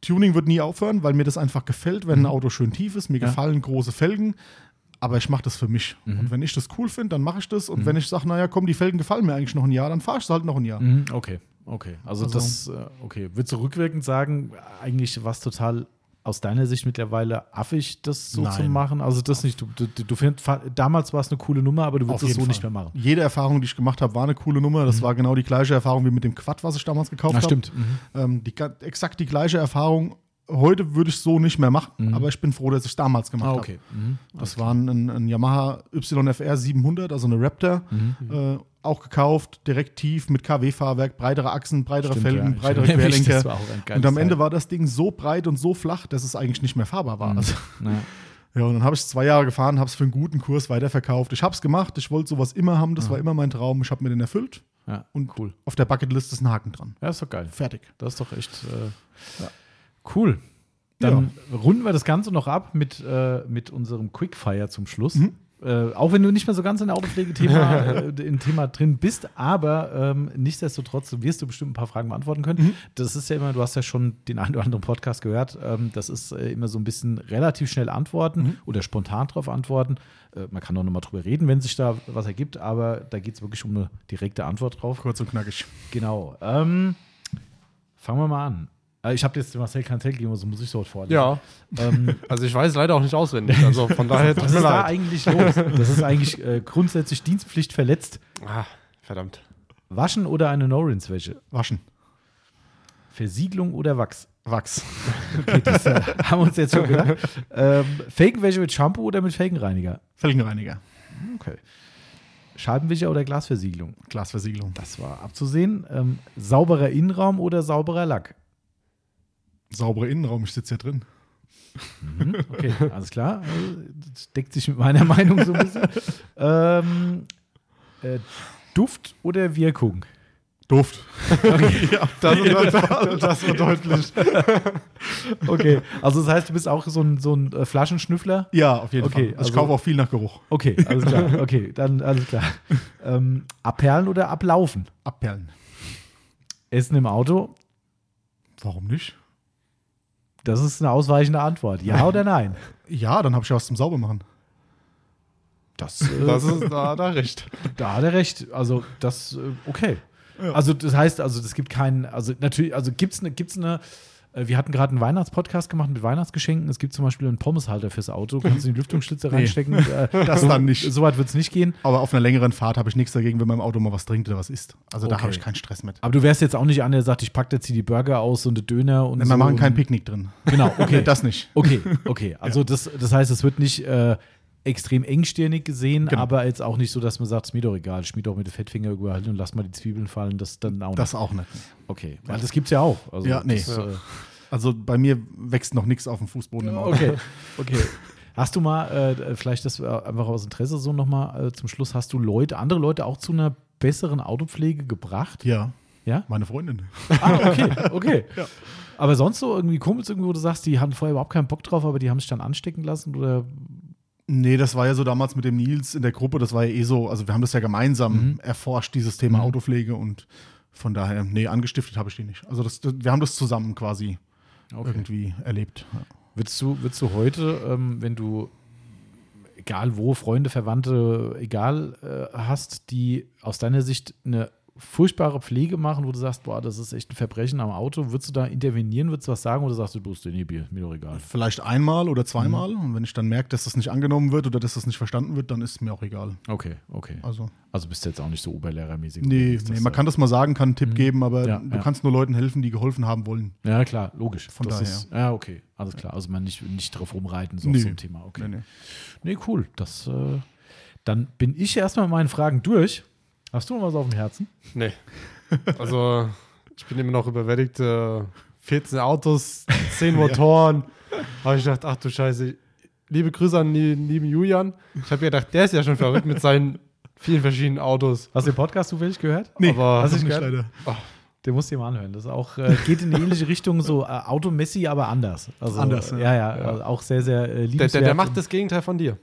C: Tuning wird nie aufhören, weil mir das einfach gefällt, wenn ein Auto schön tief ist. Mir
A: Mhm. Ja.
C: gefallen große Felgen, aber ich mache das für mich.
A: Mhm.
C: Und wenn ich das cool finde, dann mache ich das. Und wenn ich sage, naja, komm, die Felgen gefallen mir eigentlich noch ein Jahr, dann fahre ich sie halt noch ein Jahr.
A: Mhm, Okay, okay. Also,
C: Also-
A: das, äh, okay. Würdest du rückwirkend sagen, eigentlich war es total aus deiner Sicht mittlerweile affig, das so zu
C: Nein.
A: machen? Also das nicht. Du, du, du findest, damals war es eine coole Nummer, aber du würdest es so
C: jeden
A: nicht
C: Fall.
A: mehr machen.
C: Jede Erfahrung, die ich gemacht habe, war eine coole Nummer. Das war genau die gleiche Erfahrung wie mit dem Quad, was ich damals gekauft
A: Ah,
C: habe.
A: stimmt. Mhm.
C: Ähm, die, exakt die gleiche Erfahrung. Heute würde ich so nicht mehr machen, aber ich bin froh, dass ich es damals gemacht
A: Ah,
C: habe.
A: okay. Mhm.
C: Das war ein, ein, ein Yamaha YFR 700, also eine Raptor,
A: Mhm.
C: äh, auch gekauft, direkt tief mit KW-Fahrwerk, breitere Achsen, breitere
A: Stimmt,
C: Felgen,
A: ja.
C: breitere Querlenker. Und am Ende war das Ding so breit und so flach, dass es eigentlich nicht mehr fahrbar war. Also,
A: Ja.
C: ja, und dann habe ich es zwei Jahre gefahren, habe es für einen guten Kurs weiterverkauft. Ich habe es gemacht, ich wollte sowas immer haben, das war immer mein Traum. Ich habe mir den erfüllt
A: ja,
C: und
A: cool.
C: auf der Bucketlist ist ein Haken dran.
A: Ja, ist doch geil.
C: Fertig.
A: Das ist doch echt äh, Cool. Dann runden wir das Ganze noch ab mit, äh, mit unserem Quickfire zum Schluss.
C: Mhm.
A: Äh, auch wenn du nicht mehr so ganz in der Autopflege-Thema *laughs* äh, im Thema drin bist, aber ähm, nichtsdestotrotz wirst du bestimmt ein paar Fragen beantworten können.
C: Mhm.
A: Das ist ja immer, du hast ja schon den einen oder anderen Podcast gehört, ähm, das ist äh, immer so ein bisschen relativ schnell antworten
C: Mhm.
A: oder spontan drauf antworten. Äh, man kann auch nochmal drüber reden, wenn sich da was ergibt, aber da geht es wirklich um eine direkte Antwort drauf.
C: Kurz und knackig.
A: Genau. Ähm, fangen wir mal an. Äh, ich habe jetzt Marcel Kantel gegeben, also muss ich sofort vorlesen.
B: Ja,
A: Ähm, *laughs*
B: also ich weiß es leider auch nicht auswendig. Also von daher
A: was ist da eigentlich los? Das ist eigentlich äh, grundsätzlich Dienstpflicht verletzt.
B: Ah, verdammt.
A: Waschen oder eine No-Rinse-Wäsche?
C: Waschen.
A: Versiegelung oder Wachs?
C: Wachs. *laughs*
A: Okay, das äh, haben wir uns jetzt schon gedacht. Ähm, Felgenwäsche mit Shampoo oder mit Felgenreiniger?
C: Felgenreiniger.
A: Okay. Scheibenwischer oder Glasversiegelung?
C: Glasversiegelung.
A: Das war abzusehen. Ähm, sauberer Innenraum oder sauberer Lack?
C: Sauberer Innenraum, ich sitze hier drin.
A: Mhm, Okay, alles klar. Das deckt sich mit meiner Meinung so ein bisschen. *laughs* ähm, äh, Duft oder Wirkung?
C: Duft.
A: Okay. *laughs*
C: ja,
B: Das, *laughs* das, das war deutlich.
A: okay, also das heißt, du bist auch so ein, so ein äh, Flaschenschnüffler?
C: Ja, auf jeden
A: Okay,
C: Fall. Also- ich kaufe auch viel nach Geruch.
A: Okay, alles klar. Okay, dann alles klar. Ähm, abperlen oder ablaufen?
C: Abperlen.
A: Essen im Auto?
C: Warum nicht?
A: Das ist eine ausweichende Antwort. Ja oder nein? *laughs*
C: Ja, dann habe ich ja was zum Saubermachen.
A: Das, äh,
B: Das ist da, da recht. *laughs*
A: Da hat er recht. Also, das, äh, okay.
C: Ja.
A: Also, das heißt, also, das gibt keinen, also, natürlich, also, gibt es eine, gibt's eine, äh, wir hatten gerade einen Weihnachtspodcast gemacht mit Weihnachtsgeschenken. Es gibt zum Beispiel einen Pommeshalter fürs Auto. Kannst du in die Lüftungsschlitze *laughs*
C: Nee.
A: reinstecken. Äh, *laughs*
C: Das
A: so,
C: dann nicht.
A: So weit wird es nicht gehen.
C: Aber auf einer längeren Fahrt habe ich nichts dagegen, wenn im Auto mal was trinkt oder was isst. Also da
A: Okay.
C: habe ich keinen Stress mit.
A: Aber du wärst jetzt auch nicht an, der sagt, ich packe jetzt hier die Burger aus und die Döner und
C: Wir
A: so.
C: machen kein Picknick drin.
A: Genau, okay. *laughs*
C: das nicht.
A: Okay, okay. Also das, das heißt, es wird nicht äh, extrem engstirnig gesehen,
C: Genau.
A: aber jetzt auch nicht so, dass man sagt, ist mir doch egal, schmied doch mit dem Fettfinger überhalten und lass mal die Zwiebeln fallen. Das dann auch
C: Das
A: nicht.
C: auch nicht.
A: Okay, weil das gibt's ja auch. Also
C: Ja, nee.
A: Das, äh,
C: Also bei mir wächst noch nichts auf dem Fußboden im Auto.
A: okay, *laughs* okay. Hast du mal, äh, vielleicht das äh, einfach aus Interesse so nochmal äh, zum Schluss, hast du Leute, andere Leute auch zu einer besseren Autopflege gebracht?
C: Ja,
A: Ja?
C: meine Freundin.
A: Ah, okay, okay. *laughs*
C: Ja.
A: Aber sonst so irgendwie Kumpels irgendwie, wo du sagst, die hatten vorher überhaupt keinen Bock drauf, aber die haben sich dann anstecken lassen oder
C: Nee, das war ja so damals mit dem Nils in der Gruppe, das war ja eh so, also wir haben das ja gemeinsam
A: Mhm.
C: erforscht, dieses Thema
A: Mhm.
C: Autopflege und von daher, nee, angestiftet habe ich die nicht. Also das, wir haben das zusammen quasi irgendwie erlebt. Ja.
A: Würdest du, würdest du heute, ähm, wenn du, egal wo, Freunde, Verwandte, egal äh, hast, die aus deiner Sicht eine furchtbare Pflege machen, wo du sagst, boah, das ist echt ein Verbrechen am Auto, würdest du da intervenieren, würdest du was sagen oder sagst du, du bist nee, Bier, mir doch egal.
C: Vielleicht einmal oder zweimal
A: Mhm.
C: und wenn ich dann merke, dass das nicht angenommen wird oder dass das nicht verstanden wird, dann ist mir auch egal.
A: Okay, okay.
C: Also
A: Also bist du jetzt auch nicht so oberlehrermäßig.
C: nee, nee man kann das mal sagen, kann einen Tipp
A: Mhm.
C: geben, aber
A: Ja,
C: du
A: ja.
C: kannst nur Leuten helfen, die geholfen haben wollen.
A: Ja, klar, logisch.
C: Von
A: das
C: daher.
A: Ist, ja, okay, alles klar. Also man nicht, nicht drauf rumreiten, so
C: Nee.
A: ein Thema. Okay.
C: Nee, nee.
A: Nee, cool. Das, äh, dann bin ich erstmal mit meinen Fragen durch. Hast du noch was auf dem Herzen?
B: Nee. Also, ich bin immer noch überwältigt. Äh, 14 Autos, 10 *laughs* Motoren. Habe ich gedacht, ach du Scheiße. Liebe Grüße an den lieben Julian. Ich habe gedacht, der ist ja schon verrückt mit seinen vielen verschiedenen Autos.
A: Hast du den Podcast zufällig gehört?
C: Nee,
B: Aber-
A: Hast du nicht gehört?
C: leider.
A: Den musst du dir mal anhören. Das ist auch, äh, geht in eine ähnliche Richtung, so äh, Automessi, aber anders. Also,
C: Anders, ja.
A: Ja, ja, Also auch sehr, sehr äh,
B: Der,
A: liebenswert.
B: der, der macht das Gegenteil von dir.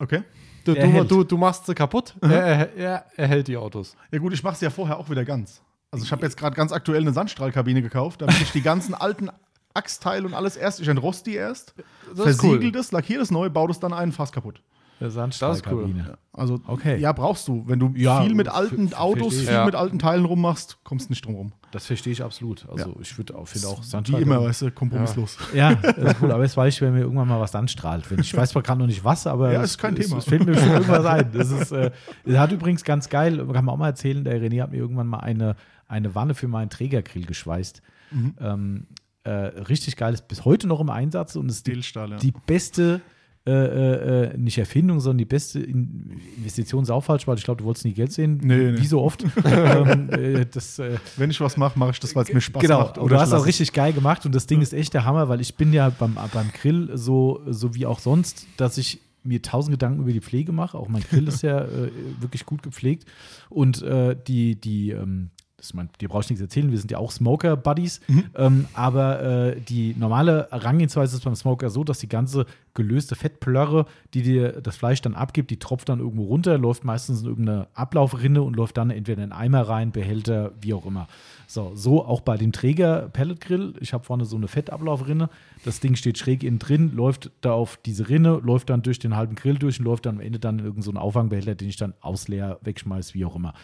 C: Okay.
B: Du, du, du, du machst sie kaputt, er, er, er, er hält die Autos.
C: Ja gut, ich mache es ja vorher auch wieder ganz. Also ich habe jetzt gerade ganz aktuell eine Sandstrahlkabine gekauft, damit ich die ganzen alten Achsteile und alles erst, ich entrost die erst, versiegel
B: cool.
C: das, lackiere das neu, baue das dann ein, fast kaputt.
A: Sandstrahlkabine.
C: Also
A: Okay.
C: ja, brauchst du. Wenn du
A: Ja,
C: viel mit alten Autos, viel
B: Ja.
C: mit alten Teilen rummachst, kommst nicht drum rum.
A: Das verstehe ich absolut. Also ich würde auch, finde auch
C: Wie
A: Sandstrahlkabine.
C: immer, weißt du, kompromisslos.
A: Ja, das ist cool. Aber jetzt weiß ich, wenn mir irgendwann mal was anstrahlt. Wenn ich weiß zwar gerade noch nicht was, aber
C: Ja,
A: es,
C: ist kein
A: es,
C: Thema.
A: Es fällt mir schon irgendwas ein. Das ist, äh, hat übrigens ganz geil, kann man auch mal erzählen, der René hat mir irgendwann mal eine, eine Wanne für meinen Trägergrill geschweißt.
C: Mhm.
A: Ähm, äh, richtig geil, ist bis heute noch im Einsatz und ist die,
C: Edelstahl, ja.
A: die beste, äh, äh, nicht Erfindung, sondern die beste In Investition ist auch falsch, weil ich glaube, du wolltest nie Geld sehen,
C: Nee,
A: wie
C: nee.
A: so oft. *laughs* ähm, äh, das, äh,
C: Wenn ich was mache, mache ich das, weil es mir Spaß
A: genau,
C: macht.
A: und du hast auch richtig geil gemacht und das Ding ist echt der Hammer, weil ich bin ja beim, beim Grill so, so wie auch sonst, dass ich mir tausend Gedanken über die Pflege mache. Auch mein Grill ist ja äh, wirklich gut gepflegt und äh, die, die, ähm, das, mein, dir brauchst du nichts erzählen, wir sind ja auch Smoker-Buddies, ähm, aber äh, die normale Herangehensweise ist beim Smoker so, dass die ganze gelöste Fettplörre, die dir das Fleisch dann abgibt, die tropft dann irgendwo runter, läuft meistens in irgendeine Ablaufrinne und läuft dann entweder in einen Eimer rein, Behälter, wie auch immer. So, so auch bei dem Träger Pellet Grill. Ich habe vorne so eine Fettablaufrinne. Das Ding steht schräg innen drin, läuft da auf diese Rinne, läuft dann durch den halben Grill durch und läuft dann am Ende dann in irgendeinen so Auffangbehälter, den ich dann ausleer, wegschmeiß, wie auch immer.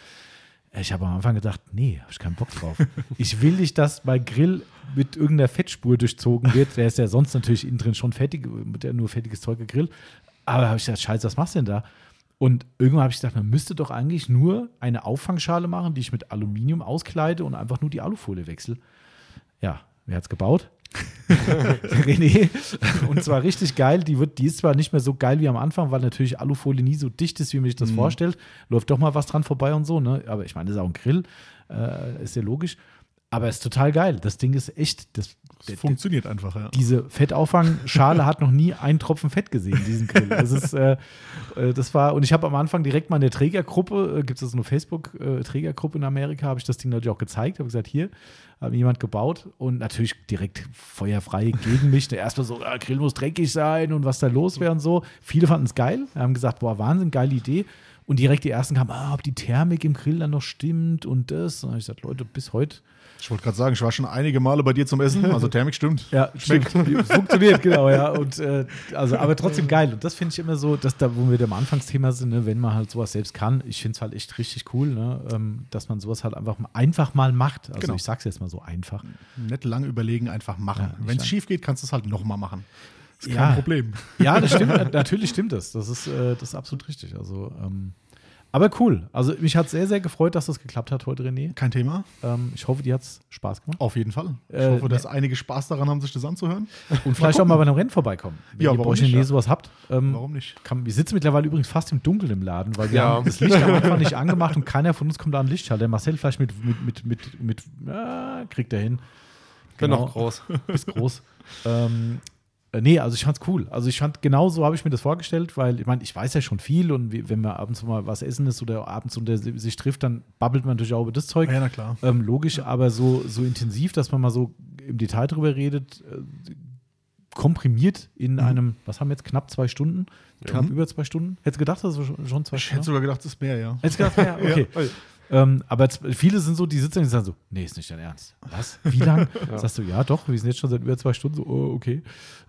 A: Ich habe am Anfang gedacht, nee, habe ich keinen Bock drauf. *laughs* ich will nicht, dass mein Grill mit irgendeiner Fettspur durchzogen wird. Der ist ja sonst natürlich innen drin schon fettig, mit der nur fettiges Zeug gegrillt. Aber habe ich gedacht, scheiße, was machst du denn da? Und irgendwann habe ich gedacht, man müsste doch eigentlich nur eine Auffangschale machen, die ich mit Aluminium auskleide und einfach nur die Alufolie wechsle. Ja, wer hat's gebaut? *laughs* René. Und zwar richtig geil. Die, wird, die ist zwar nicht mehr so geil wie am Anfang, weil natürlich Alufolie nie so dicht ist, wie man sich das vorstellt. Läuft doch mal was dran vorbei und so, ne? Aber ich meine, das ist auch ein Grill. Äh, ist ja logisch. Aber es ist total geil. Das Ding ist echt. Das,
C: Das funktioniert einfach, ja.
A: diese Fettauffangschale hat noch nie einen Tropfen Fett gesehen, diesen Grill. Das ist, äh, äh, das war, und ich habe am Anfang direkt mal in der Trägergruppe, äh, gibt es so eine Facebook-Trägergruppe in Amerika, habe ich das Ding natürlich auch gezeigt, habe gesagt, hier, hat jemand gebaut und natürlich direkt feuerfrei gegen mich. Erstmal so, ah, Grill muss dreckig sein und was da los wäre und so. Viele fanden es geil, haben gesagt, boah, Wahnsinn, geile Idee. Und direkt die ersten kamen, ah, ob die Thermik im Grill dann noch stimmt und das. Und ich gesagt, Leute, bis heute
C: Ich wollte gerade sagen, ich war schon einige Male bei dir zum Essen. Also Thermik stimmt.
A: Ja, schmeckt. Funktioniert, genau, ja. Und äh, also, aber trotzdem geil. Und das finde ich immer so, dass da, wo wir am Anfangsthema sind, ne, wenn man halt sowas selbst kann, ich finde es halt echt richtig cool, ne, ähm, dass man sowas halt einfach, einfach mal macht. Also
C: Genau.
A: ich sag's jetzt mal so einfach.
C: Nicht lange überlegen, einfach machen.
A: Ja,
C: Wenn es schief geht, kannst du es halt nochmal machen. Ist
A: Ja.
C: kein Problem.
A: Ja, das stimmt, natürlich stimmt das. Das ist, äh, das ist absolut richtig. Also, ähm, aber cool. Also mich hat sehr, sehr gefreut, dass das geklappt hat heute, René.
C: Kein Thema.
A: Ähm, ich hoffe, dir hat's Spaß gemacht.
C: Auf jeden Fall. Ich
A: Äh,
C: hoffe, dass einige Spaß daran haben, sich das anzuhören. *laughs*
A: Und vielleicht auch mal bei einem Rennen vorbeikommen. Wenn
C: Ja,
A: ihr bei euch in sowas habt. Ähm,
C: Warum nicht?
A: Kann, wir sitzen mittlerweile übrigens fast im Dunkeln im Laden, weil wir
B: Ja.
A: haben das Licht am *laughs* Anfang nicht angemacht und keiner von uns kommt da an Lichtschalter. Der Marcel vielleicht mit, mit, mit, mit, mit ah, kriegt er hin.
B: Bin
A: Genau.
B: noch groß.
A: Bist groß. *laughs* ähm, äh, nee, also ich fand's cool. Also ich fand, genau so habe ich mir das vorgestellt, weil ich meine, ich weiß ja schon viel und wie, wenn man abends mal was essen ist oder abends unter sich trifft, dann babbelt man natürlich auch über das Zeug.
C: Ja, na klar.
A: Ähm, logisch, aber so, so intensiv, dass man mal so im Detail drüber redet, äh, komprimiert in
C: Mhm.
A: einem, was haben wir jetzt, knapp zwei Stunden? Knapp über zwei Stunden? Hättest du gedacht, das ist schon, zwei
C: Ich hätte
A: Stunden?
C: sogar gedacht, das ist mehr, ja.
A: Hättest du gedacht, *laughs* ja, okay. Ähm, aber viele sind so, die sitzen und sagen so, nee, ist nicht dein Ernst. Was? Wie lang? *laughs* Sagst du, ja, doch, wir sind jetzt schon seit über zwei Stunden, so, oh, okay.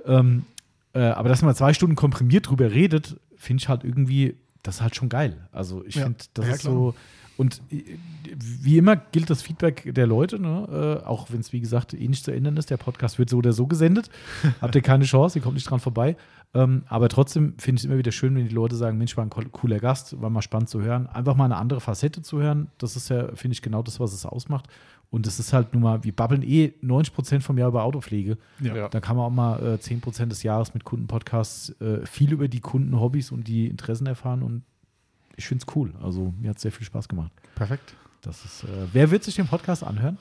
A: Ähm, äh, aber dass man zwei Stunden komprimiert drüber redet, finde ich halt irgendwie, das ist halt schon geil. Also ich
C: Ja.
A: finde, das
C: Ja,
A: ist
C: klar.
A: so. Und äh, wie immer gilt das Feedback der Leute, ne? äh, auch wenn es, wie gesagt, eh nicht zu ändern ist. Der Podcast wird so oder so gesendet. *laughs* Habt ihr keine Chance, ihr kommt nicht dran vorbei. Ähm, aber trotzdem finde ich es immer wieder schön, wenn die Leute sagen: Mensch, war ein co- cooler Gast, war mal spannend zu hören. Einfach mal eine andere Facette zu hören. Das ist ja, finde ich, genau das, was es ausmacht. Und es ist halt nun mal, wir babbeln eh 90 Prozent vom Jahr über Autopflege.
C: Ja.
A: Da kann man auch mal äh, 10 Prozent des Jahres mit Kundenpodcasts äh, viel über die Kundenhobbys und die Interessen erfahren. Und ich finde es cool. Also mir hat es sehr viel Spaß gemacht.
C: Perfekt.
A: Das ist, äh, wer wird sich den Podcast anhören?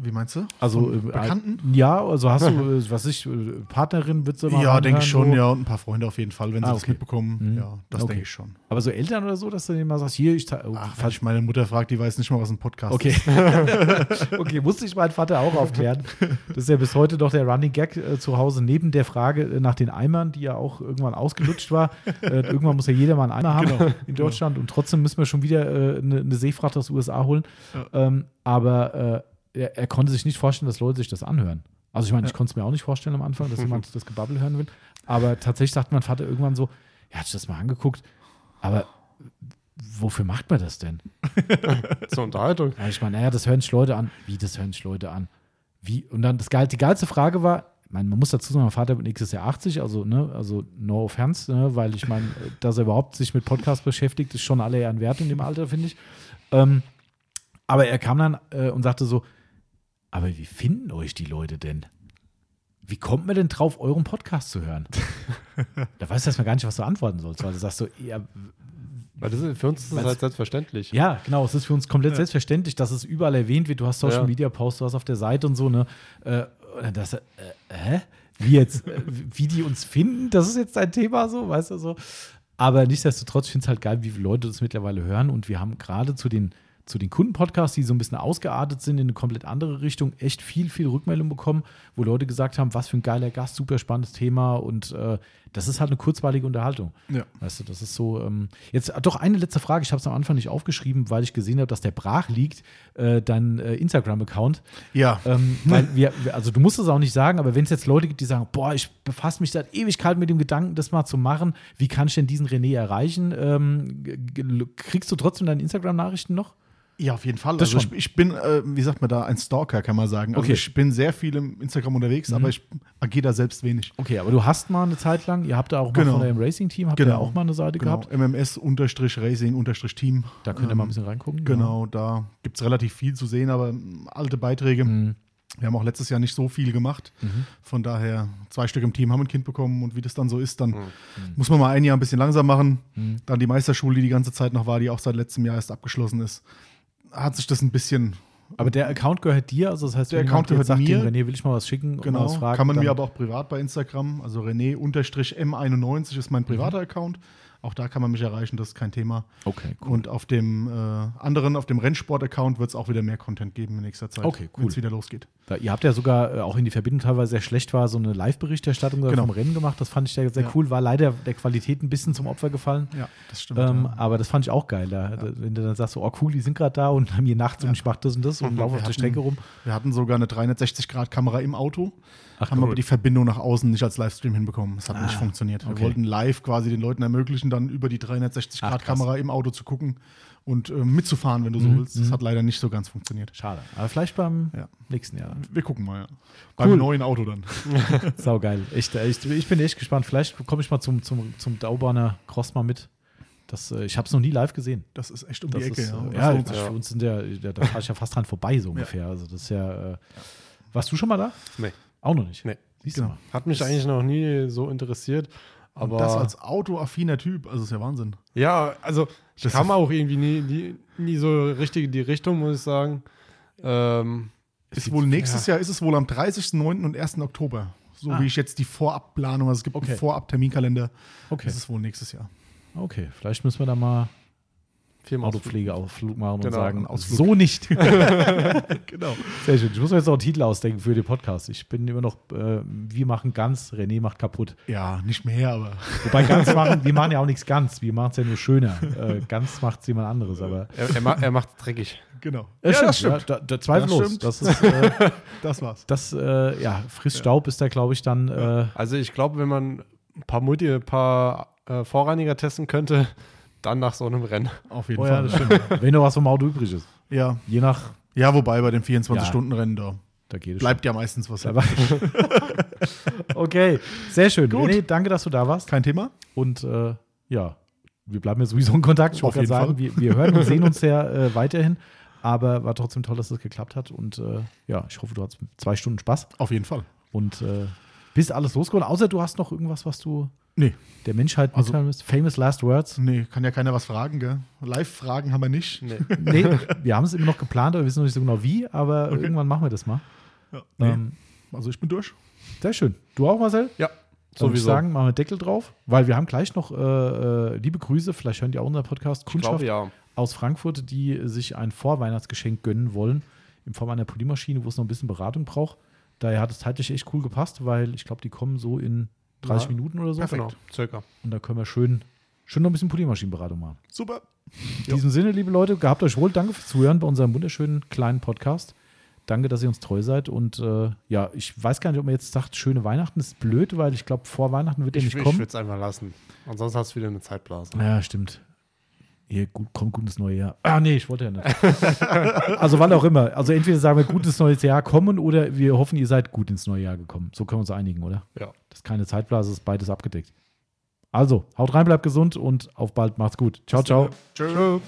C: Wie meinst du?
A: Also
C: Von
A: äh,
C: Bekannten?
A: Ja, also hast du, äh, was ich, äh, Partnerin wird sie mal
C: Ja, denke ich schon,
A: so.
C: ja. Und ein paar Freunde auf jeden Fall, wenn sie
A: Ah,
C: das
A: okay.
C: mitbekommen.
A: Mhm.
C: Ja, das
A: Okay.
C: denke ich schon.
A: Aber so Eltern oder so, dass du denen mal sagst, hier, ich oh,
C: Ach,
A: falsch.
C: ich meine Mutter fragt, die weiß nicht mal, was ein Podcast
A: Okay.
C: ist. *laughs*
A: okay, musste ich meinen Vater auch aufklären. Das ist ja bis heute doch der Running Gag äh, zu Hause, neben der Frage äh, nach den Eimern, die ja auch irgendwann ausgelutscht war. äh, irgendwann muss ja jeder mal einen Eimer haben
C: Genau.
A: in Deutschland und trotzdem müssen wir schon wieder eine, eine Seefracht aus den USA holen. Ähm, aber er, er konnte sich nicht vorstellen, dass Leute sich das anhören. Also ich meine, ich konnte es mir auch nicht vorstellen am Anfang, dass jemand *laughs* das Gebabbel hören will. Aber tatsächlich sagt mein Vater irgendwann so, er hat sich das mal angeguckt, aber wofür macht man das denn? *laughs*
B: Zur Unterhaltung.
A: Ja, ich meine, naja, das hören sich Leute an. Wie, das hören sich Leute an? Wie? Und dann das geil, die geilste Frage war, meine, man muss dazu sagen, mein Vater wird nächstes Jahr 80, also, ne, also no offense, ne, weil ich meine, dass er überhaupt sich mit Podcast beschäftigt, ist schon alle Ehren wert in dem Alter, finde ich. Ähm, aber er kam dann äh, und sagte so, aber wie finden euch die Leute denn? Wie kommt man denn drauf, euren Podcast zu hören? *laughs* da weißt du erstmal gar nicht, was du antworten sollst, weil du sagst so, ja,
B: Weil das ist, für uns ist das halt selbstverständlich.
A: ja, genau. Es ist für uns komplett selbstverständlich, dass es überall erwähnt wird. Du hast Social
B: Ja.
A: Media Posts, du hast auf der Seite und so, ne? Äh, und dann das, äh, hä? Wie jetzt? Äh, wie die uns finden, das ist jetzt ein Thema so, weißt du so. Aber nichtsdestotrotz, ich finde es halt geil, wie viele Leute das mittlerweile hören. Und wir haben gerade zu den, zu den Kundenpodcasts, die so ein bisschen ausgeartet sind in eine komplett andere Richtung, echt viel, viel Rückmeldung bekommen, wo Leute gesagt haben, was für ein geiler Gast, super spannendes Thema und äh, das ist halt eine kurzweilige Unterhaltung.
C: Ja.
A: Weißt du, das ist so. Ähm, jetzt doch eine letzte Frage. Ich habe es am Anfang nicht aufgeschrieben, weil ich gesehen habe, dass der brach liegt, äh, dein äh, Instagram-Account.
C: Ja.
A: Ähm, weil wir, also du musst es auch nicht sagen, aber wenn es jetzt Leute gibt, die sagen, boah, ich befasse mich seit Ewigkeit mit dem Gedanken, das mal zu machen, wie kann ich denn diesen René erreichen? Ähm, kriegst du trotzdem deine Instagram-Nachrichten noch?
C: Ja, auf jeden Fall.
A: Das
C: also ich, ich bin, äh, wie sagt man da, ein Stalker, kann man sagen. Also
A: Okay. Mhm.
C: ich bin sehr viel im Instagram unterwegs, aber ich agiere da selbst wenig.
A: Okay, aber du hast mal eine Zeit lang, ihr habt da auch mal
C: Genau.
A: von eurem Racing-Team, habt ihr
C: Genau.
A: auch mal eine Seite
C: Genau.
A: gehabt.
C: MMS-Racing-Team.
A: Da könnt ihr mal ein bisschen reingucken.
C: Genau, da gibt es relativ viel zu sehen, aber ähm, alte Beiträge.
A: Mhm.
C: Wir haben auch letztes Jahr nicht so viel gemacht. Von daher, zwei Stück im Team haben ein Kind bekommen und wie das dann so ist, dann muss man mal ein Jahr ein bisschen langsam machen.
A: Mhm.
C: Dann die Meisterschule, die die ganze Zeit noch war, die auch seit letztem Jahr erst abgeschlossen ist, hat sich das ein bisschen,
A: Aber der Account gehört dir, also das heißt,
C: Der Account gehört
A: sagt,
C: mir.
A: dem René will ich mal was schicken
C: genau,
A: was fragen,
C: kann man mir aber auch privat bei Instagram, also René-M91 ist
A: Mhm.
C: mein privater Account. Auch da kann man mich erreichen, das ist kein Thema.
A: Okay, cool.
C: Und auf dem äh, anderen, auf dem Rennsport-Account wird es auch wieder mehr Content geben in nächster Zeit,
A: Okay, cool.
C: wenn es wieder losgeht.
A: Da, ihr habt ja sogar, äh, auch in die Verbindung teilweise sehr schlecht war, so eine Live-Berichterstattung
C: Genau.
A: vom Rennen gemacht. Das fand ich sehr, sehr
C: Ja.
A: cool. War leider der Qualität ein bisschen zum Opfer gefallen.
C: Ja, das stimmt.
A: Ähm,
C: ja.
A: Aber das fand ich auch geil. Da, da, wenn du dann sagst, so, oh cool, die sind gerade da und haben hier nachts und ich mach das und das und laufe auf der Strecke rum.
C: Wir hatten sogar eine 360-Grad-Kamera im Auto,
A: Ach,
C: haben
A: cool.
C: aber die Verbindung nach außen nicht als Livestream hinbekommen. Das hat nicht
A: Ah,
C: funktioniert. Wir
A: okay.
C: wollten live quasi den Leuten ermöglichen, dann über die 360-Grad-Kamera im Auto zu gucken und äh, mitzufahren, wenn du so willst. Das hat leider nicht so ganz funktioniert.
A: Schade. Aber vielleicht beim
C: Ja.
A: nächsten Jahr.
C: Wir gucken mal, ja. Beim neuen Auto dann. *laughs* *laughs*
A: Sau geil. Echt, echt, ich bin echt gespannt. Vielleicht komme ich mal zum, zum, zum Dauberner Cross mal mit. Das, äh, ich habe es noch nie live gesehen.
C: Das ist echt um
A: Das
C: die Ecke.
A: ist,
C: ja.
A: äh,
C: Das
A: ja,
C: sich.
A: für uns sind ja, da, da fahre ich ja fast dran vorbei, so ungefähr. Also das ist ja. Äh, warst du schon mal da?
B: Nee.
A: Auch noch nicht.
B: Nee.
A: Siehst
C: Genau.
A: du mal.
B: Hat mich eigentlich noch nie so interessiert. Aber
C: Und das als autoaffiner Typ, also ist ja Wahnsinn.
B: ja, also ich
C: Das
B: kam auch irgendwie nie, nie, nie so richtig in die Richtung, muss ich sagen. Ähm,
C: Ist wohl nächstes Jahr, ist es wohl am 30.09. und 1. Oktober. So
A: Ah.
C: wie ich jetzt die Vorabplanung, also es gibt
A: Okay.
C: einen Vorab-Terminkalender.
A: Okay.
C: Das ist wohl nächstes Jahr.
A: Okay, vielleicht müssen wir da mal Autopflegeausflug machen und
B: Genau,
A: sagen,
C: einen Ausflug.
A: so nicht. *laughs*
C: Genau.
A: Sehr schön. Ich muss mir jetzt noch einen Titel ausdenken für den Podcast. Ich bin immer noch, äh, wir machen ganz, René macht kaputt.
C: Ja, nicht mehr, aber *laughs*
A: Wobei ganz machen, wir machen ja auch nichts ganz, wir machen es ja nur schöner. Äh, ganz macht es jemand anderes, aber.
B: Er, er, ma er macht dreckig.
C: genau.
A: Ja,
C: das
A: Ja, da, da, zweifellos.
C: Das stimmt.
A: Das, ist, äh, *laughs*
C: Das war's.
A: das äh, ja, frisst Staub ist da, glaube ich, dann. Äh,
B: Also ich glaube, wenn man ein paar Multi, ein paar äh, Vorreiniger testen könnte, dann nach so einem Rennen.
C: Auf jeden
A: oh ja,
C: Fall.
A: das stimmt. *laughs* Wenn noch was vom Auto übrig ist.
C: Ja.
A: Je nach,
C: ja, wobei bei dem
A: Ja.
C: 24-Stunden-Rennen da
A: da geht es
C: bleibt ja meistens was.
A: schon. *laughs* Aber okay, sehr schön.
C: Gut.
A: René, danke, dass du da warst.
C: Kein Thema?
A: Und äh, ja, wir bleiben ja sowieso in Kontakt. Ich
C: Auf
A: wollte gerade
C: jeden
A: sagen, wir, wir hören und sehen uns *laughs* ja äh, weiterhin. Aber war trotzdem toll, dass das geklappt hat. Und äh, ja, ich hoffe, du hattest zwei Stunden Spaß
C: Auf jeden Fall.
A: und äh, bist alles losgeworden. Außer du hast noch irgendwas, was du
C: Nee,
A: der Menschheit
C: Also-
A: mitteilen willst. Famous Last Words.
C: nee, kann ja keiner was fragen, gell? Live-Fragen haben wir nicht.
B: Nee. *laughs*
A: Nee, wir haben es immer noch geplant, aber wir wissen noch nicht so genau wie. Aber
C: Okay.
A: irgendwann machen wir das mal.
C: Ja, nee.
A: Ähm,
C: also ich bin durch.
A: sehr schön. Du auch, Marcel?
B: Ja,
A: Dann würde ich sagen, machen wir Deckel drauf, weil wir haben gleich noch äh, äh, liebe Grüße, vielleicht hören die auch unseren Podcast, Kundschaft
B: glaube ja.
A: aus Frankfurt, die sich ein Vorweihnachtsgeschenk gönnen wollen, in Form einer Poliermaschine, wo es noch ein bisschen Beratung braucht. Daher hat es zeitlich echt cool gepasst, weil ich glaube, die kommen so in 30
B: Ja.
A: Minuten oder so.
C: Perfekt.
B: Genau, circa.
A: Und da können wir schön, schön noch ein bisschen Poliermaschinenberatung machen.
C: Super.
A: In diesem Sinne, liebe Leute, gehabt euch wohl. Danke fürs Zuhören bei unserem wunderschönen kleinen Podcast. Danke, dass ihr uns treu seid. Und äh, ja, ich weiß gar nicht, ob man jetzt sagt, schöne Weihnachten ist blöd, weil ich glaube, vor Weihnachten wird er
B: Ich,
A: nicht
B: ich
A: kommen.
B: würde es einfach lassen. Ansonsten hast du wieder eine Zeitblase.
A: Ja, stimmt. Ihr gut, kommt gutes neue Jahr. Ah, nee, ich wollte ja nicht. *laughs* also wann auch immer. Also entweder sagen wir gutes neues Jahr kommen oder wir hoffen, ihr seid gut ins neue Jahr gekommen. So können wir uns einigen, oder?
B: Ja.
A: Das ist keine Zeitblase, ist beides abgedeckt. Also, haut rein, bleibt gesund und auf bald, macht's gut. Ciao, ciao.
B: Tschö.